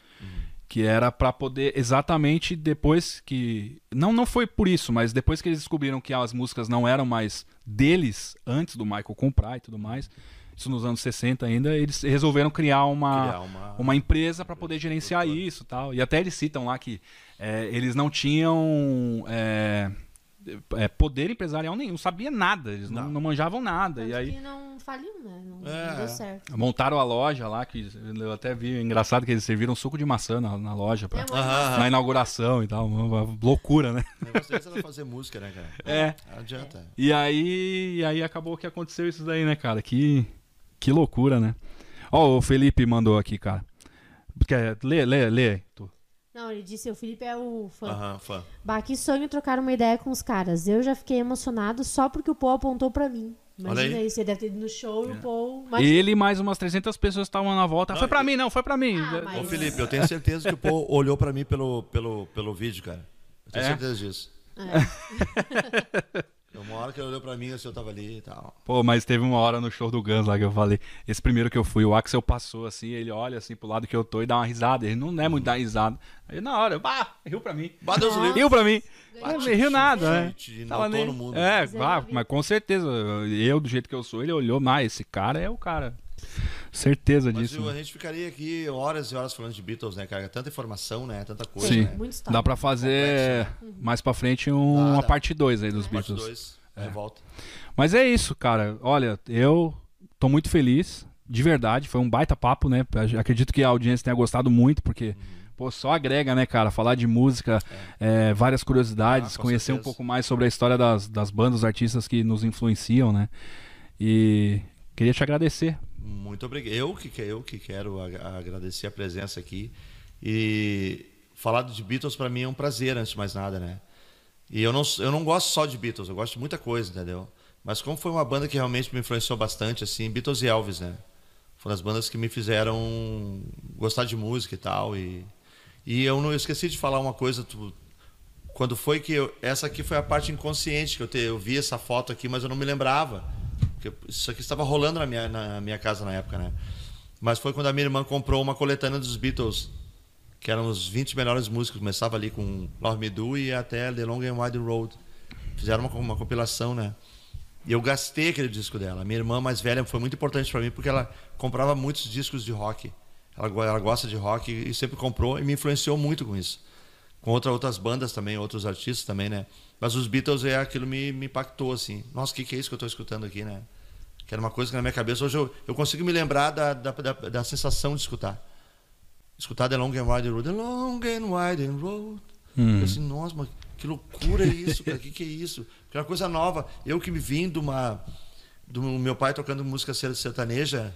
que era para poder exatamente depois que não não foi por isso, mas depois que eles descobriram que as músicas não eram mais deles antes do Michael comprar e tudo mais, isso nos anos 60 ainda, eles resolveram criar uma Criar uma- uma empresa para poder gerenciar isso e tal. E até eles citam lá que é, eles não tinham é, é, poder empresarial nenhum, sabia nada, eles não, Não. não manjavam nada. Tanto e aí que não faliu, né? Não, É. não deu certo. montaram a loja lá, que eu até vi, engraçado que eles serviram suco de maçã na, na loja pra, É, na inauguração e tal, uma, uma loucura, né? Deles era fazer música, né, cara? É. Não adianta. E aí, e aí acabou que aconteceu isso daí, né, cara? Que, que loucura, né? Ó, o Felipe mandou aqui, cara. Quer, lê, lê, lê. Tu. Não, ele disse, o Felipe é o fã. Aham, fã. Bah, que sonho trocar uma ideia com os caras. Eu já fiquei emocionado só porque o Paul apontou pra mim. Imagina aí. isso, ele deve ter ido no show e o Paul... E Imagina. ele e mais umas 300 pessoas estavam na volta. Não, foi pra e- mim, não, foi pra mim. Ah, Ô, mas- Felipe, eu tenho certeza que o Paul olhou pra mim pelo, pelo, pelo vídeo, cara. Eu tenho É? certeza disso. Uma hora que ele olhou pra mim, assim, eu tava ali e tal. Pô, mas teve uma hora no show do Guns lá que eu falei. Esse primeiro que eu fui, o Axel passou assim, ele olha assim pro lado que eu tô e dá uma risada. Ele não é muito dar risada. Aí na hora, bah, riu pra mim. Bah, Deus o livre. Riu pra mim. Não riu nada, né? te- te Tava nem- no mundo. É, Zero bah, mas com certeza. Eu, do jeito que eu sou, ele olhou mais. Esse cara é o cara. Certeza Mas disso. eu- a né? gente ficaria aqui horas e horas falando de Beatles, né, cara? Tanta informação, né? Tanta coisa, Sim. né? Dá pra fazer mais pra frente um- Dá, uma dá. parte 2 aí dos Parte Beatles. 2, é. volta. Mas é isso, cara. Olha, eu tô muito feliz, de verdade. Foi um baita papo, né? Acredito que a audiência tenha gostado muito, porque, pô, só agrega, né, cara? Falar de música, é, várias curiosidades, Ah, conhecer um certeza. pouco mais sobre a história das, das bandas, dos artistas que nos influenciam, né? E queria te agradecer. Muito obrigado. Eu que, eu que quero ag- agradecer a presença aqui. E falar de Beatles para mim é um prazer, antes de mais nada, né? E eu não, eu não gosto só de Beatles, eu gosto de muita coisa, entendeu? Mas como foi uma banda que realmente me influenciou bastante, assim, Beatles e Elvis, né? Foram as bandas que me fizeram gostar de música e tal. E, e eu não eu esqueci de falar uma coisa. Tu, quando foi que eu, essa aqui foi a parte inconsciente que eu te, eu vi essa foto aqui, mas eu não me lembrava. Porque isso aqui estava rolando na minha, na minha casa na época, né? Mas foi quando a minha irmã comprou uma coletânea dos Beatles, que eram os 20 melhores músicos. Começava ali com Love Me Do e até The Long and Wide Road. Fizeram uma, uma compilação, né? E eu gastei aquele disco dela. Minha irmã mais velha foi muito importante para mim porque ela comprava muitos discos de rock. Ela, ela gosta de rock e sempre comprou e me influenciou muito com isso. Com outra, outras bandas também, outros artistas também, né? Mas os Beatles é aquilo me, me impactou assim. Nossa, o que, que é isso que eu estou escutando aqui, né? Que era uma coisa que na minha cabeça hoje eu, eu consigo me lembrar da, da, da, da sensação de escutar. Escutar The Long and Wide Road, The Long and Wide Road. Hum. Eu assim, nossa, mas que loucura é isso, cara? O que, que é isso? Porque é uma coisa nova. Eu que me vim de uma. Do meu pai tocando música sertaneja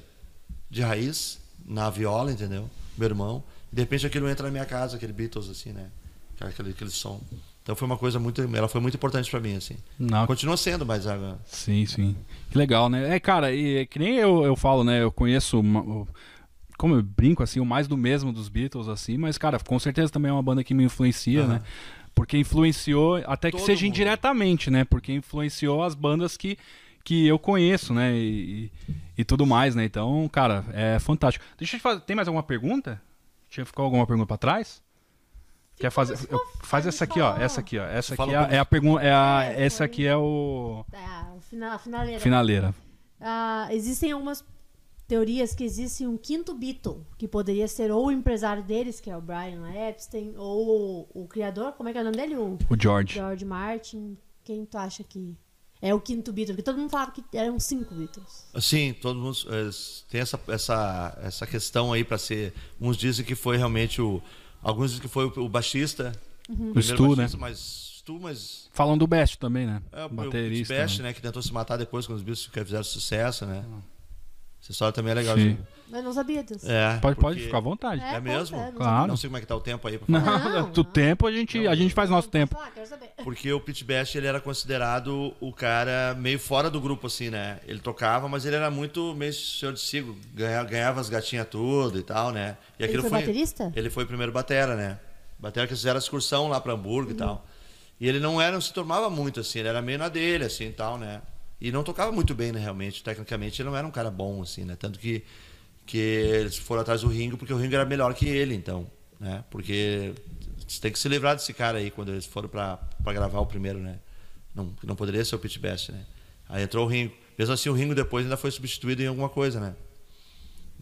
de raiz, na viola, entendeu? Meu irmão. De repente aquilo entra na minha casa, aquele Beatles, assim, né? Aquele, aquele som. Então foi uma coisa muito. Ela foi muito importante para mim, assim. Não, Continua sendo, mas. Sim, sim. Que legal, né? É, cara, e é que nem eu, eu falo, né? Eu conheço. uma- como eu brinco, assim, o mais do mesmo dos Beatles, assim, mas, cara, com certeza também é uma banda que me influencia, Aham. né? Porque influenciou, até que Todo seja mundo. indiretamente, né? Porque influenciou as bandas que, que eu conheço, né? E, e tudo mais, né? Então, cara, é fantástico. Deixa eu te fazer. Tem mais alguma pergunta? Tinha ficado alguma pergunta pra trás? Quer fazer? mas eu- faz essa aqui, ó. Essa aqui, ó. Essa aqui é, a- é a pergunta. É a, É, essa aqui é o. É, a finaleira. Finaleira. Ah, existem algumas teorias que existe um quinto Beatle, que poderia ser ou o empresário deles, que é o Brian Epstein, ou o, o criador, como é que é o nome dele? O O George. George Martin. Quem tu acha que é o quinto Beatle? Porque todo mundo falava que eram cinco Beatles. Sim, todo mundo eh, tem essa, essa, essa questão aí para ser. Uns dizem que foi realmente o. Alguns dizem que foi o, o baixista. Uhum. primeiro Stu, né? baixista, Mas Stu, mas. Falam do Best também, né? É, o Baterista. Best, né? né? Que tentou se matar depois quando os Beatles fizeram sucesso, né? Essa história também é legal, Sim. gente. Eu não sabia disso. É, Pode, pode ficar à vontade. É mesmo? conta, não Claro. Não sei como é que tá o tempo aí. pra Não, falar. Não, do não. tempo a gente, a gente faz nosso tempo. Falar, quero saber. Porque o Pete Best ele era considerado o cara meio fora do grupo, assim, né? Ele tocava, mas ele era muito meio senhor de sigo. Ganhava, ganhava as gatinhas tudo e tal, né? E Ele foi baterista? Ele foi o primeiro batera, né? Batera que fizeram a excursão lá pra Hamburgo e tal. E ele não era, não se tomava muito, assim. Ele era meio na dele, assim, e tal, né? E não tocava muito bem, né, realmente. Tecnicamente, ele não era um cara bom, assim, né? Tanto que, que eles foram atrás do Ringo, porque o Ringo era melhor que ele, então, né? Porque você tem que se livrar desse cara aí quando eles foram pra, pra gravar o primeiro, né? Não, não poderia ser o Pete Best, né? Aí entrou o Ringo. Mesmo assim, o Ringo depois ainda foi substituído em alguma coisa, né?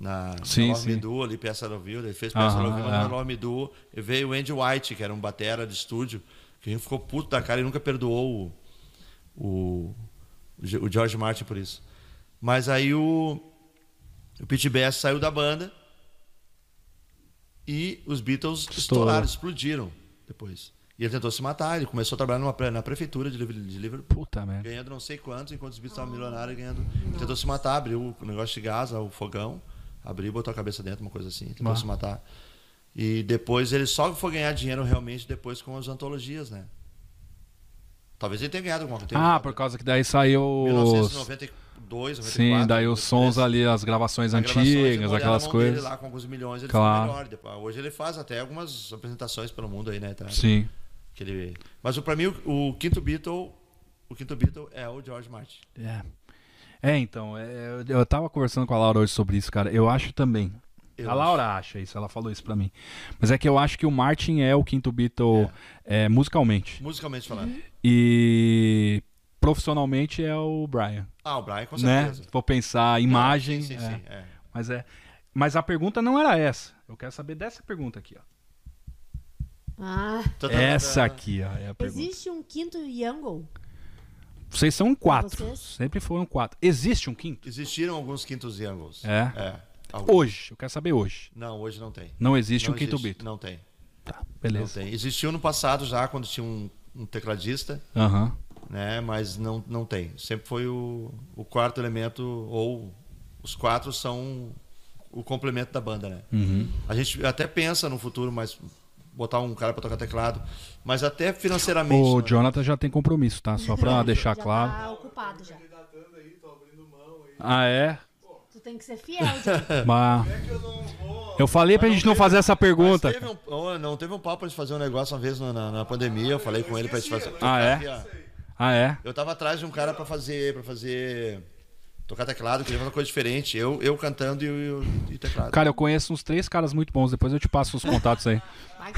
Na, Sim, Love Me sim. Do, ali, Peça no Viu, ele fez Peça Aham, no Viu, mas é. na Love Me Do, e veio o Andy White, que era um batera de estúdio, que o Ringo ficou puto da cara e nunca perdoou o, o, o George Martin por isso. Mas aí o, o Pete Best saiu da banda e os Beatles estouraram, explodiram depois. E ele tentou se matar, ele começou a trabalhar numa, na prefeitura de Liver- de Liverpool, Puta merda. ganhando não sei quantos, enquanto os Beatles estavam milionários ganhando. Ele tentou se matar, abriu o negócio de gás, o fogão, abriu botou a cabeça dentro, uma coisa assim, tentou Ah. se matar. E depois ele só foi ganhar dinheiro realmente depois com as antologias, né? Talvez ele tenha ganhado alguma coisa. Ah, por causa que daí saiu os... 1992, 94. Sim, daí os sons 93. ali, as gravações As gravações, antigas, olhava aquelas coisas. lá com alguns milhões, ele Claro. melhor. Depois- Hoje ele faz até algumas apresentações pelo mundo aí, né? Tá? Sim. Ele... Mas pra mim, o, o quinto Beatle o quinto Beatle é o George Martin. É. É, então, é, eu tava conversando com a Laura hoje sobre isso, cara. Eu acho também. Eu a Laura acha isso, ela falou isso pra mim. Mas é que eu acho que o Martin é o quinto Beatle é, musicalmente. Musicalmente falando. E profissionalmente é o Brian. Ah, o Brian, com Né? certeza. Se for pensar imagem. Sim, sim, é. sim, é. Mas é. Mas a pergunta não era essa. Eu quero saber dessa pergunta aqui, ó. Ah, Essa aqui, ó, é a pergunta. existe um quinto Yangle? Vocês são quatro. Vocês? Sempre foram quatro. Existe um quinto? Existiram alguns quintos Youngles. É. É. Alguns. Hoje. Eu quero saber hoje. Não, hoje não tem. Não existe Não um quinto existe. Beatle. Não tem. Tá, Não beleza. tem. Existiu no passado já, quando tinha um, um tecladista, Aham. né? Mas não, não tem. Sempre foi o, o quarto elemento, ou os quatro são o complemento da banda, né? Uhum. A gente até pensa no futuro, mas botar um cara para tocar teclado, mas até financeiramente. O né? Jonathan já tem compromisso, tá? Só pra deixar já claro. Tá ocupado já. Ah, é? Tem que ser fiel. Mas... Eu falei pra gente não fazer essa pergunta. Mas teve um, oh, não teve um papo pra gente fazer um negócio uma vez na, na- na pandemia. Eu falei com ele pra gente fazer. Ah, é? Ah, é? Eu tava atrás de um cara pra fazer, para fazer tocar teclado, queria fazer uma coisa diferente. Eu, eu cantando e, o e teclado. Cara, eu conheço uns três caras muito bons. Depois eu te passo os contatos aí. Vai.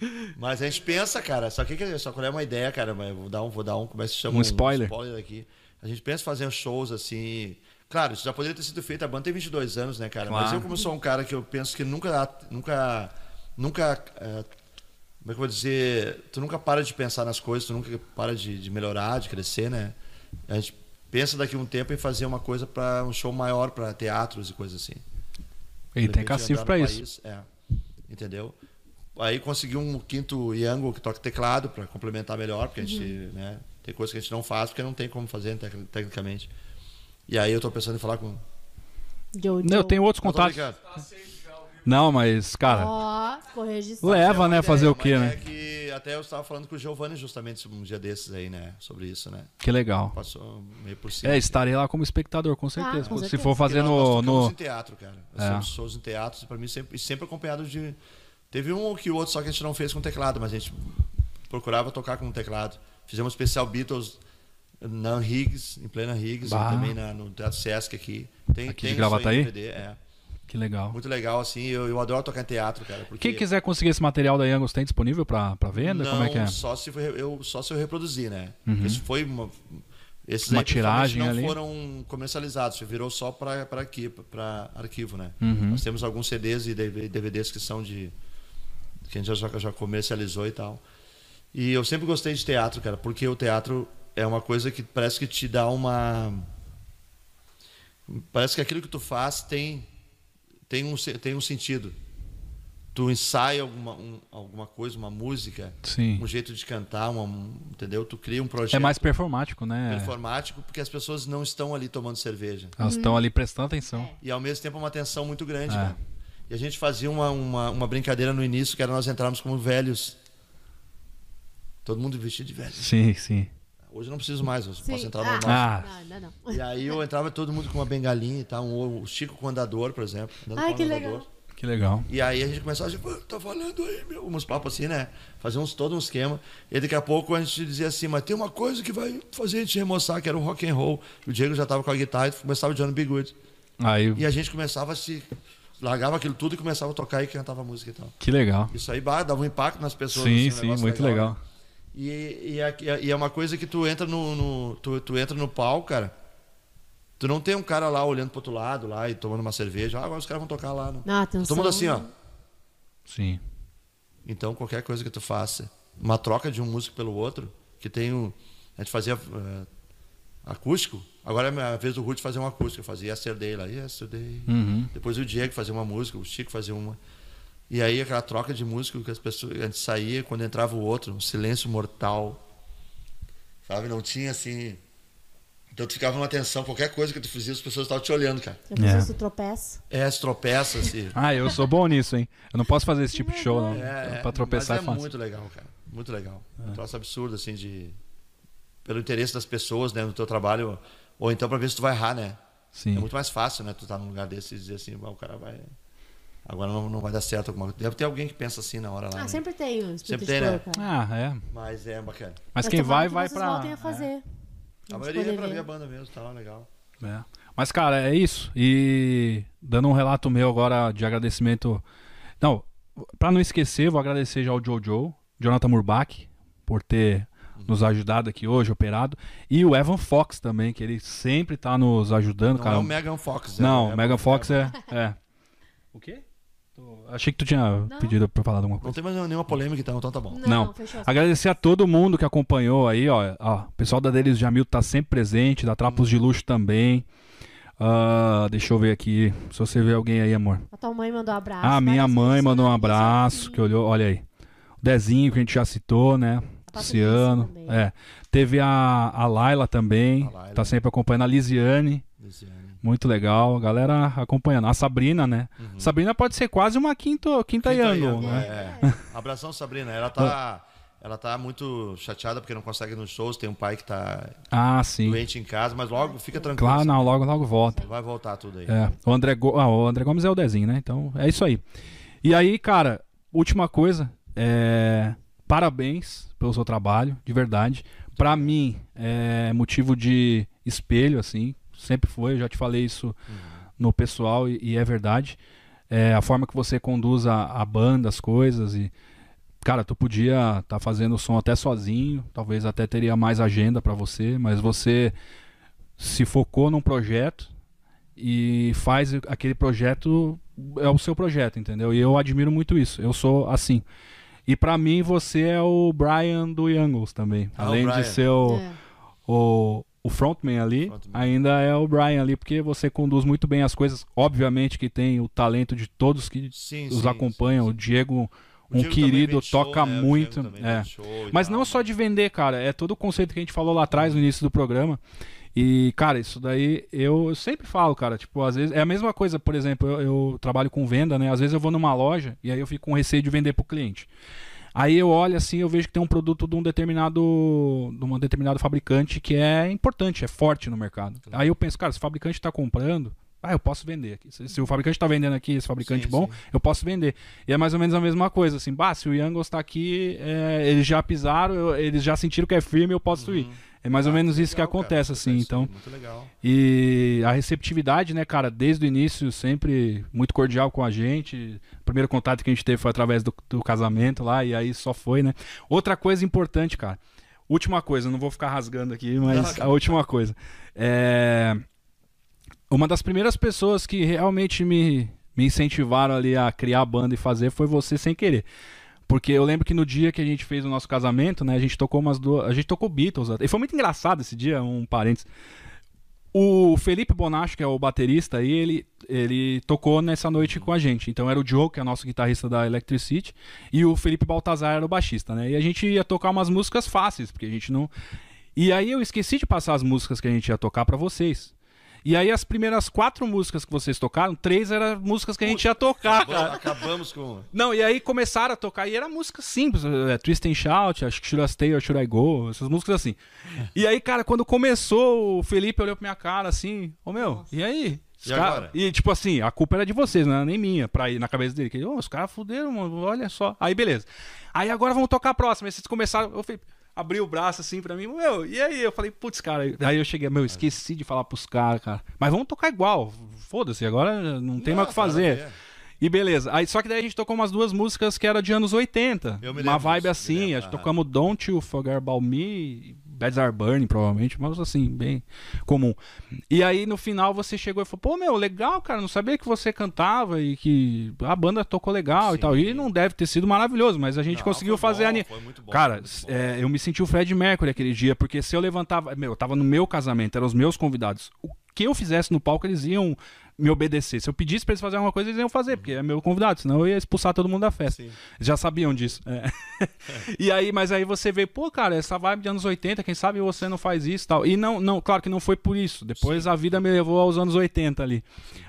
Mas a gente pensa, cara, só que que- só quando é uma ideia, cara, mas eu vou dar um, vou dar um, como é que se chama? Um spoiler. spoiler aqui. A gente pensa em fazer uns shows assim. Claro, isso já poderia ter sido feito. A banda tem 22 anos, né, cara? Mas Claro. eu, como sou um cara que eu penso que nunca, nunca, nunca, é, como é que eu vou dizer? Tu nunca para de pensar nas coisas, tu nunca para de, de melhorar, de crescer, né? A gente pensa daqui a um tempo em fazer uma coisa para um show maior para teatros e coisas assim. E tem cacifo no isso. país, é. Entendeu? Aí consegui um quinto Yango que toca teclado para complementar melhor, porque a gente, né, tem coisas que a gente não faz porque não tem como fazer tec- tecnicamente. E aí eu tô pensando em falar com. Não, eu tenho outros tô contatos. brincando. Não, mas, cara, Ó, ficou registrado. leva, É né? Fazer ideia, o quê, uma né? ideia que até eu estava falando com o Giovanni justamente um dia desses aí, né? Sobre isso, né? Que legal. Passou meio por cima. É, estarei lá como espectador, com certeza. com Se certeza. for fazer Porque nós- nós no. tocamos no... em teatro, cara. É. Nós temos shows em teatro, e pra mim sempre, e sempre acompanhado de. Teve um que o outro só que a gente não fez com teclado, mas a gente procurava tocar com teclado. Fizemos um especial Beatles na Higgs, em plena Bah. e também na- no Teatro Sesc aqui. Tem, Aqui tem de aí Gravataí? DVD, é. Que legal. Muito legal, assim. Eu, eu adoro tocar em teatro, cara. Porque Quem quiser conseguir esse material da Youngos tem disponível pra, pra venda? não, Como é que é? Só se, eu, só se eu reproduzir, né? Uhum. Isso foi uma. Esses Uma aí, tiragem não ali. foram comercializados, virou só para aqui, para arquivo, né? Uhum. Nós temos alguns CDs e DVDs que são de que a gente já, já comercializou e tal. E eu sempre gostei de teatro, cara, porque o teatro é uma coisa que parece que te dá uma parece que aquilo que tu faz tem tem um tem um sentido. Tu ensaia alguma um- alguma coisa, uma música, Sim. um jeito de cantar, uma, um- entendeu? Tu cria um projeto É mais performático, né? performático porque as pessoas não estão ali tomando cerveja. Elas estão ali prestando atenção. E ao mesmo tempo é uma tensão muito grande, É. cara. E a gente fazia uma, uma, uma brincadeira no início, que era nós entrarmos como velhos. Todo mundo vestido de velho. Sim, sim. Hoje eu não preciso mais, eu Sim. posso entrar ah, normal. Ah. Não, ainda não. E aí eu entrava todo mundo com uma bengalinha e tal, um, o Chico com andador, por exemplo. Ai, com que andador. legal. Que legal. E aí a gente começava a dizer, pô, tá falando aí, meu, uns papos assim, né? Fazia uns, todo um esquema. E daqui a pouco a gente dizia assim, mas tem uma coisa que vai fazer a gente remoçar, que era o rock and roll. O Diego já tava com a guitarra e começava o Johnny B. Good. Aí, E a gente começava a se. largava aquilo tudo e começava a tocar e cantava música e tal. que legal. Isso aí bah, dava um impacto nas pessoas. Sim, assim, sim, muito legal. né? E, e, é- e é uma coisa que tu entra no. no- tu, tu entra no palco, cara. Tu não tem um cara lá olhando pro outro lado lá e tomando uma cerveja. Ah, agora os caras vão tocar lá. Não. Não, atenção. Todo mundo assim, ó. Sim. Então, qualquer coisa que tu faça, uma troca de um músico pelo outro, que tem o. A gente fazia eh, acústico, agora é a vez do Ruth fazer um acústico. Eu fazia Yesterday lá, Yesterday. Uhum. Depois o Diego fazia uma música, o Chico fazia uma. E aí aquela troca de música que as pessoas. A gente saía, quando entrava o outro, um silêncio mortal. Sabe? Não tinha assim. Então tu ficava numa tensão, qualquer coisa que tu fizia, as pessoas estavam te olhando, cara. Pensou É. se tu tropeça? É, se tropeça, assim. Ah, eu sou bom nisso, hein? Eu não posso fazer esse tipo de show, não. É, é, pra tropeçar é, mas é fácil. muito legal, cara. Muito legal. Um troço absurdo, assim, de. Pelo interesse das pessoas, né, no teu trabalho. Ou então pra ver se tu vai errar, né? Sim. É muito mais fácil, né? Tu tá num lugar desse e dizer assim, "Ah, o cara vai. Agora não, não vai dar certo alguma coisa. Deve ter alguém que pensa assim na hora lá. Ah, né? sempre tem um Sempre tem, né? é. Ah, é. Mas é bacana. Mas Mas quem vai, que vai pra. voltem a fazer. A Vamos maioria é pra ver a banda mesmo, tá legal. É. Mas, cara, é isso. E dando um relato meu agora de agradecimento. Não, pra não esquecer, vou agradecer já ao Jojo, Jonathan Murbach, por ter nos ajudado aqui hoje, operado. E o Evan Fox também, que ele sempre tá nos ajudando, Não cara. é o Megan Fox. Não, é, Megan é- Fox é, é. O quê? Achei que tu tinha pedido pra falar de alguma Não coisa. tem mais nenhuma polêmica então, então tá bom. Não. fechou. Agradecer a todo mundo que acompanhou aí, ó. ó o pessoal da Delis Jamil tá sempre presente, da Trapos de Luxo também. Ah, deixa eu ver aqui. Se você vê alguém aí, amor. A tua mãe mandou um abraço. Ah, minha mãe mandou um abraço, que olhou, olha aí. O Dezinho, que a gente já citou, né? Luciano. É. Teve a, a Laila também, A Laila. tá sempre acompanhando. A Lisiane, Luciane. Muito legal. A galera acompanhando. A Sabrina, né? Sabrina pode ser quase uma quinto, quinta, Quinta Yango, né? É. Abração, Sabrina. Ela tá, ela tá muito chateada porque não consegue ir nos shows. Tem um pai que tá Ah, sim. doente em casa, mas logo fica tranquilo. Claro, não, logo, logo volta. Vai voltar tudo aí. É, o André, Go- ah, o André Gomes é o Dezinho, né? Então é isso aí. E aí, cara, última coisa, é, parabéns pelo seu trabalho, de verdade. Pra mim, é motivo de espelho, assim, sempre foi, eu já te falei isso no pessoal e, e é verdade. É, a forma que você conduz a, a banda, as coisas e. Cara, tu podia estar fazendo o som até sozinho, talvez até teria mais agenda pra você, mas você se focou num projeto e faz aquele projeto é o seu projeto, entendeu? E eu admiro muito isso. Eu sou assim. E pra mim você é o Brian do Youngles também. Ah, o Além de ser o, É. o, o frontman ali, Frontman. ainda é o Brian ali, porque você conduz muito bem as coisas. Obviamente que tem o talento de todos que Sim, os sim, acompanham. sim, O Diego, O um Diego também querido, vende show, toca né? O muito. é. Mas tal, não só né? de vender, cara, é todo o conceito que a gente falou lá atrás no início do programa. E, cara, isso daí eu, eu sempre falo, cara, tipo, às vezes é a mesma coisa, por exemplo, eu, eu trabalho com venda, né? Às vezes eu vou numa loja e aí eu fico com receio de vender pro cliente. Aí eu olho assim, eu vejo que tem um produto de um determinado de um determinado fabricante que é importante, é forte no mercado. Aí eu penso, cara, se o fabricante está comprando, ah, eu posso vender aqui. Se, se o fabricante está vendendo aqui, esse fabricante Sim, bom, sim. eu posso vender. E é mais ou menos a mesma coisa, assim, bah, se o Youngles está aqui, é, eles já pisaram, eu- eles já sentiram que é firme, eu posso ir. É mais ou Ah, menos isso que legal, cara. acontece, assim, Acontece, então... Muito legal. E a receptividade, né, cara, desde o início, sempre muito cordial com a gente. O primeiro contato que a gente teve foi através do, do casamento lá, e aí só foi, né? Outra coisa importante, cara. Última coisa, não vou ficar rasgando aqui, mas a última coisa. É. Uma das primeiras pessoas que realmente me, me incentivaram ali a criar a banda e fazer foi você sem querer. Porque eu lembro que no dia que a gente fez o nosso casamento, né, a gente tocou umas duas. A gente tocou Beatles. E foi muito engraçado esse dia, um parênteses. O Felipe Bonacho, que é o baterista aí, ele, ele tocou nessa noite com a gente. Então era o Joe, que é nosso guitarrista da Electricity, e o Felipe Baltazar era o baixista, né? E a gente ia tocar umas músicas fáceis, porque a gente não. E aí eu esqueci de passar as músicas que a gente ia tocar pra vocês. E aí as primeiras quatro músicas que vocês tocaram, três eram músicas que a gente ia tocar, cara. Acabamos com. Não, e aí começaram a tocar, e era música simples, é, Twist and Shout, acho que Should I Stay or Should I Go, essas músicas assim. E aí, cara, quando começou, o Felipe olhou pra minha cara assim, ô meu, e aí? E cara- agora? E tipo assim, a culpa era de vocês, não era nem minha, pra ir na cabeça dele. Que, "Ô, os caras fuderam, mano, olha só. Aí beleza. Aí agora vamos tocar a próxima. Aí vocês começaram, o Felipe abriu o braço assim pra mim, meu, e aí? Eu falei, putz, cara. Aí eu cheguei, meu, esqueci de falar pros caras, cara. Mas vamos tocar igual, foda-se, agora não tem mais o que Não, fazer. ver. E beleza. Aí, só que daí a gente tocou umas duas músicas que era de anos 80. Eu me uma vibe disso, assim. A gente tocamos Don't You Forget About Me, Beds Are Burning, provavelmente, mas assim, bem comum. E aí no final você chegou e falou: pô, meu, legal, cara, não sabia que você cantava e que a banda tocou legal e Sim. tal. E não deve ter sido maravilhoso, mas a gente Não, conseguiu fazer bom, a. foi muito bom, Cara, muito é, eu me senti o Fred Mercury aquele dia, porque se eu levantava. Meu, eu tava no meu casamento, eram os meus convidados. O que eu fizesse no palco, eles iam me obedecer. Se eu pedisse pra eles fazerem alguma coisa, eles iam fazer, porque é meu convidado, senão eu ia expulsar todo mundo da festa. Sim. Já sabiam disso. é. e aí, mas aí você vê, pô, cara, essa vibe de anos 80, quem sabe você não faz isso e tal. E não, não, claro que não foi por isso. Depois a vida me levou aos anos 80 ali.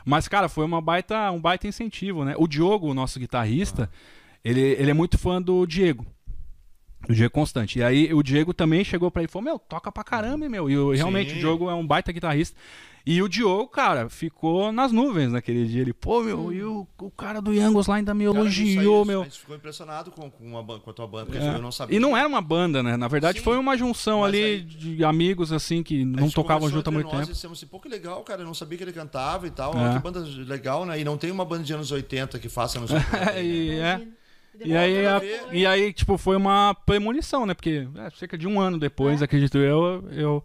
Mas, cara, foi uma baita, um baita incentivo, né? O Diogo, o nosso guitarrista, ele, ele é muito fã do Diego. O Diego Constante. E aí o Diego também chegou pra ele e falou: Meu, toca pra caramba, meu. E eu- realmente o Diogo é um baita guitarrista. E o Diogo, cara, ficou nas nuvens naquele dia. Ele, pô, meu, e o, o cara do Yangos lá ainda me Cara, elogiou, A meu. gente ficou impressionado com, com, a, ban- com a tua banda, porque É. eu não sabia. E não era uma banda, né? Na verdade, Sim, foi uma junção ali aí- de amigos, assim, que A não tocavam junto há muito nós tempo. E dissemos assim, pô, que legal, cara. Eu não sabia que ele cantava e tal. É. Que banda legal, né? E não tem uma banda de anos 80 que faça anos 80. né? e, é. E aí, a- ver. e aí, tipo, foi uma premonição, né? Porque é, cerca de um ano depois, acredito eu, eu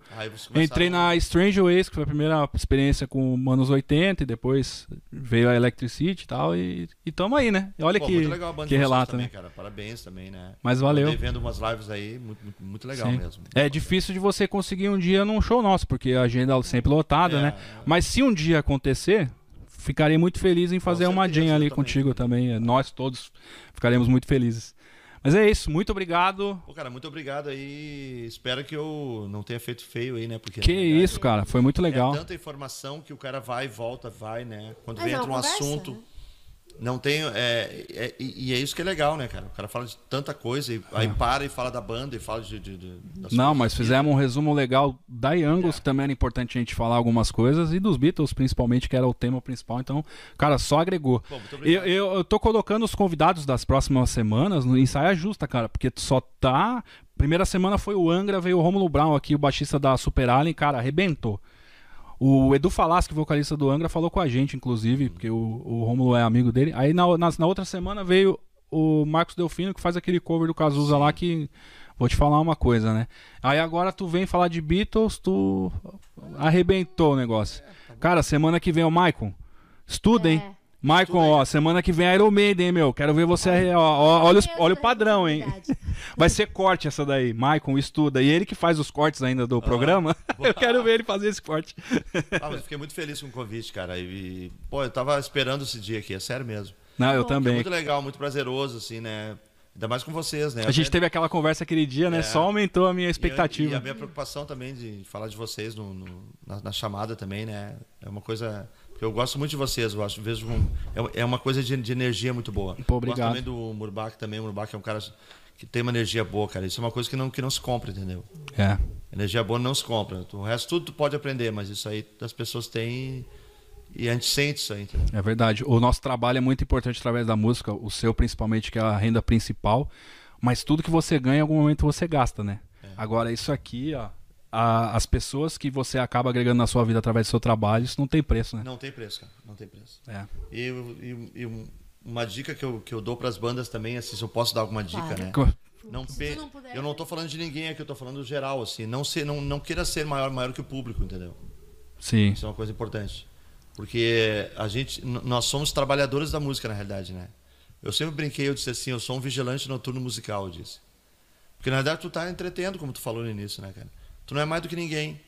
entrei na Strange Ways, que foi a primeira experiência com anos 80, e depois veio a Electricity e tal, e, e tamo aí, né? E olha Pô, que, legal que relato, também, né? cara. Parabéns também, né? Mas valeu. Andei vendo umas lives aí, muito, muito, muito legal Sim. mesmo. É difícil de você conseguir um dia num show nosso, porque a agenda é sempre lotada, É, né? é. Mas se um dia acontecer, ficarei muito feliz em fazer uma jam ali também. contigo também. Nós todos ficaremos muito felizes. Mas é isso, muito obrigado. Pô, cara, muito obrigado aí. Espero que eu não tenha feito feio aí, né? Porque Que verdade, isso, cara, foi muito legal. É tanta informação que o cara vai e volta, vai, né? Quando Mas vem é entra um conversa, assunto. né? Não tem. É, é- e é isso que é legal, né, cara? O cara fala de tanta coisa, e aí para e fala da banda e fala de. de, de É. Não, mas fizemos um resumo legal da Youngles, que também era importante a gente falar algumas coisas, e dos Beatles, principalmente, que era o tema principal. Então, cara, só agregou. Muito Eu, eu, eu tô colocando os convidados das próximas semanas no ensaio justa, cara, porque só tá. Primeira semana foi o Angra, veio o Romulo Brown aqui, o baixista da Super Alien, cara, arrebentou. O Edu Falaschi, vocalista do Angra, falou com a gente, inclusive, porque o, o Romulo é amigo dele. Aí na, na, na outra semana veio o Marcos Delfino, que faz aquele cover do Cazuza lá, que vou te falar uma coisa, né? Aí agora tu vem falar de Beatles, tu arrebentou o negócio. Cara, semana que vem o Maicon, estuda, hein? É. Maicon, ó, semana que vem é Iron Maiden, hein, meu? Quero ver você. arre- Ó, ó, olha, os- olha o padrão, hein? Vai ser corte essa daí. Maicon, estuda. E ele que faz os cortes ainda do programa. Eu quero ver ele fazer esse corte. Ah, mas eu fiquei muito feliz com o convite, cara. E, pô, eu tava esperando esse dia aqui, é sério mesmo. Não, eu Bom, também. muito legal, muito prazeroso, assim, né? Ainda mais com vocês, né? A gente teve aquela conversa aquele dia, né? É. Só aumentou a minha E, expectativa. a minha preocupação também de falar de vocês no, no- na, na chamada também, né? É uma coisa. Eu gosto muito de vocês, eu acho, vejo um- é, é uma coisa de, de energia muito boa. Pô, obrigado. Gosto também do Murbach também. O Murbach é um cara que tem uma energia boa, cara. Isso é uma coisa que não, que não se compra, entendeu? É. Energia boa não se compra. O resto tudo tu pode aprender, mas isso aí as pessoas têm e a gente sente isso aí, entendeu? É verdade. O nosso trabalho é muito importante através da música, o seu principalmente, que é a renda principal. Mas tudo que você ganha, em algum momento você gasta, né? É. Agora, isso aqui, ó. A- as pessoas que você acaba agregando na sua vida através do seu trabalho, isso não tem preço, né? Não tem preço, cara. Não tem preço. É. E, e- e um- uma dica que eu, que eu dou para as bandas também, assim, se eu posso dar alguma dica, Claro. né? Co- Não Se pe- não puder- Eu não tô falando de ninguém aqui, eu tô falando geral, assim. Não, ser, não, não queira ser maior, maior que o público, entendeu? Sim. Isso é uma coisa importante. Porque a gente, n- nós somos trabalhadores da música, na realidade, né? Eu sempre brinquei, eu disse assim, eu sou um vigilante noturno musical, eu disse. Porque na verdade tu tá entretendo, como tu falou no início, né, cara? Tu não é mais do que ninguém.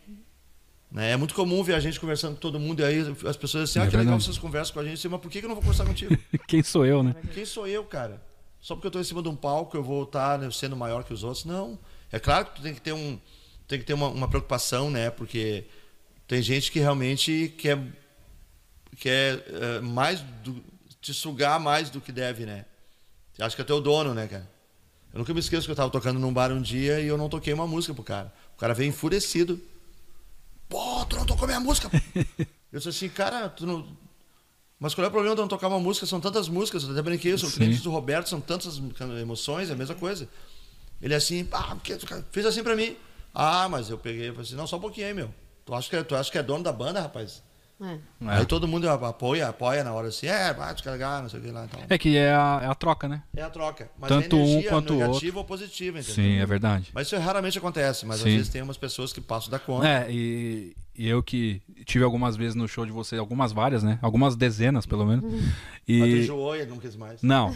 Né? É muito comum ver a gente conversando com todo mundo e aí as pessoas dizem assim, ah, É que legal vocês conversam com a gente, disse, mas por que eu não vou conversar contigo? Quem sou eu, né? Quem sou eu, cara? Só porque eu estou em cima de um palco eu vou estar né, sendo maior que os outros? Não. É claro que tu tem que ter um tem que ter uma, uma preocupação, né? Porque tem gente que realmente quer quer eh, mais do, te sugar mais do que deve, né? Acho que é teu dono, né, cara? Eu nunca me esqueço que eu estava tocando num bar um dia e eu não toquei uma música pro cara. O cara veio enfurecido. Pô, tu não tocou minha música. eu disse assim, cara, tu não, mas qual é o problema de não tocar uma música? São tantas músicas, eu até brinquei, eu sou cliente do Roberto, são tantas emoções, é a mesma coisa. Ele é assim, ah, porque tu fez assim pra mim. Ah, mas eu peguei e falei assim, não, só um pouquinho aí, meu. Tu acha que, é- tu acha que é dono da banda, rapaz? É. Aí todo mundo apoia, apoia na hora assim, é, vai te carregar, não sei o que lá. Então. É que é a, é a troca, né? É a troca. Mas Tanto é um quanto o negativa ou positiva, entendeu? Sim, é verdade. Mas isso raramente acontece, mas Sim. às vezes tem umas pessoas que passam da conta. É, e, e eu que tive algumas vezes no show de vocês, algumas várias, né? Algumas dezenas, pelo menos. Mas tu E. enjoou e não quis mais. Não.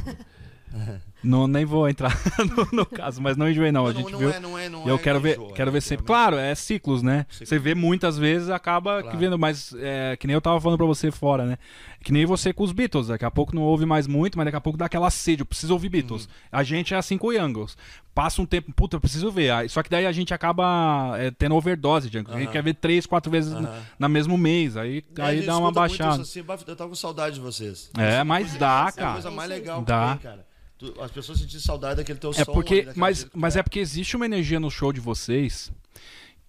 não, nem vou entrar no, no caso, mas não enjoei, não. A gente não viu. é, não é, não eu é quero ver, enjoa, quero ver sempre. Claro, é ciclos, né? Você vê muitas vezes, acaba que Claro. vendo, mas é, que nem eu tava falando pra você fora, né? Que nem você com os Beatles. Daqui a pouco não ouve mais muito, mas daqui a pouco dá aquela sede. Eu preciso ouvir Beatles. Uhum. A gente é assim com o Youngles. Passa um tempo, puta, eu preciso ver. Só que daí a gente acaba é, tendo overdose de Youngles. A gente quer ver três, quatro vezes na, Aham. na mesmo mês. Aí, É, aí dá uma muito baixada. assim, "Bah, eu tava com saudade de vocês. É, mas dá, É a cara. coisa mais legal Dá. que tem, cara. Tu- as pessoas sentem saudade daquele teu É som. porque, ali, mas, mas tu é porque existe uma energia no show de vocês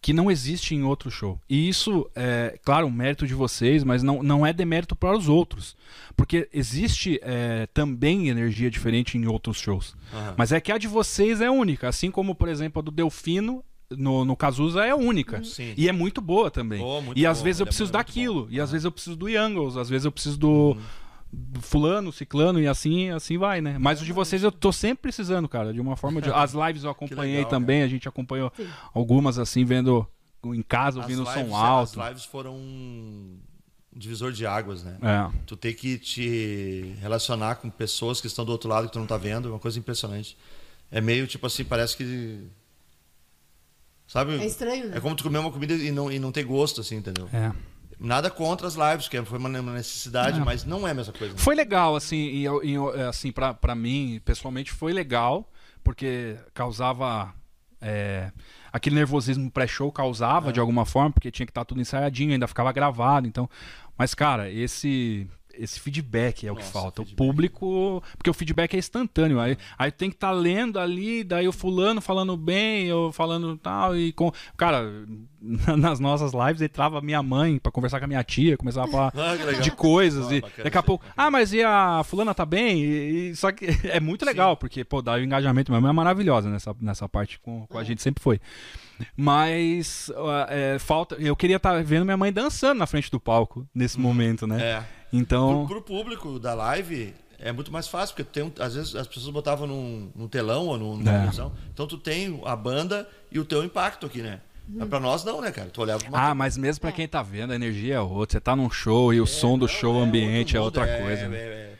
que não existe em outro show. E isso é, claro, um mérito de vocês, mas não, não é demérito para os outros. Porque existe é, também energia diferente em outros shows. Aham. Mas é que a de vocês é única. Assim como, por exemplo, a do Delfino no, no Cazuza é única. Sim. E é muito boa também. Boa, muito e às boa, vezes eu é preciso muito daquilo. E às vezes eu preciso do Youngles. Às vezes eu preciso do, do fulano, ciclano e assim, assim vai, né? Mas o de vocês eu tô sempre precisando, cara, de uma forma de As lives eu acompanhei legal, também, a gente acompanhou Sim. algumas assim, vendo em casa, ouvindo o As som lives- alto. As lives foram um divisor de águas, né? É. Tu ter que te relacionar com pessoas que estão do outro lado que tu não tá vendo é uma coisa impressionante. É meio tipo assim, parece que. Sabe? É estranho, né? É como tu comer uma comida e não, e não ter gosto, assim, entendeu? É. Nada contra as lives, que foi uma necessidade, É. mas não é a mesma coisa. né? Foi legal, assim, e, e eu- assim pra, pra mim, pessoalmente, foi legal, porque causava. é, aquele nervosismo pré-show causava É. de alguma forma, porque tinha que estar tudo ensaiadinho, ainda ficava gravado. Então, mas, cara, esse. Esse feedback é o que Nossa, falta. O feedback. público. Porque o feedback é instantâneo. Aí, aí tem que estar lendo ali, daí o fulano falando bem, eu falando tal. E com. Cara, nas nossas lives entrava minha mãe pra conversar com a minha tia, começava a falar Ah, de coisas. Ah, e bacana daqui a pouco, bacana. ah, mas e a fulana tá bem? E, e- só que é muito legal, porque, pô, dá o engajamento mesmo, é maravilhosa nessa, nessa parte com, com a gente sempre foi. Mas é, falta. Eu queria estar vendo minha mãe dançando na frente do palco nesse momento, né? É. Então. Pro, pro público da live é muito mais fácil, porque tem às vezes as pessoas botavam num, num telão ou num- numa É. televisão. Então tu tem a banda e o teu impacto aqui, né? Mas pra nós não, né, cara? Tu olhava pra uma Ah, mas mesmo pra É. quem tá vendo, a energia é outra. Você tá num show e o som do não, show, o é ambiente é outra mundo, coisa. É, né? é,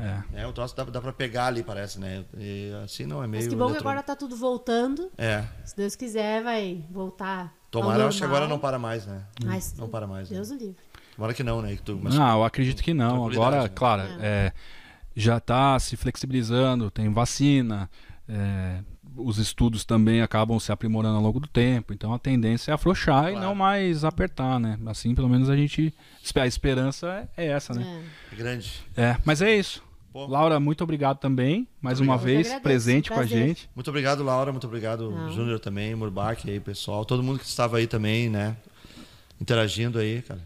É. é, é, o troço dá, dá pra pegar ali, parece, né? E assim não é meio. Mas que bom que eletrônico. agora tá tudo voltando. É. Se Deus quiser, vai voltar. Tomara, acho que agora não para mais, né? Mas Não para mais. Né? Deus o livre. Tomara que não, né? Que tu, mas- Não, eu acredito que não. Agora, né? claro, é, já está se flexibilizando, tem vacina, é, os estudos também acabam se aprimorando ao longo do tempo. Então a tendência é afrouxar e Claro. não mais apertar, né? Assim, pelo menos a gente. A esperança é, é essa, né? É. É grande. É. mas é isso. Pô. Laura, muito obrigado também, mais uma obrigado. Que vez, agradeço, presente com a gente. Muito obrigado, Laura. Muito obrigado. Júnior também, Murbach aí, pessoal. Todo mundo que estava aí também, né? Interagindo aí, cara.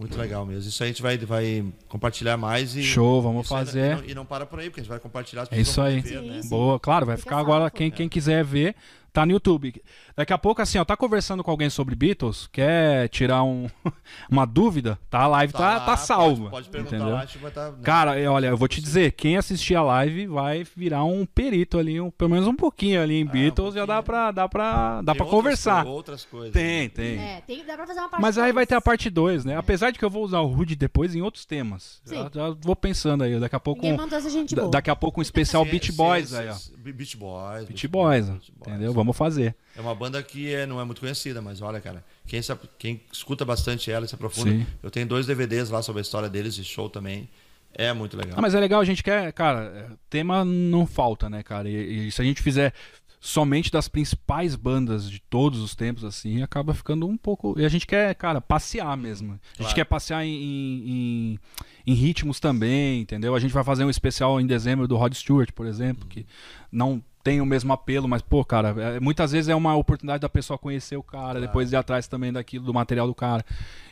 Muito legal mesmo. Isso aí a gente vai, vai compartilhar mais e. Show, vamos isso aí- fazer. E não, e não para por aí, porque a gente vai compartilhar as É pessoas isso vão aí. ver, né? Sim. Boa, claro, vai Fica ficar agora. salvo. Quem, quem quiser ver, tá no YouTube. Daqui a pouco, assim, ó, tá conversando com alguém sobre Beatles, quer tirar um, uma dúvida, tá? A live tá, lá, tá salva. Pode, pode perguntar entendeu? lá, a gente vai estar. né? Cara, é, olha, eu vou te dizer, quem assistir a live vai virar um perito ali, um- pelo menos um pouquinho ali em Beatles, já dá pra, dá pra, dá Tem pra outras conversar. co- Outras coisas. Tem, tem. É, tem, dá pra fazer uma parte Mas aí vai ter a dois. parte 2, né? Apesar de que eu vou usar o Rude depois em outros temas. Sim. Já, já vou pensando aí, daqui a pouco. Um- mandou essa gente da- boa. daqui a pouco um especial Beach Boys aí, ó. Be- Beach Boys. Beach Boys, Beach Boys. entendeu? Vamos fazer. É uma banda que é, não é muito conhecida, mas olha, cara, quem, se, quem escuta bastante ela e se aprofunda. Sim. Eu tenho dois DVDs lá sobre a história deles e show também. É muito legal. Ah, mas é legal, a gente quer, cara, é, tema não falta, né, cara? E, e se a gente fizer somente das principais bandas de todos os tempos, assim, acaba ficando um pouco. E a gente quer, cara, passear mesmo. A gente Claro. quer passear em, em, em- em ritmos também, entendeu? A gente vai fazer um especial em dezembro do Rod Stewart, por exemplo, que não tem o mesmo apelo, mas, pô, cara, é- muitas vezes é uma oportunidade da pessoa conhecer o cara, depois ir atrás também daquilo, do material do cara.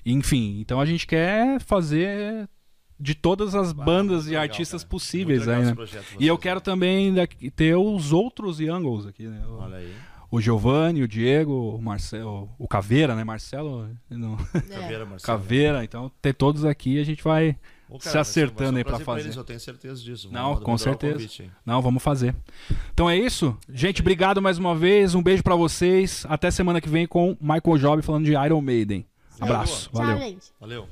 Enfim, então a gente quer fazer de todas as Ah, bandas e legal, artistas cara. possíveis aí, né? E eu quero também daqui- ter os outros Youngles aqui, né? O- Olha aí. O Giovanni, o Diego, o Marcelo, o Caveira, né? Marcelo, não, É. Caveira, Marcelo. Caveira, então ter todos aqui a gente vai Ô, cara, se acertando um aí pra fazer. eles, eu tenho certeza disso. Não, com certeza. convite? Não, vamos fazer. Então é isso. Gente, obrigado mais uma vez. Um beijo pra vocês. Até semana que vem com Michael Job falando de Iron Maiden. Abraço. Tchau, Valeu. gente. Valeu.